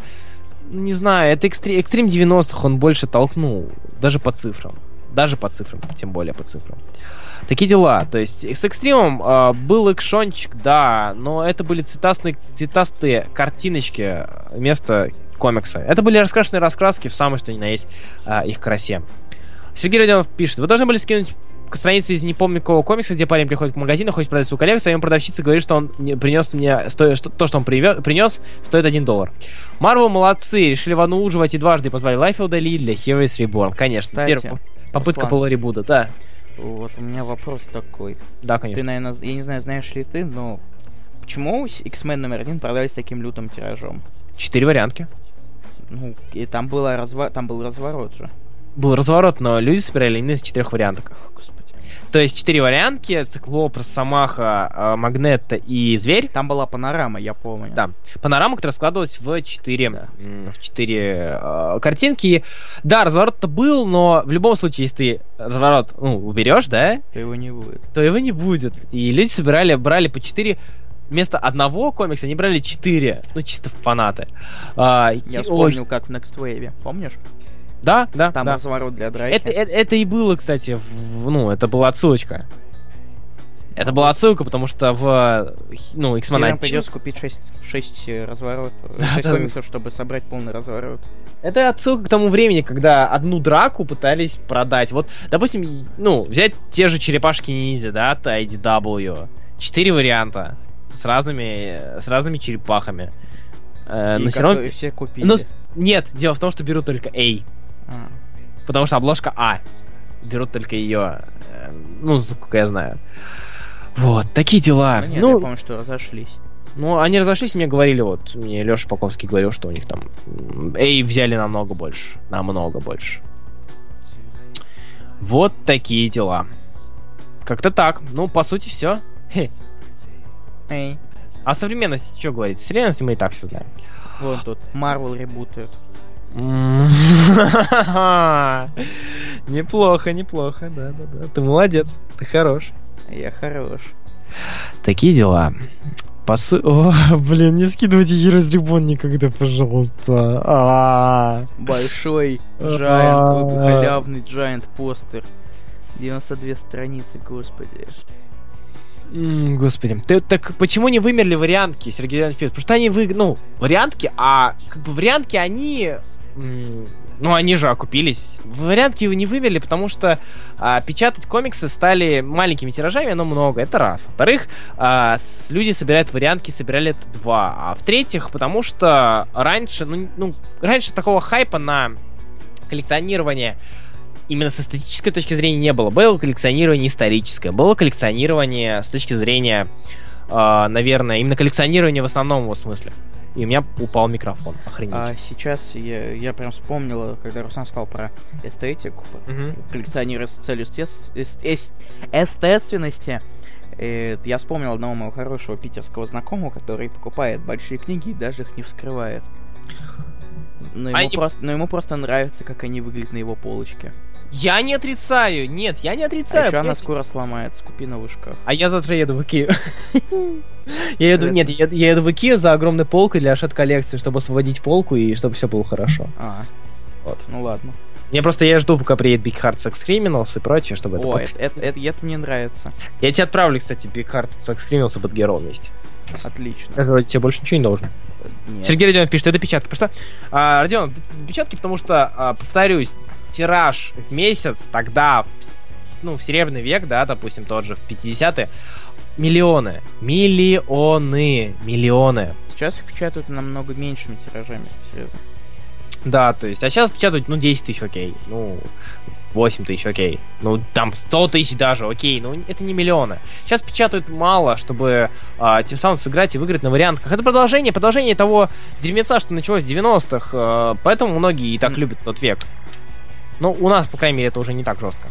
не знаю, это экстрим, экстрим 90-х он больше толкнул, даже по цифрам. Даже по цифрам, тем более по цифрам. Такие дела. То есть с экстримом э, был экшончик, да, но это были цветастые, цветастые картиночки вместо комикса. Это были раскрашенные раскраски в самой что ни на есть э, их красе. Сергей Родионов пишет, вы должны были скинуть страницу из не помню какого комикса, где парень приходит к магазину, хочет продать свою коллекцию, а ему продавщица говорит, что он принес мне сто... что, то, что он привез, принес, стоит 1 доллар. Марвел молодцы, решили вануживать и дважды позвали Лайфилда Ли для Heroes Reborn. Конечно, первая попытка была ребуда, да. Вот, у меня вопрос такой. Да, конечно. Ты, наверное, я не знаю, знаешь ли ты, но почему X-Men номер один продались таким лютым тиражом? Четыре вариантки. Ну, и там, было разва... там был разворот же. Был разворот, но люди собирали именно из четырех варианток. То есть четыре вариантки, Циклоп, Росомаха, э, Магнетта и Зверь. Там была панорама, я помню. Да. Панорама, которая складывалась в четыре, Да. в четыре э, картинки. Да, разворот-то был, но в любом случае, если ты разворот ну, уберешь, да, То его не будет. то его не будет. И люди собирали, брали по четыре вместо одного комикса они брали четыре. Ну, чисто фанаты. А, Я ой, вспомнил, как в Next Wave, помнишь? Да, да, Там да. разворот для драки. Это, это, это и было, кстати, в- ну, это была отсылочка. Это была отсылка, потому что в, ну, X-Men Теперь нам 1... придется купить 6, 6 разворотов, Да, 6 да. комиксов, чтобы собрать полный разворот. Это отсылка к тому времени, когда одну драку пытались продать. Вот, допустим, ну, взять те же черепашки ниндзя, да, от IDW. Четыре варианта. С разными, с разными черепахами. Э, И но все равно... все купили. но нет, дело в том, что берут только A. А, Потому что обложка А. Берут только ее. э, ну, сколько я знаю. Вот, такие дела. ну нет, ну, я помню, что разошлись. Ну, они разошлись, мне говорили, вот, мне Леша Паковский говорил, что у них там Эй взяли намного больше. Намного больше. Вот такие дела. Как-то так. Ну, по сути, все. Эй, А современность, что говорить? Современность мы и так все знаем. вон тут, Марвел ребутает. Неплохо, неплохо, да, да, да. Ты молодец, ты хорош. Я хорош. Такие дела. По су- О, блин, не скидывайте Heroes Reborn никогда, пожалуйста. А. Большой джайант, халявный джайант постер. 92 страницы, господи. Господи, ты так почему не вымерли вариантки, Сергей Петр? Потому что они вы, ну, вариантки, а как бы вариантки, они, ну, они же окупились. Вариантки не вымерли, потому что а, печатать комиксы стали маленькими тиражами, но много, это раз. Во-вторых, а, люди собирают вариантки, собирали это два. А в-третьих, потому что раньше, ну, ну, раньше такого хайпа на коллекционирование именно с эстетической точки зрения не было. Было коллекционирование историческое, было коллекционирование с точки зрения, э, наверное, именно коллекционирование в основном его смысле. И у меня упал микрофон. Охренеть. А сейчас я, я прям вспомнил, когда Руслан сказал про эстетику, про Мгм. коллекционировать с целью эст- эст- естественности. Я вспомнил одного моего хорошего питерского знакомого, который покупает большие книги и даже их не вскрывает. Но ему, Они- просто, но ему просто нравится, как они выглядят на его полочке. Я не отрицаю, нет, я не А отрицаю. еще она скоро сломается, купи новый шкаф. А я завтра еду в Икею. Я еду, нет, я еду, я еду в Икею за огромной полкой для шат коллекции, чтобы освободить полку и чтобы все было хорошо. А, Вот. ну ладно. Мне просто я жду, пока приедет Big Heart Sex Criminals и прочее, чтобы это О, просто- это, это- это- мне нравится. Я тебе отправлю, кстати, Big Heart Sex Criminals и Girl вместе. Отлично. Я вроде тебе больше ничего не должен. Нет. Сергей Родионов пишет, это печатки. Потому что, а, Родионов, это печатки, потому что, а, повторюсь, тираж в месяц тогда, ну, в Серебряный век, да, допустим, тот же, в 50-е, миллионы, миллионы, миллионы. Сейчас их печатают намного меньшими тиражами, серьезно. Да, то есть, а сейчас печатают, ну, 10 тысяч, окей, ну, 8 тысяч, окей, ну, там 100 тысяч даже, окей, ну, это не миллионы. Сейчас печатают мало, чтобы а, тем самым сыграть и выиграть на вариантках. Это продолжение, продолжение того дерьмеца, что началось в 90-х, а, поэтому многие и так любят тот век. Но у нас, по крайней мере, это уже не так жестко.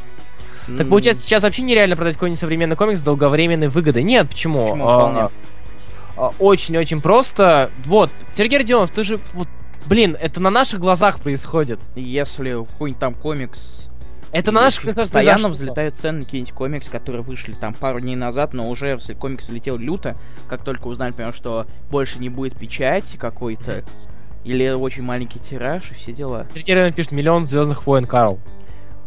Так получается, сейчас вообще нереально продать какой-нибудь современный комикс с долговременной выгодой. Нет, почему? Почему? А, а, Очень-очень просто. Вот, Сергей Родионов, ты же... Вот, блин, это на наших глазах происходит. Если какой-нибудь там комикс... Это на наших глазах Постоянно взлетают цены на какие-нибудь комикс, которые вышли там пару дней назад, но уже комикс взлетел люто, как только узнали, например, что больше не будет печати какой-то, или очень маленький тираж и все дела. Сергей пишет «Миллион звездных войн, Карл».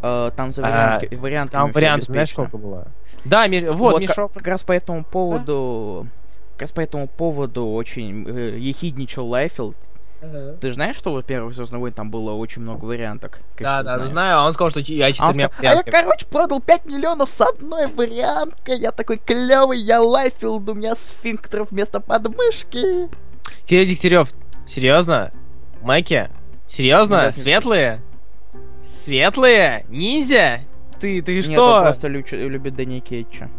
Э, там за А, варианты Там вариантов, знаешь, сколько было? Да, ми- вот, Вот, как, как раз по этому поводу... Как раз по этому поводу очень э, ехидничал Лайфилд. Ты же знаешь, что, во-первых, Звездный войн там было очень много варианток? Как Да, да, знаешь? знаю, а он сказал, что я А четырьмя сказал, а я, короче, продал 5 миллионов с одной варианткой. Я такой клевый, я Лайфилд, у меня сфинктер вместо подмышки. Кирилл Дегтярев, серьезно? Майки? Серьезно? Нет, не Светлые? Светлые? Ниндзя? ты, ты Нет, что? он просто любит, любит Дэнни Кейтча.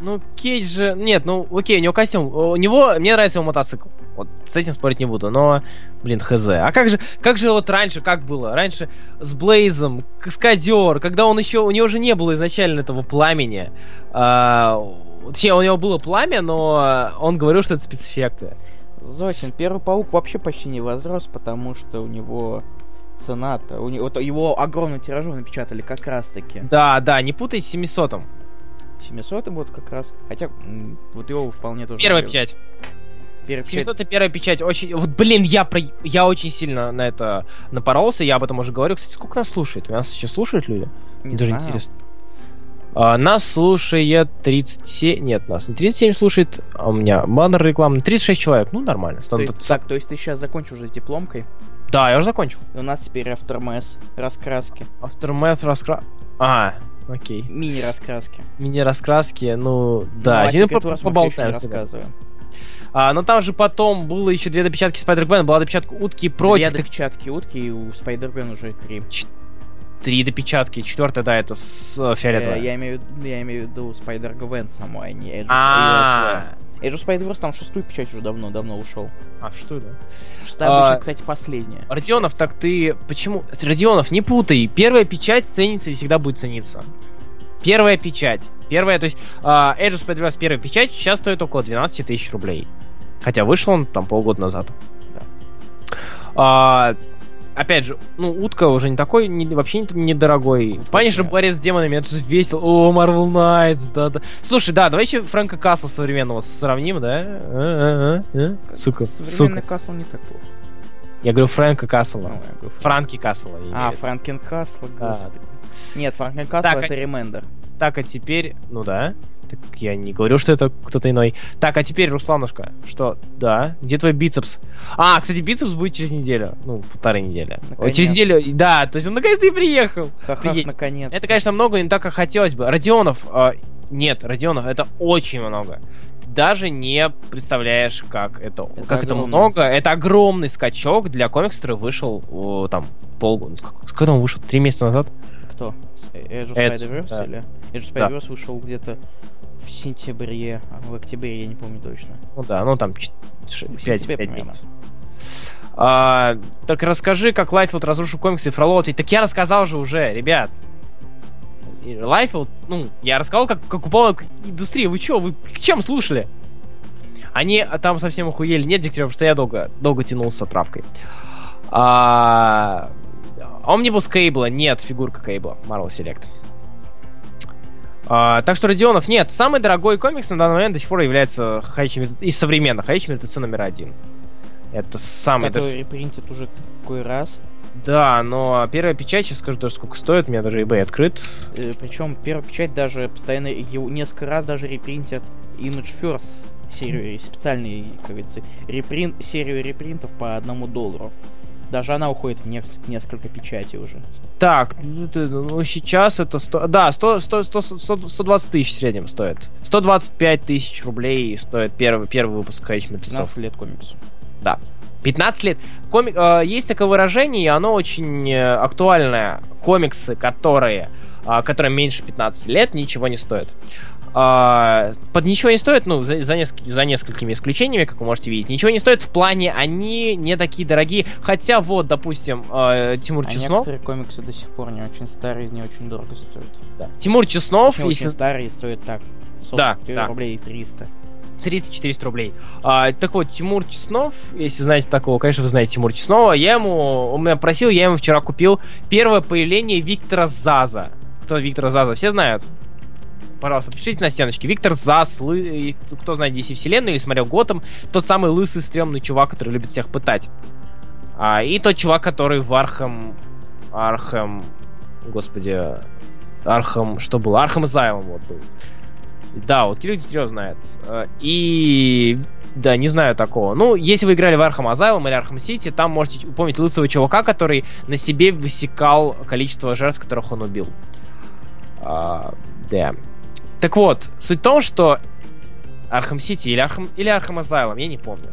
Ну, Кейдж же... Нет, ну, окей, у него костюм. У него... Мне нравится его мотоцикл. Вот с этим спорить не буду, но... Блин, хз. А как же... Как же вот раньше, как было? Раньше с Блейзом, Каскадер, когда он еще... У него же не было изначально этого пламени. А, точнее, у него было пламя, но он говорил, что это спецэффекты. Зосин, Первый Паук вообще почти не возрос, потому что у него цена-то... У него, его огромный тиражом напечатали как раз-таки. Да, да, не путай с 700 700 вот как раз. Хотя, вот его вполне тоже... Первая печать. Первая 700 первая печать. Очень... Вот, блин, я, про... я очень сильно на это напоролся, я об этом уже говорю. Кстати, сколько нас слушает? У нас сейчас слушают люди? Не Даже знаю. интересно. А, нас слушает 37... Нет, нас не 37 слушает, а у меня баннер рекламный. 36 человек, ну нормально. То есть, так, то есть ты сейчас закончил уже с дипломкой? Да, я уже закончил. И у нас теперь Aftermath раскраски. Aftermath раскраски. А, окей. Мини-раскраски. Мини-раскраски, ну, да. Ну, один по поболтаем. рассказываем. А, но там же потом было еще две допечатки Спайдербена, была допечатка утки и прочих. Две допечатки утки, и у Spider-Gwen уже три. Три допечатки, четвертая, да, это с э, фиолетовой. Э, я, имею, я имею в виду Spider-Gwen саму, а не Edge of. Edge of Spider-Verse там шестую печать уже давно-давно ушел. А, что, да? Шестая А, печать, кстати, последняя. Родионов, так ты почему... Родионов, не путай. Первая печать ценится и всегда будет цениться. Первая печать. Первая, то есть uh, Edge of Spider-Verse первая печать сейчас стоит около 12 тысяч рублей. Хотя вышел он там полгода назад. Да. А, опять же, ну, утка уже не такой, не, вообще не- недорогой. Punisher борец с демонами, это же весело. О, Marvel Knights, да, да. Слушай, да, давай еще Фрэнка Касла современного сравним, да? А, а, а, а. Сука, Современный сука. Касл не так плохо. Я говорю Фрэнка Ну, Касла. я говорю, Франки Касла. А, имею в виду. Franken Castle, Да. господи. Нет, Franken Castle Так, это а- Ремендер. Так, а теперь... Ну да. Так я не говорю, что это кто-то иной. Так, а теперь, Русланушка, что? Да, где твой бицепс? А, кстати, бицепс будет через неделю. Ну, полторы недели. Наконец. через неделю, да, то есть он наконец-то и приехал. Ха-ха, наконец. Это, конечно, много, не так, как хотелось бы. Родионов, а, нет, Родионов, это очень много. Ты даже не представляешь, как это, Это как это огромно. много. Это огромный скачок для комикса, который вышел о, там полгода. Когда он вышел? Три месяца назад? Кто? Edge of Edge, Spider-Verse да. или? Edge of Да. Spider-Verse вышел где-то в сентябре, а в октябре, я не помню точно. Ну да, ну там 5, сентябре примерно. месяцев. А, так расскажи, как Лайфилд разрушил комиксы и фроловал. Так я рассказал же уже, ребят. Лайфилд, ну, я рассказал, как, как упала индустрия. Вы чё, вы к чем слушали? Они а, там совсем охуели. Нет, Дегтярев, потому что я долго, долго тянул с отправкой. А, Омнибус Кейбла. Нет, фигурка Кейбла. Marvel Select. А, так что Родионов нет. Самый дорогой комикс на данный момент до сих пор является мертвецы- из современных Ходячий мертвецы номер один. Это самый Который даже... репринтит уже какой раз. Да, но первая печать, сейчас скажу даже сколько стоит, у меня даже eBay открыт. причем первая печать даже постоянно его несколько раз даже репринтят Image First серию, специальный, как говорится, репринт, серию репринтов по одному доллару. Даже она уходит в несколько печатей уже. Так, ну, ты- ну, сейчас это 100... Да, 100, 100, 100, 100, 120 тысяч в среднем стоит. 125 тысяч рублей стоит первый, первый выпуск Ходячих мертвецов. 15 лет комиксу. 15 лет. Комик, э, есть такое выражение, и оно очень э, актуальное. Комиксы, которые, э, которым меньше 15 лет, ничего не стоят. А, под ничего не стоит, ну, за, за, неск- за несколькими исключениями, как вы можете видеть, ничего не стоит в плане, они не такие дорогие. Хотя, вот, допустим, э, Тимур А Чеснов. некоторые комиксы до сих пор не очень старые, не очень дорого стоят. да. Тимур Чеснов, Точнее, если очень старые стоят так. 40 Да, да. рублей 300. 300-400 рублей. А, так вот, Тимур Чеснов, если знаете такого, конечно, вы знаете Тимур Чеснова, я ему, он меня просил, я ему вчера купил первое появление Виктора Заза. Кто Виктора Заза? Все знают? Пожалуйста, пишите на стеночке. Виктор Заз, лы... кто знает DC Вселенную или смотрел Готэм, тот самый лысый, стрёмный чувак, который любит всех пытать. А, и тот чувак, который в Архам... Архам... Господи... Архам... Что было? Arkham Asylum вот был. Да, вот Кирилл Дегтярев знает. И... Да, не знаю такого. Ну, если вы играли в Arkham Asylum или Arkham City, там можете упомнить лысого чувака, который на себе высекал количество жертв, которых он убил. А, да. Так вот, суть в том, что Arkham City или Arkham, или Arkham Asylum, я не помню.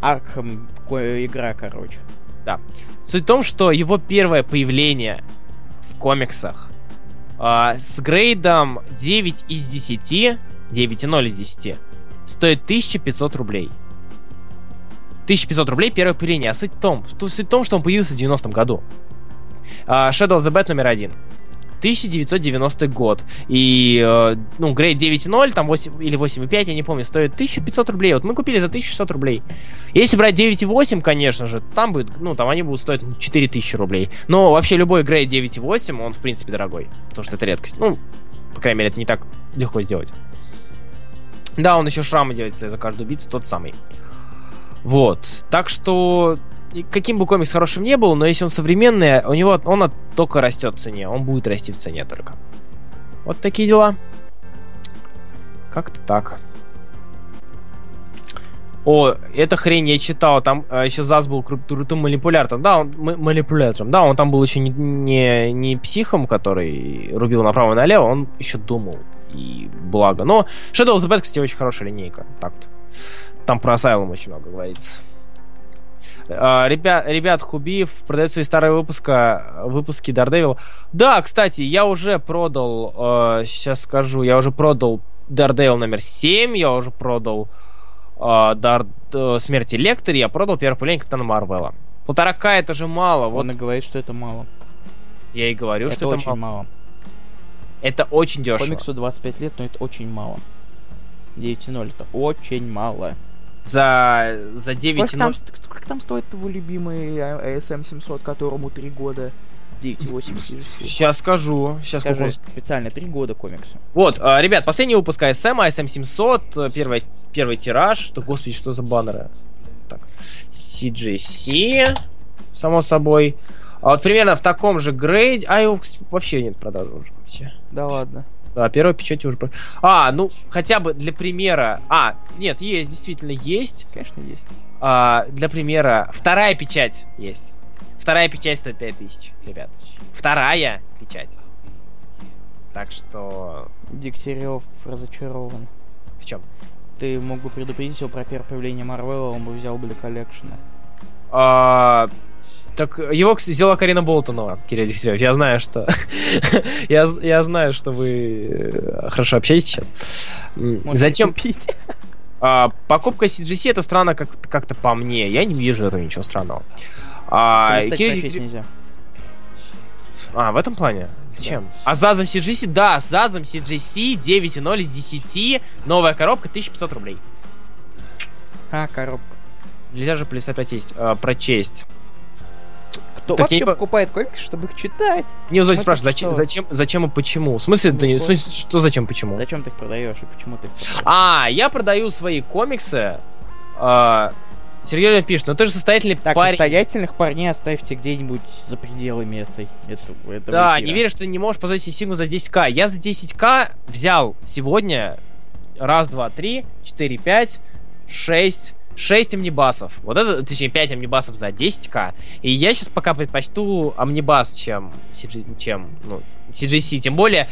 Архам ко- игра, короче. Суть в том, что его первое появление в комиксах А, с грейдом 9 из 10, 9,0 из 10, стоит 1500 рублей. 1500 рублей первое поколение. А суть в том, суть в том, что он появился в 90-м году. Uh, Shadow of the Bat номер один. 1990 год. И, э, ну, Grade 9.0, там 8 или 8.5, я не помню, стоит 1500 рублей. Вот мы купили за 1600 рублей. Если брать 9.8, конечно же, там будет, ну, там они будут стоить 4000 рублей. Но вообще любой Grade 9.8, он, в принципе, дорогой. Потому что это редкость. Ну, по крайней мере, это не так легко сделать. Да, он еще шрамы делает за каждую убийцу, тот самый. Вот. Так что каким бы комикс хорошим не был, но если он современный, у него он только растет в цене. Он будет расти в цене только. Вот такие дела. Как-то так. О, эта хрень я читал, там э, еще Зас был крутым манипулятором. Да, он манипулятором. Да, он там был еще не, не, не психом, который рубил направо и налево, он еще думал. И благо. Но Shadow of the Bad, кстати, очень хорошая линейка. Так-то. Там про Asylum очень много говорится. Uh, ребят, ребят, Хубиев продает свои старые выпуска, выпуски Daredevil. Да, кстати, я уже продал, сейчас скажу, я уже продал Daredevil номер 7, я уже продал uh, Dar... uh, Смерти Лектор, я продал первое поколение Капитана Марвела. Полтора К это же мало. Он вот... и говорит, что это мало. Я и говорю, это что это очень мало. мало. Это очень дешево. Комиксу 25 лет, но это очень мало. 9.0 это очень мало за, за 9 сколько там, сколько там стоит его любимый ASM 700, которому 3 года? 9,8 Сейчас скажу. Сейчас сколько... специально 3 года комикса. Вот, а, ребят, последний выпуск ASM, ASM 700, первый, первый тираж. Да, господи, что за баннеры? Так, CGC, само собой. А вот примерно в таком же грейде... А его вообще нет продажи уже вообще. Да ладно. Да, первая печать уже... А, ну, хотя бы для примера... А, нет, есть, действительно есть. Конечно, есть. А, для примера, вторая печать есть. Вторая печать стоит 5000, ребят. Вторая печать. Так что... Дегтярев разочарован. В чем? Ты мог бы предупредить его про первое появление Марвела, он бы взял бы для коллекшена. А, так его взяла Карина Болтонова, Кирилл Дегтярев. Я знаю, что... я, я знаю, что вы э, хорошо общаетесь сейчас. Может, Зачем... Купить? А, покупка CGC это странно как- как-то по мне. Я не вижу этого ничего странного. А, Кирилл Дегтярев... А, в этом плане? Зачем? Да. А Зазом CGC? Да, Зазом CGC 9.0 из 10. Новая коробка 1500 рублей. А, коробка. Нельзя же полистать прочесть. Э, прочесть. Кто так вообще я... покупает комиксы, чтобы их читать? Не, вот спрашивают, зачем, зачем, зачем и почему? В смысле, ну, ты, в смысле, что зачем, почему? Зачем ты их продаешь и почему ты их продаешь? А, я продаю свои комиксы. А, Сергей пишет, но ты же состоятельный так, парень. состоятельных парней оставьте где-нибудь за пределами этой, этого, этого Да, эфира. не веришь, что ты не можешь позволить себе сингл за 10к. Я за 10к взял сегодня раз, два, три, четыре, пять, шесть, 6 амнибасов. Вот это, точнее, 5 амнибасов за 10к. И я сейчас пока предпочту амнибас, чем, CG, чем ну, CGC. Тем более,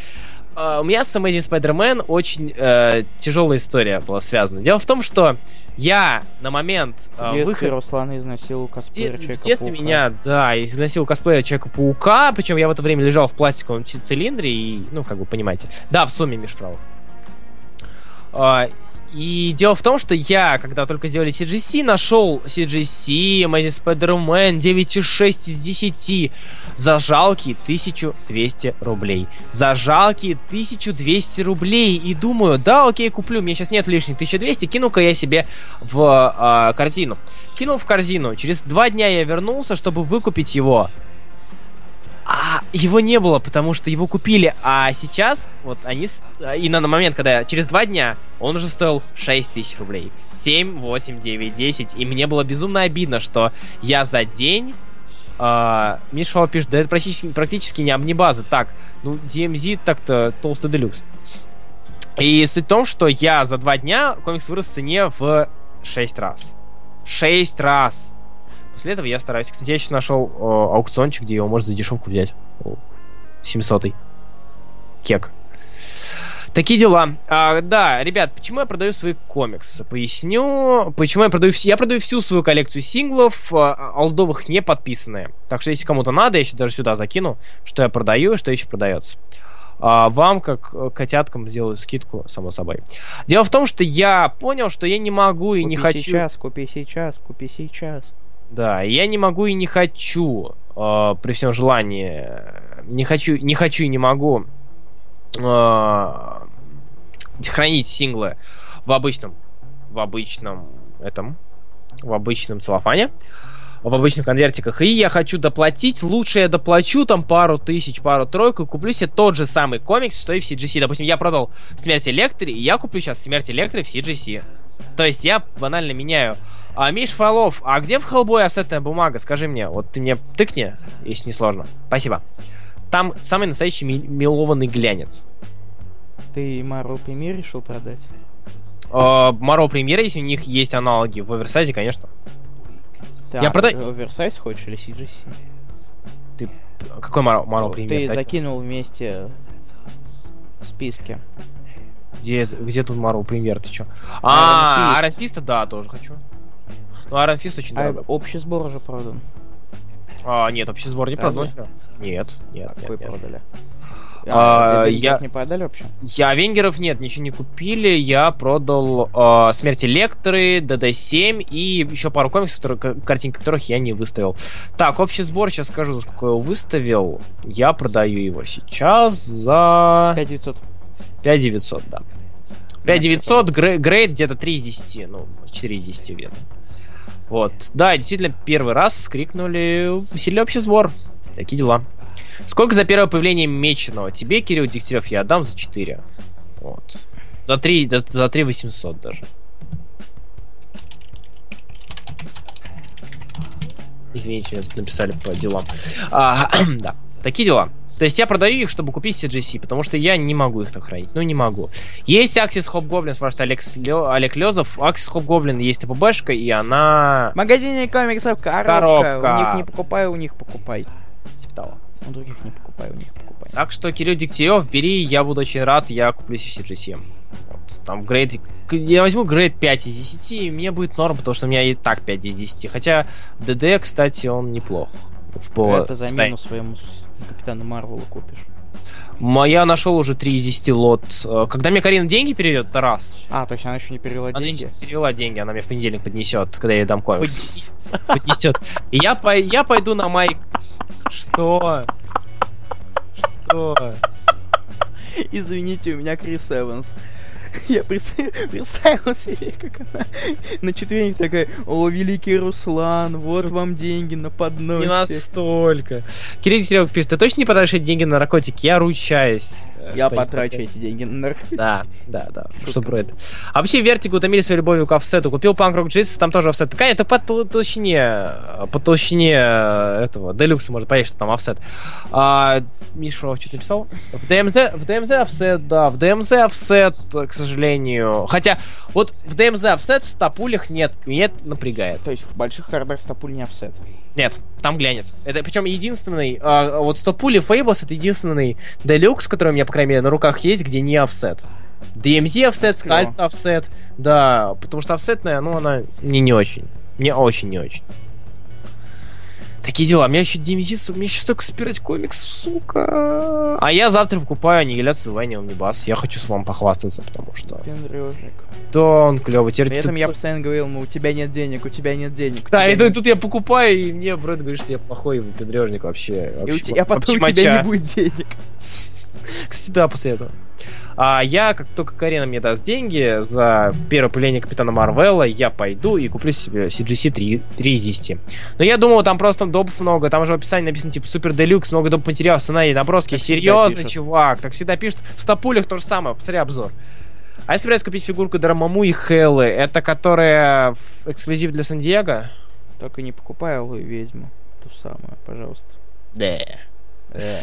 э, у меня с Amazing Spider-Man очень э, тяжелая история была связана. Дело в том, что я на момент э, выхода... Руслан изнасиловал косплеера Человека-паука. В детстве меня, да, изнасиловал косплеера Человека-паука, причем я в это время лежал в пластиковом цилиндре и, ну, как вы понимаете. Да, в сумме меж правых. Uh, и дело в том, что я, когда только сделали CGC, нашел CGC, Amazing Spider-Man 9,6 из 10 за жалкие 1200 рублей. За жалкие 1200 рублей. И думаю, да, окей, куплю, у меня сейчас нет лишних 1200, кину-ка я себе в э, корзину. Кинул в корзину. Через два дня я вернулся, чтобы выкупить его. А его не было, потому что его купили. А сейчас, вот они... И на момент, когда через два дня он уже стоил 6 тысяч рублей. 7, 8, 9, 10. И мне было безумно обидно, что я за день... Uh, Миша Фал пишет, да это практически, практически не амнибаза. Так, ну, DMZ так-то толстый делюкс. И суть в том, что я за два дня комикс вырос в цене в 6 раз. В 6 раз! После этого я стараюсь. Кстати, я сейчас нашел э, аукциончик, где его можно за дешевку взять. 700 -й. Кек. Такие дела. А, да, ребят, почему я продаю свои комиксы? Поясню. Почему я продаю... Я продаю всю свою коллекцию синглов, а, олдовых не подписанные. Так что, если кому-то надо, я еще даже сюда закину, что я продаю и что еще продается. а вам, как э, котяткам, сделаю скидку, само собой. Дело в том, что я понял, что я не могу и купи не хочу... сейчас, купи сейчас, купи сейчас. Да, я не могу и не хочу, э, при всем желании, не хочу, не хочу и не могу э, хранить синглы в обычном, в обычном этом, в обычном целлофане, в обычных конвертиках, и я хочу доплатить, лучше я доплачу там пару тысяч, пару тройку, куплю себе тот же самый комикс, что и в CGC. Допустим, я продал Смерть Электри, и я куплю сейчас Смерть Электри в CGC. То есть я банально меняю. А, Миш Фролов, а где в Хеллбой офсетная бумага? Скажи мне, вот ты мне тыкни, если не сложно. Спасибо. Там самый настоящий ми- милованный глянец. Ты Мару Премьер решил продать? Uh, Маро Премьера, если у них есть аналоги в оверсайзе, конечно. Ты Я а, прода- оверсайз хочешь или CGC? Ты какой Маро, Маро Ты Премьер? Так, закинул вместе в списке. Где, где тут Маро Премьер? Ты чё? А. Iron Fist, да, тоже хочу. Ну, Iron Fist очень А дорого. общий сбор уже продан. А, нет, общий сбор не продал. всё. Нет, нет, А нет, Какой нет. продали? А, А, я- не продали вообще? Я венгеров нет, ничего не купили. Я продал э, Смерть Электры, ДД-7 и еще пару комиксов, которые, картинки которых я не выставил. Так, общий сбор, сейчас скажу, за сколько я его выставил. Я продаю его сейчас за 5900. 5900, да. 5900, грей- грейд где-то 3 из 10, ну, 4 из 10 где-то. Вот. Да, действительно, первый раз скрикнули сильный общий сбор. Такие дела. Сколько за первое появление Меченого? Тебе, Кирилл Дегтярев, я отдам за 4. Вот. За 3, да, за 3 800 даже. Извините, меня тут написали по делам. А, да, такие дела. То есть я продаю их, чтобы купить CGC, потому что я не могу их так хранить. Ну, не могу. Есть Axis Hobgoblin, спрашивает Олег, Слё- Олег Лезов. Axis Hobgoblin есть ТПБшка, и она... В магазине комиксов коробка. Коробка. У них не покупай, у них покупай. типа того. У других не покупай, у них покупай. Так что, Кирилл Дегтярев, бери, я буду очень рад, я куплю CG7. Вот, там грейд... Я возьму грейд 5 из 10, и мне будет норм, потому что у меня и так 5 из 10. Хотя ДД, кстати, он неплох. В по Это замену своему с- капитану Марвелу купишь. Я нашел уже 3 из 10 лот. Э, Когда мне Карина деньги переведет, это раз. А, то есть она еще не перевела Она деньги? еще перевела деньги, она мне в понедельник поднесет, когда я ей дам комикс. Поднесет. И я, по- я пойду на май... Что? Что? Извините, у меня Крис Эванс. Я представ- представил себе, как она на четвереньках такая, о, великий Руслан, вот вам деньги на подносе. Не настолько. Кирилл Дегтярев пишет, ты точно не потратишь деньги на наркотики? Я ручаюсь. Э, Я потрачу эти деньги на наркотики. Да, да, да. Что про это? А вообще Вертик утомили своей любовью к офсету. Купил Punk Rock Jesus, там тоже офсет. Такая, это по тол- толщине, э, по толщине э, этого, делюкса может понять, что там офсет. А, Миша что-то написал? В ДМЗ, в ДМЗ офсет, да, в ДМЗ офсет, к сожалению. Хотя, вот в ДМЗ офсет в стопулях нет, это напрягает. То есть в больших городах стопуль не офсет. Нет, там глянец. Это причем единственный, а, вот стопули Фейблс это единственный делюкс, который у меня, по крайней мере, на руках есть, где не офсет. DMZ офсет, скальп офсет, да, потому что офсетная, ну, она мне не очень. Мне очень не очень. Такие дела. У меня еще DMZ, су- мне еще столько собирать комиксов, сука. А я завтра покупаю аннигиляцию Вайни Omnibus. Я хочу с вами похвастаться, потому что... Пендрежник. Да, он клевый. Теперь При ты- этом я постоянно говорил ему, у тебя нет денег, у тебя нет денег. у Да, и, нет тут я покупаю, и мне Брэд говорит, что я плохой выпендрежник вообще. И у вообще- тебя потом вообще у тебя не будет денег. Кстати, да, после этого. А я, как только Карина мне даст деньги за первое появление Капитана Марвела, я пойду и куплю себе CGC 3, 3 из 10. Но я думал, там просто допов много, там же в описании написано, типа, супер делюкс, много доп материалов, сценарий, наброски. Так Серьезно, чувак, так всегда пишут. В Стопулях то же самое, посмотри обзор. А я собираюсь купить фигурку Драмаму и Хеллы, это которая в- эксклюзив для Сан-Диего? Только не покупай алую ведьму. То самое, пожалуйста. Да. Э.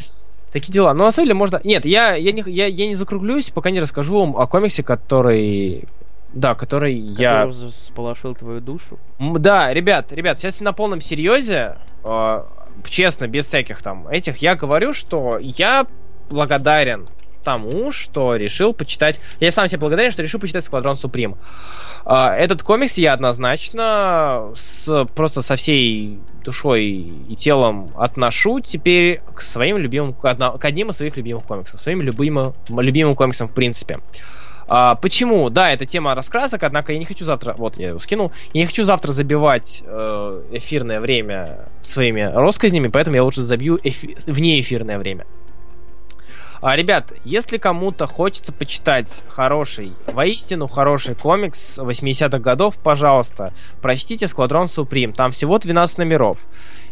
Такие дела. Но на самом деле можно... Нет, я, я, не, я, я не закруглюсь, пока не расскажу вам о комиксе, который... Да, который я... Который сполошил твою душу. М, Да, ребят, ребят, сейчас на полном серьезе, э, честно, без всяких там этих, я говорю, что я благодарен тому, что решил почитать... Я сам себе благодарен, что решил почитать «Сквадрон Суприм». А, этот комикс я однозначно с, просто со всей душой и телом отношу теперь к своим любимым... К, одним из своих любимых комиксов. Своим любимым, любимым комиксам в принципе. А, почему? Да, это тема раскрасок, однако я не хочу завтра... Вот, я его скинул. Я не хочу завтра забивать э, эфирное время своими россказнями, поэтому я лучше забью эфи... вне эфирное время. А, ребят, если кому-то хочется почитать хороший, воистину хороший комикс 80-х годов, пожалуйста, прочтите «Сквадрон Суприм». Там всего 12 номеров.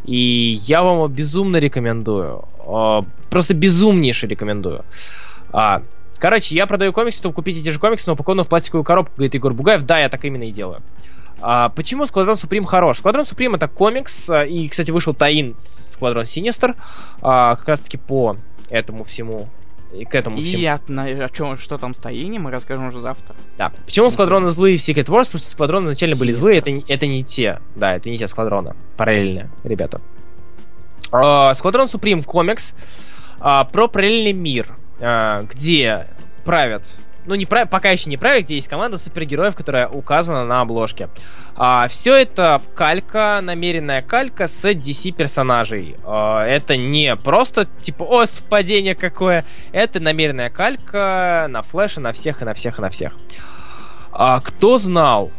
И я вам его безумно рекомендую. А, просто безумнейше рекомендую. А, Короче, я продаю комиксы, чтобы купить эти же комиксы, но упакованы в пластиковую коробку, говорит Егор Бугаев. Да, я так именно и делаю. А, почему Сквадрон Суприм хорош? Сквадрон Суприм это комикс, а, и, кстати, вышел Таин Сквадрон Синистер, а, как раз таки по этому всему и к этому и всему. И о чем, что там с Таини, мы расскажем уже завтра. Да. Почему сквадроны злые в Secret Wars? Потому что сквадроны изначально были злые, это, это не те. Да, это не те сквадроны. Параллельные, ребята. А, Сквадрон Суприм комикс а, про параллельный мир а, где правят ну, не прав... пока еще не правят, где есть команда супергероев, которая указана на обложке. А, все это калька, намеренная калька с DC персонажей. А, это не просто типа, о, совпадение какое. Это намеренная калька на флеше, на всех и на всех и на всех. А, кто знал?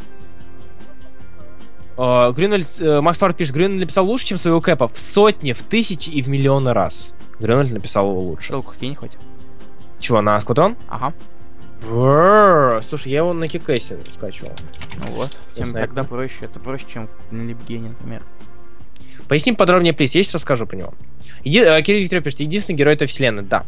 А, Грюнель, э, Макс Парк пишет, Грюнель написал лучше, чем своего Кэпа в сотни, в тысячи и в миллионы раз. Грюнель написал его лучше. Ссылку кинь хоть. Чего, на Сквадрон? Ага. Бррр. Слушай, я его на Кикэсе скачивал. Ну вот, тем тогда проще. Это проще, чем на Липгене, например. Поясним подробнее, плиз, я сейчас расскажу про него. Еди... Э, Кирилл Викторович пишет, единственный герой этой вселенной, да.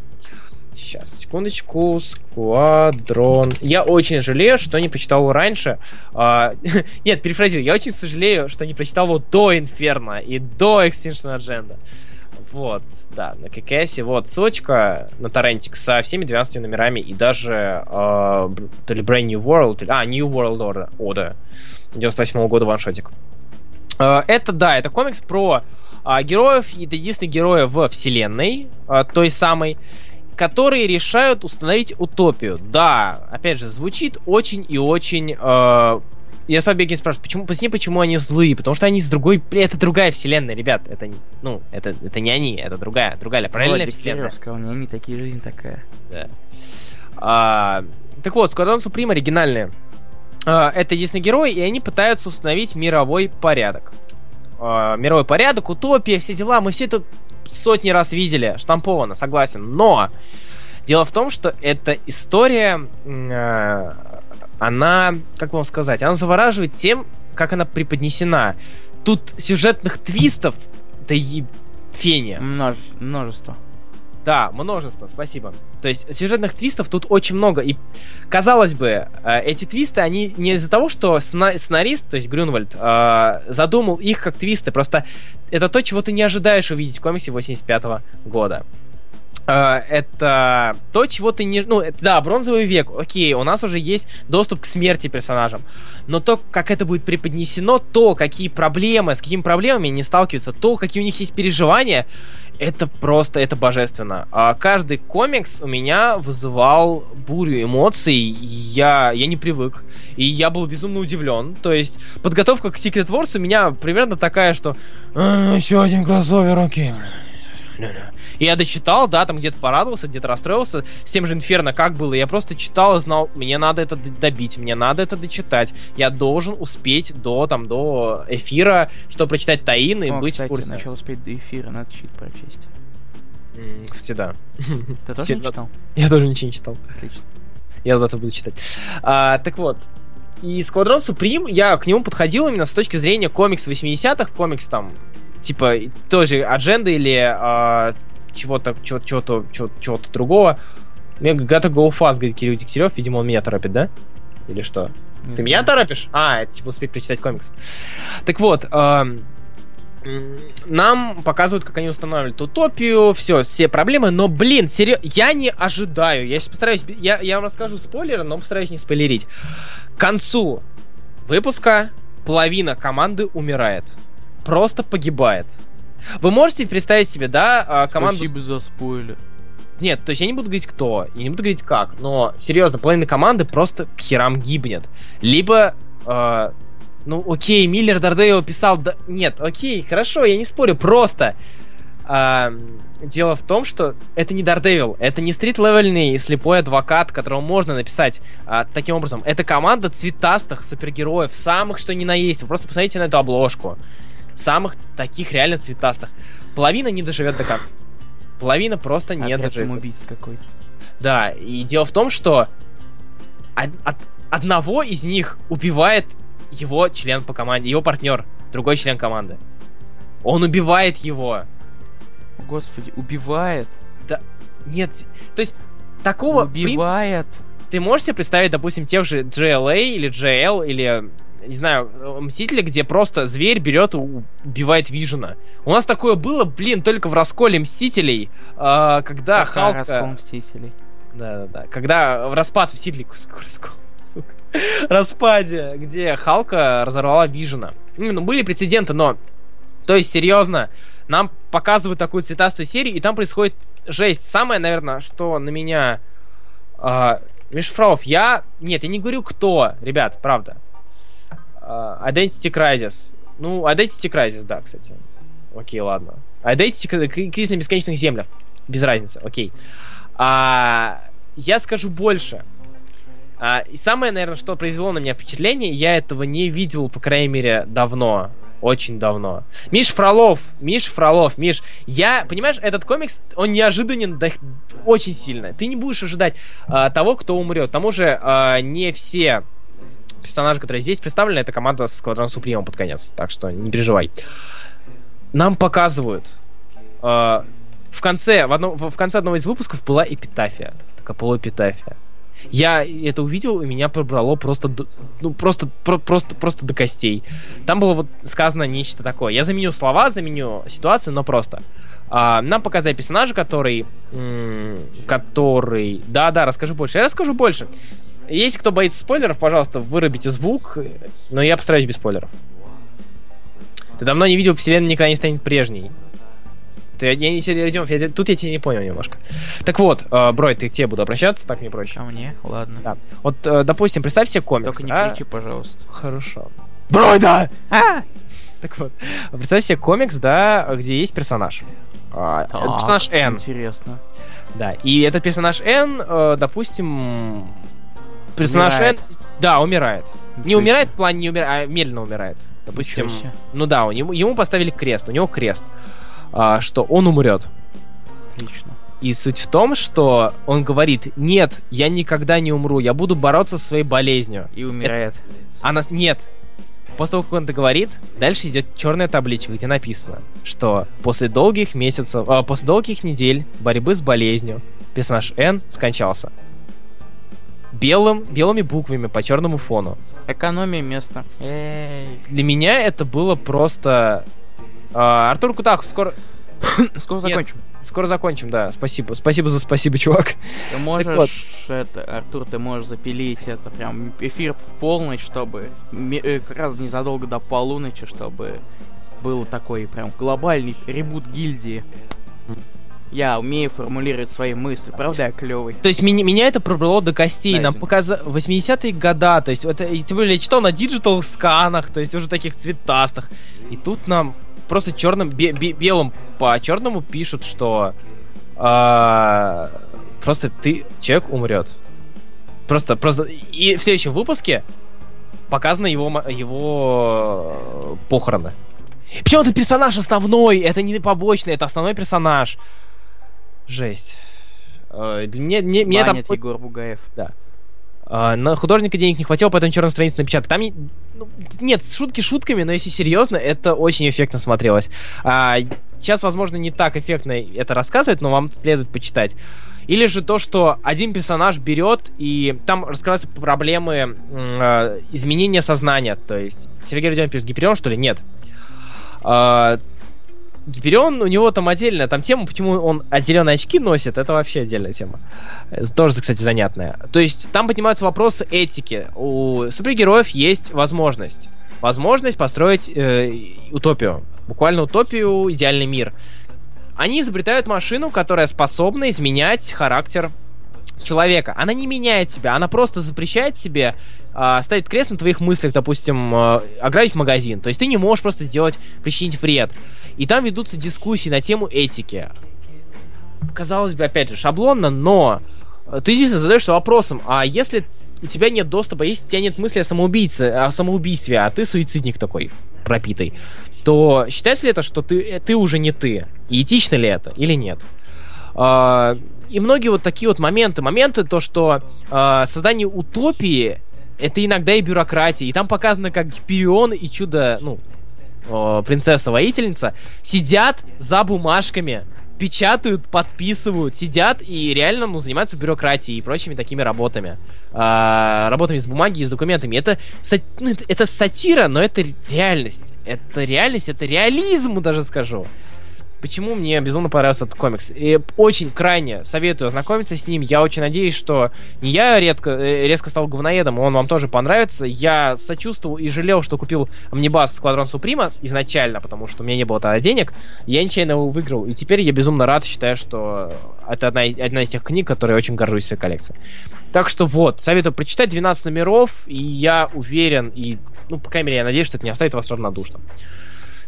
Сейчас, секундочку, Сквадрон. Я очень жалею, что не почитал его раньше. А, нет, перефразирую, я очень сожалею, что не прочитал его до Инферно и до Extinction Agenda. Вот, да, на ККС, вот, ссылочка на торрентик со всеми 12 номерами и даже э, то ли Brand New World, а, New World Order, Order 98 -го года ваншотик. Э, это, да, это комикс про э, героев, это единственный герои в вселенной, э, той самой, которые решают установить утопию. Да, опять же, звучит очень и очень э, я сам Бегин спрашиваю, почему, поясни, почему они злые, потому что они с другой, это другая вселенная, ребят, это, ну, это, это не они, это другая, другая, параллельная вот, вселенная. сказал, не они такие, жизнь такая. Да. А, так вот, Сквадрон Суприм оригинальные. А, это единственный герой, и они пытаются установить мировой порядок. А, мировой порядок, утопия, все дела, мы все это сотни раз видели, штамповано, согласен, но дело в том, что эта история а, она, как вам сказать, она завораживает тем, как она преподнесена. Тут сюжетных твистов, да и фене. Множе... Множество. Да, множество, спасибо. То есть сюжетных твистов тут очень много. И, казалось бы, э, эти твисты, они не из-за того, что сна- сценарист, то есть Грюнвальд, э, задумал их как твисты. Просто это то, чего ты не ожидаешь увидеть в комиксе 85 -го года. Uh, это то, чего ты не... Ну, это, да, бронзовый век, окей, у нас уже есть доступ к смерти персонажам. Но то, как это будет преподнесено, то, какие проблемы, с какими проблемами они сталкиваются, то, какие у них есть переживания, это просто, это божественно. А каждый комикс у меня вызывал бурю эмоций, я, я не привык, и я был безумно удивлен. То есть, подготовка к Secret Wars у меня примерно такая, что... «А, Еще один кроссовер, окей, и я дочитал, да, там где-то порадовался, где-то расстроился. С тем же Инферно как было. Я просто читал и знал, мне надо это добить, мне надо это дочитать. Я должен успеть до, там, до эфира, чтобы прочитать Таин и О, быть кстати, в курсе. начал успеть до эфира, надо чит прочесть. Кстати, да. Ты тоже не читал? Я тоже ничего не читал. Отлично. Я завтра буду читать. А, так вот, и Сквадрон Суприм, я к нему подходил именно с точки зрения комикс 80-х, комикс там типа тоже адженда или а, чего-то, чего-то, чего-то другого. Мне gotta go fast, говорит Кирилл Дегтярев. Видимо, он меня торопит, да? Или что? Не Ты меня торопишь? А, это типа успеть прочитать комикс. Так вот, эм, нам показывают, как они устанавливают утопию, все, все проблемы, но, блин, серьезно, я не ожидаю, я сейчас постараюсь, я, я вам расскажу спойлеры, но постараюсь не спойлерить. К концу выпуска половина команды умирает просто погибает. Вы можете представить себе, да, а, команду... Спасибо за спойлер. нет, то есть я не буду говорить кто, я не буду говорить как, но серьезно, половина команды просто к херам гибнет. Либо, э, ну окей, Миллер Дардейл писал, да, нет, окей, хорошо, я не спорю, просто э, дело в том, что это не Дардевил, это не стрит-левельный слепой адвокат, которого можно написать э, таким образом. Это команда цветастых супергероев, самых что ни на есть. Вы просто посмотрите на эту обложку. Самых таких реально цветастых. Половина не доживет до конца. Половина просто не Опять доживет. самоубийц какой-то. Да, и дело в том, что од- от одного из них убивает его член по команде, его партнер, другой член команды. Он убивает его. Господи, убивает. Нет, то есть такого, убивает. ты можешь себе представить, допустим, тех же GLA или GL или не знаю, Мстители, где просто зверь берет и убивает Вижена. У нас такое было, блин, только в расколе Мстителей, э, когда Какая Халка... раскол Мстителей. Да-да-да. Когда в распад Мстителей... Раскол, сука. Распаде, где Халка разорвала Вижена. Ну, были прецеденты, но... То есть, серьезно, нам показывают такую цветастую серию, и там происходит жесть. Самое, наверное, что на меня... Э, Мишфров, я... Нет, я не говорю кто, ребят, правда. Uh, Identity Crisis. Ну, Identity Crisis, да, кстати. Окей, ладно. Identity Кризис на бесконечных землях. Без разницы, окей. А, я скажу больше. А, и самое, наверное, что произвело на меня впечатление, я этого не видел, по крайней мере, давно. Очень давно. Миш Фролов, Миш Фролов, Миш, я, понимаешь, этот комикс, он неожиданен да, очень сильно. Ты не будешь ожидать а, того, кто умрет. К тому же, а, не все персонажи, которые здесь представлены, это команда с Квадрон Супримом под конец. Так что не переживай. Нам показывают. Э, в конце, в, одном, в конце одного из выпусков была эпитафия. Такая полуэпитафия. Я это увидел, и меня пробрало просто, до, ну, просто, про, просто, просто до костей. Там было вот сказано нечто такое. Я заменю слова, заменю ситуацию, но просто. А, нам показали персонажа, который... М- который... Да-да, расскажи больше. Я расскажу больше. Если кто боится спойлеров, пожалуйста, вырубите звук, но я постараюсь без спойлеров. Ты давно не видел, вселенная никогда не станет прежней. Ты, я не идем, я, тут я тебя не понял немножко. Так вот, э, Брой, ты к тебе буду обращаться, так мне проще. А мне? Ладно. Да. Вот, э, допустим, представь себе комикс. Только не кричи, пожалуйста. Хорошо. Брой, да! А! Так вот, представь себе комикс, да, где есть персонаж. А, Так, персонаж N. Интересно. Да, и этот персонаж N, э, допустим, персонаж да, умирает. Не умирает в плане не умирает, а медленно умирает. Допустим, ну да, у него, ему поставили крест, у него крест, а, что он умрет. Отлично. И суть в том, что он говорит, нет, я никогда не умру, я буду бороться со своей болезнью. И умирает. Она, нет. После того, как он это говорит, дальше идет черная табличка, где написано, что после долгих месяцев, а, после долгих недель борьбы с болезнью персонаж Н скончался. Белым, белыми буквами по черному фону. Экономия места. Эй. Для меня это было просто... А, Артур Кутахов, скоро, Скоро Нет. закончим. скоро закончим, да. Спасибо. Спасибо за спасибо, чувак. Ты можешь, вот. это, Артур, ты можешь запилить это прям эфир в полночь, чтобы э, как раз незадолго до полуночи, чтобы был такой прям глобальный ребут гильдии. Я умею формулировать свои мысли, правда я клевый? То есть меня, меня это пробрало до костей. Да, Нам показали 80-е года, то есть это, тем более я читал на digital сканах, то есть уже таких цветастых. И тут нам просто черным, бе- бе- белым по черному пишут, что а, просто ты, человек умрет. Просто, просто. И в следующем выпуске показаны его, его э, похороны. Причем это персонаж основной, это не побочный, это основной персонаж. Жесть. Э, Для меня, мне, мне там... Егор Бугаев. А, на художника денег не хватило, поэтому черную страницу напечатать. Там ну, нет, шутки шутками, но если серьезно, это очень эффектно смотрелось. А, сейчас, возможно, не так эффектно это рассказывать, но вам следует почитать. Или же то, что один персонаж берет и там раскрываются проблемы э, изменения сознания. То есть Сергей Родион пишет Гиперион, что ли? Нет. А, Гиперион, у него там отдельная там тема, почему он зеленые очки носит, это вообще отдельная тема. Э, Тоже, кстати, занятная. То есть там поднимаются вопросы этики. У супергероев есть возможность. Возможность построить э, утопию. Буквально утопию, идеальный мир. они изобретают машину, которая способна изменять характер человека. Она не меняет тебя, она просто запрещает тебе э, ставить крест на твоих мыслях, допустим, э, ограбить магазин. То есть ты не можешь просто сделать, причинить вред. И там ведутся дискуссии на тему этики. Казалось бы, опять же, шаблонно, но ты здесь задаешься вопросом, а если у тебя нет доступа, если у тебя нет мысли о самоубийце, о самоубийстве, а ты суицидник такой пропитый, то считается ли это, что ты, э, ты уже не ты? И этично ли это или нет? И многие вот такие вот моменты, моменты, то, что э, создание утопии это иногда и бюрократия, и там показано, как Гиперион и чудо, ну, э, принцесса-воительница сидят за бумажками, печатают, подписывают, сидят и реально, ну, занимаются бюрократией и прочими такими работами. Э, работами с бумаги и с документами. Это, ну, это, это сатира, но это реальность. Это реальность, это реализм, даже скажу. Почему мне безумно понравился этот комикс? И очень крайне советую ознакомиться с ним. Я очень надеюсь, что не я редко, э, резко стал говноедом, он вам тоже понравится. Я сочувствовал и жалел, что купил Амнибас Сквадрон Суприма изначально, потому что у меня не было тогда денег. Я нечаянно его выиграл. И теперь я безумно рад, считаю, что это одна из, одна из тех книг, которые я очень горжусь своей коллекцией. Так что вот, советую прочитать 12 номеров, и я уверен, и, ну, по крайней мере, я надеюсь, что это не оставит вас равнодушным.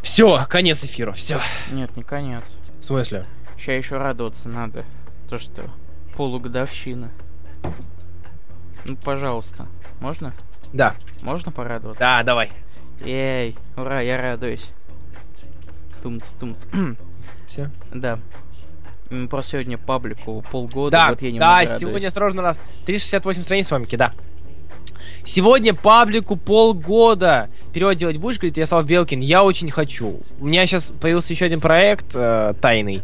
Все, конец эфира, все. Нет, не конец. В смысле? Сейчас еще радоваться надо. То, что полугодовщина. Ну, пожалуйста. Можно? Да. Можно порадоваться? Да, давай. Эй, ура, я радуюсь. Тумц, тумц. Все? Да. Просто сегодня паблику полгода, да, вот я не Да, сегодня осторожно раз. 368 страниц с вами, да. Сегодня паблику полгода. Перевод делать будешь, говорит Ярослав Белкин. Я очень хочу. У меня сейчас появился еще один проект э, тайный.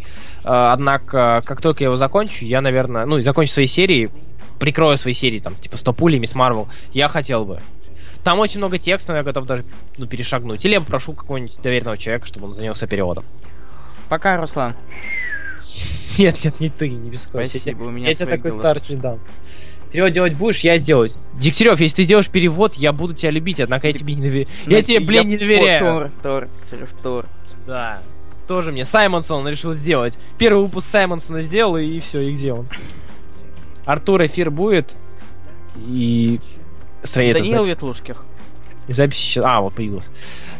Э, однако, как только я его закончу, я, наверное, ну, закончу свои серии, прикрою свои серии, там, типа 100 пулей, Мисс Марвел, я хотел бы. Там очень много текста, но я готов даже ну, перешагнуть. Или я попрошу какого-нибудь доверенного человека, чтобы он занялся переводом. Пока, Руслан. Нет, нет, не ты, не беспокойся. Спасибо, у меня я тебе такой старт не дам. Перевод делать будешь, я сделаю. Дегтярев, если ты сделаешь перевод, я буду тебя любить, однако я тебе не доверяю. Я тебе, блин, не доверяю. Тор, Тор, Тор. Да. Тоже мне. Саймонсон решил сделать. Первый выпуск Саймонсона сделал, и все, и где он? Артур эфир будет. И... Страница. Даниил Ветлушких. И запись сейчас... А, вот появилась.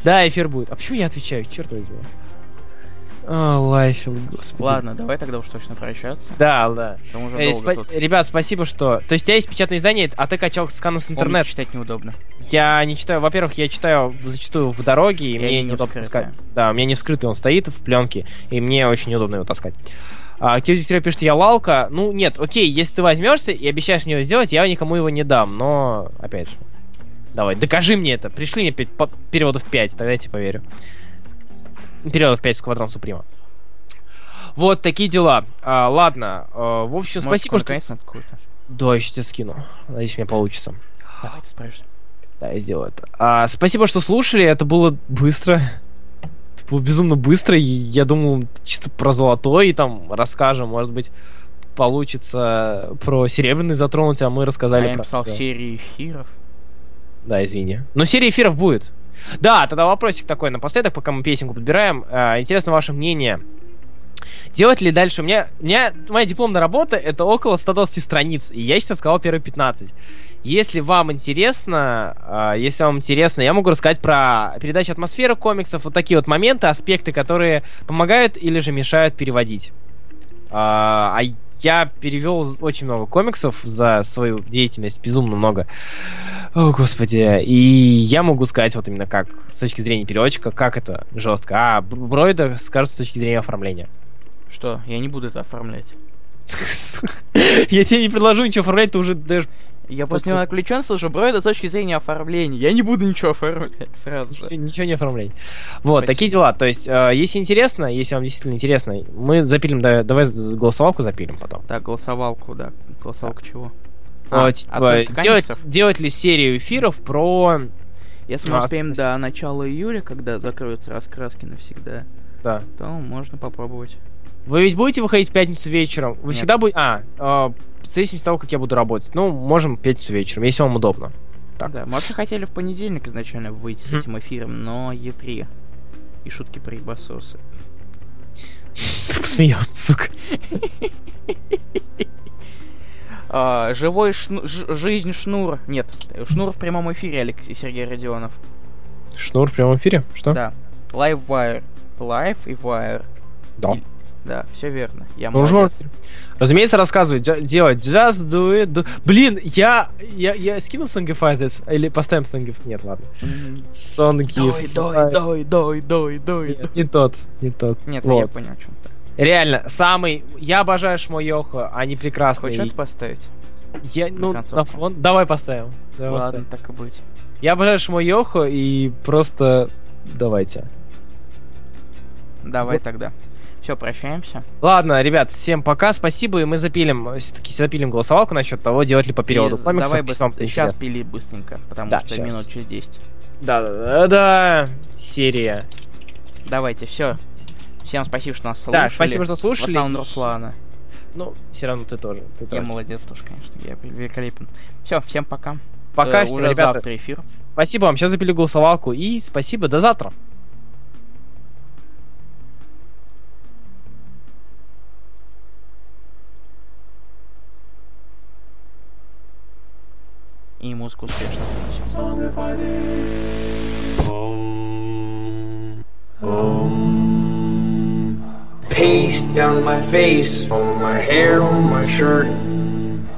Да, эфир будет. А почему я отвечаю? Черт возьми. А, Лайфил, господи. Ладно, давай тогда уж точно прощаться. Да, да. Э, спа- тут. Ребят, спасибо, что... То есть у тебя есть печатное издание, а ты качал сканы с интернета. читать неудобно. Я не читаю... Во-первых, я читаю зачастую в дороге, и я мне не неудобно таскать. Да, у меня не вскрытый, он стоит в пленке, и мне очень неудобно его таскать. А, Кирилл пишет, я лалка. Ну, нет, окей, если ты возьмешься и обещаешь мне его сделать, я никому его не дам, но, опять же, давай, докажи мне это. Пришли мне 5, переводов 5, тогда я тебе поверю. Периодов 5 Сквадрон Суприма. Вот такие дела. А, ладно, а, в общем, Может, спасибо, что... Да, я тебе скину. Надеюсь, у меня получится. Давай, ты справишься. Да, я сделаю это. А, спасибо, что слушали. Это было быстро. Это было безумно быстро. И я думал, чисто про золотой и там расскажем. Может быть, получится про серебряный затронуть, а мы рассказали а про... Я написал серии эфиров. Да, извини. Но серия эфиров будет. Да, тогда вопросик такой напоследок, пока мы песенку подбираем. А, интересно ваше мнение. Делать ли дальше? У меня, у меня моя дипломная работа это около 120 страниц, и я сейчас сказал первые 15. Если вам интересно, э, если вам интересно, я могу рассказать про передачу атмосферы комиксов, вот такие вот моменты, аспекты, которые помогают или же мешают переводить. А, а я перевел очень много комиксов за свою деятельность, безумно много. О, господи. И я могу сказать вот именно как, с точки зрения переводчика, как это жестко. А Бройда скажет с точки зрения оформления. Что? Я не буду это оформлять. Я тебе не предложу ничего оформлять, ты уже даешь я после него отвлечен, слышу, бро, это с точки зрения оформления. Я не буду ничего оформлять сразу же. Ничего не оформлять. Вот, Спасибо. такие дела. То есть, э, если интересно, если вам действительно интересно, мы запилим, да, давай голосовалку запилим потом. Так, голосовалку, да. Голосовалку да. чего? А, а, типа, делать, делать ли серию эфиров про... Если мы а, успеем до начала июля, когда закроются раскраски навсегда, да. то можно попробовать. Вы ведь будете выходить в пятницу вечером? Вы Нет. всегда будете... А, э, в зависимости от того, как я буду работать. Ну, можем в пятницу вечером, если вам удобно. Так. Да, мы вообще хотели в понедельник изначально выйти с этим эфиром, но Е3 и шутки про ебасосы. посмеялся, сука. А, живой шну... Ж... жизнь Шнур. Нет, Шнур в прямом эфире, Алексей Сергей Родионов. Шнур в прямом эфире? Что? Да. Live Wire. Live и Wire. Да. И... Да, все верно. Я ну, молодец. Разумеется, рассказывать, делать. Just do it. Do... Блин, я, я, я скину Songify this? Или поставим Songify? Нет, ладно. Songify. Дой, дой, дой, дой, дой. Нет, не тот, не тот. Нет, вот. я понял, о чем ты. Реально, самый... Я обожаю Шмойохо, они прекрасные. Хочешь поставить? Я, ну, на, на фон... Давай поставим. Давай Ладно, поставим. так и быть. Я обожаю Шмойохо и просто... Давайте. Давай вот. тогда. Все, прощаемся. Ладно, ребят, всем пока, спасибо, и мы запилим, все-таки запилим голосовалку насчет того, делать ли по периоду и комиксов, давай быстро, сейчас пили быстренько, потому да, что сейчас. минут через 10. Да-да-да, серия. Давайте, все. Всем спасибо, что нас слушали. Да, спасибо, что слушали. В Руслана. Ну, все равно ты тоже. Ты я тоже. молодец тоже, конечно, я великолепен. Все, всем пока. Пока, э, всем, ребята. завтра эфир. Спасибо вам, сейчас запилю голосовалку, и спасибо, до завтра. em músicos textos. Paste down my face, on my hair, on my shirt.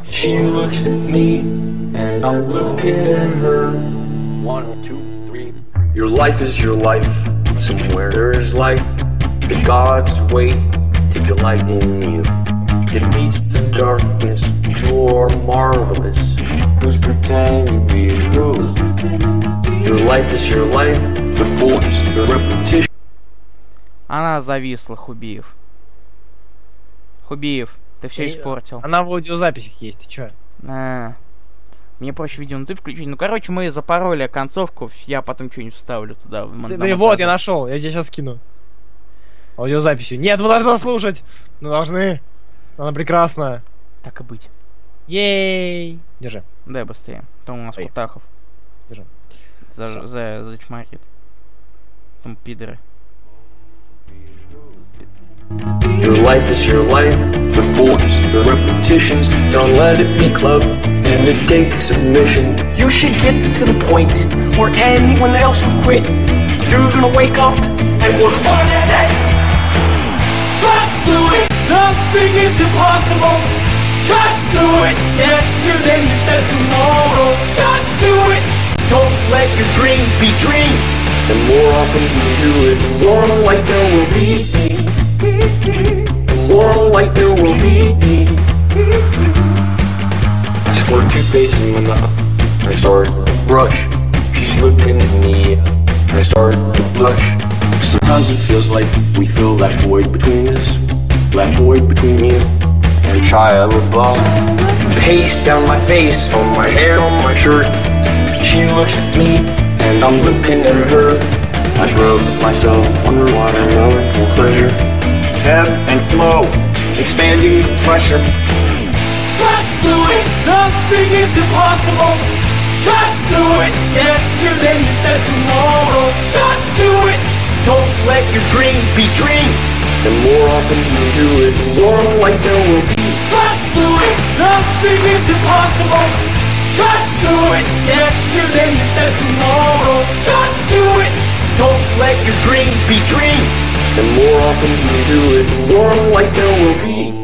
She looks at me, and I'm looking at her. One, two, three. Your life is your life. Somewhere there is light. The gods wait to delight in you. It meets the darkness. You're marvelous. Who's pretending to be Who's pretending to be Your life is your life. The force, the repetition. Она зависла, Хубиев. Хубиев, ты все испортил. Она в аудиозаписях есть, ты чё? А, мне проще видео, ну ты включить. Ну, короче, мы запороли концовку, я потом что-нибудь вставлю туда. Да, вот, я нашел, я тебе сейчас скину. Аудиозаписью. Нет, вы должны слушать! Ну, должны. Она прекрасная. Так и быть. Ей! Держи. Дай быстрее. Там у нас Ой. Кутахов. Держи. За, за, за, зачмарит. Там пидоры. Your life is your life, the force, the repetitions. Don't let it be club, and it takes submission. You should get to the point where anyone else would quit. You're gonna wake up and work one at Nothing is impossible. Just do it. Yesterday you said tomorrow. Just do it. Don't let your dreams be dreams. The more often you do it, the more light there will be. The more light there will be. I squirt toothpaste in my mouth. I start to brush. She's looking at me. I start to blush. Sometimes it feels like we fill that void between us. That void between me and Shia LaBeouf. Paste down my face, on my hair, on my shirt. She looks at me, and I'm looking at her. I rub myself underwater, for pleasure ebb and flow, expanding the pressure. Just do it, nothing is impossible. Just do it, yesterday you said tomorrow. Just do it, don't let your dreams be dreams. The more often you do it, more light there will be. Just do it, nothing is impossible. Just do it, yesterday you said tomorrow. Just do it, don't let your dreams be dreams. And more often you do it, the more light there will be.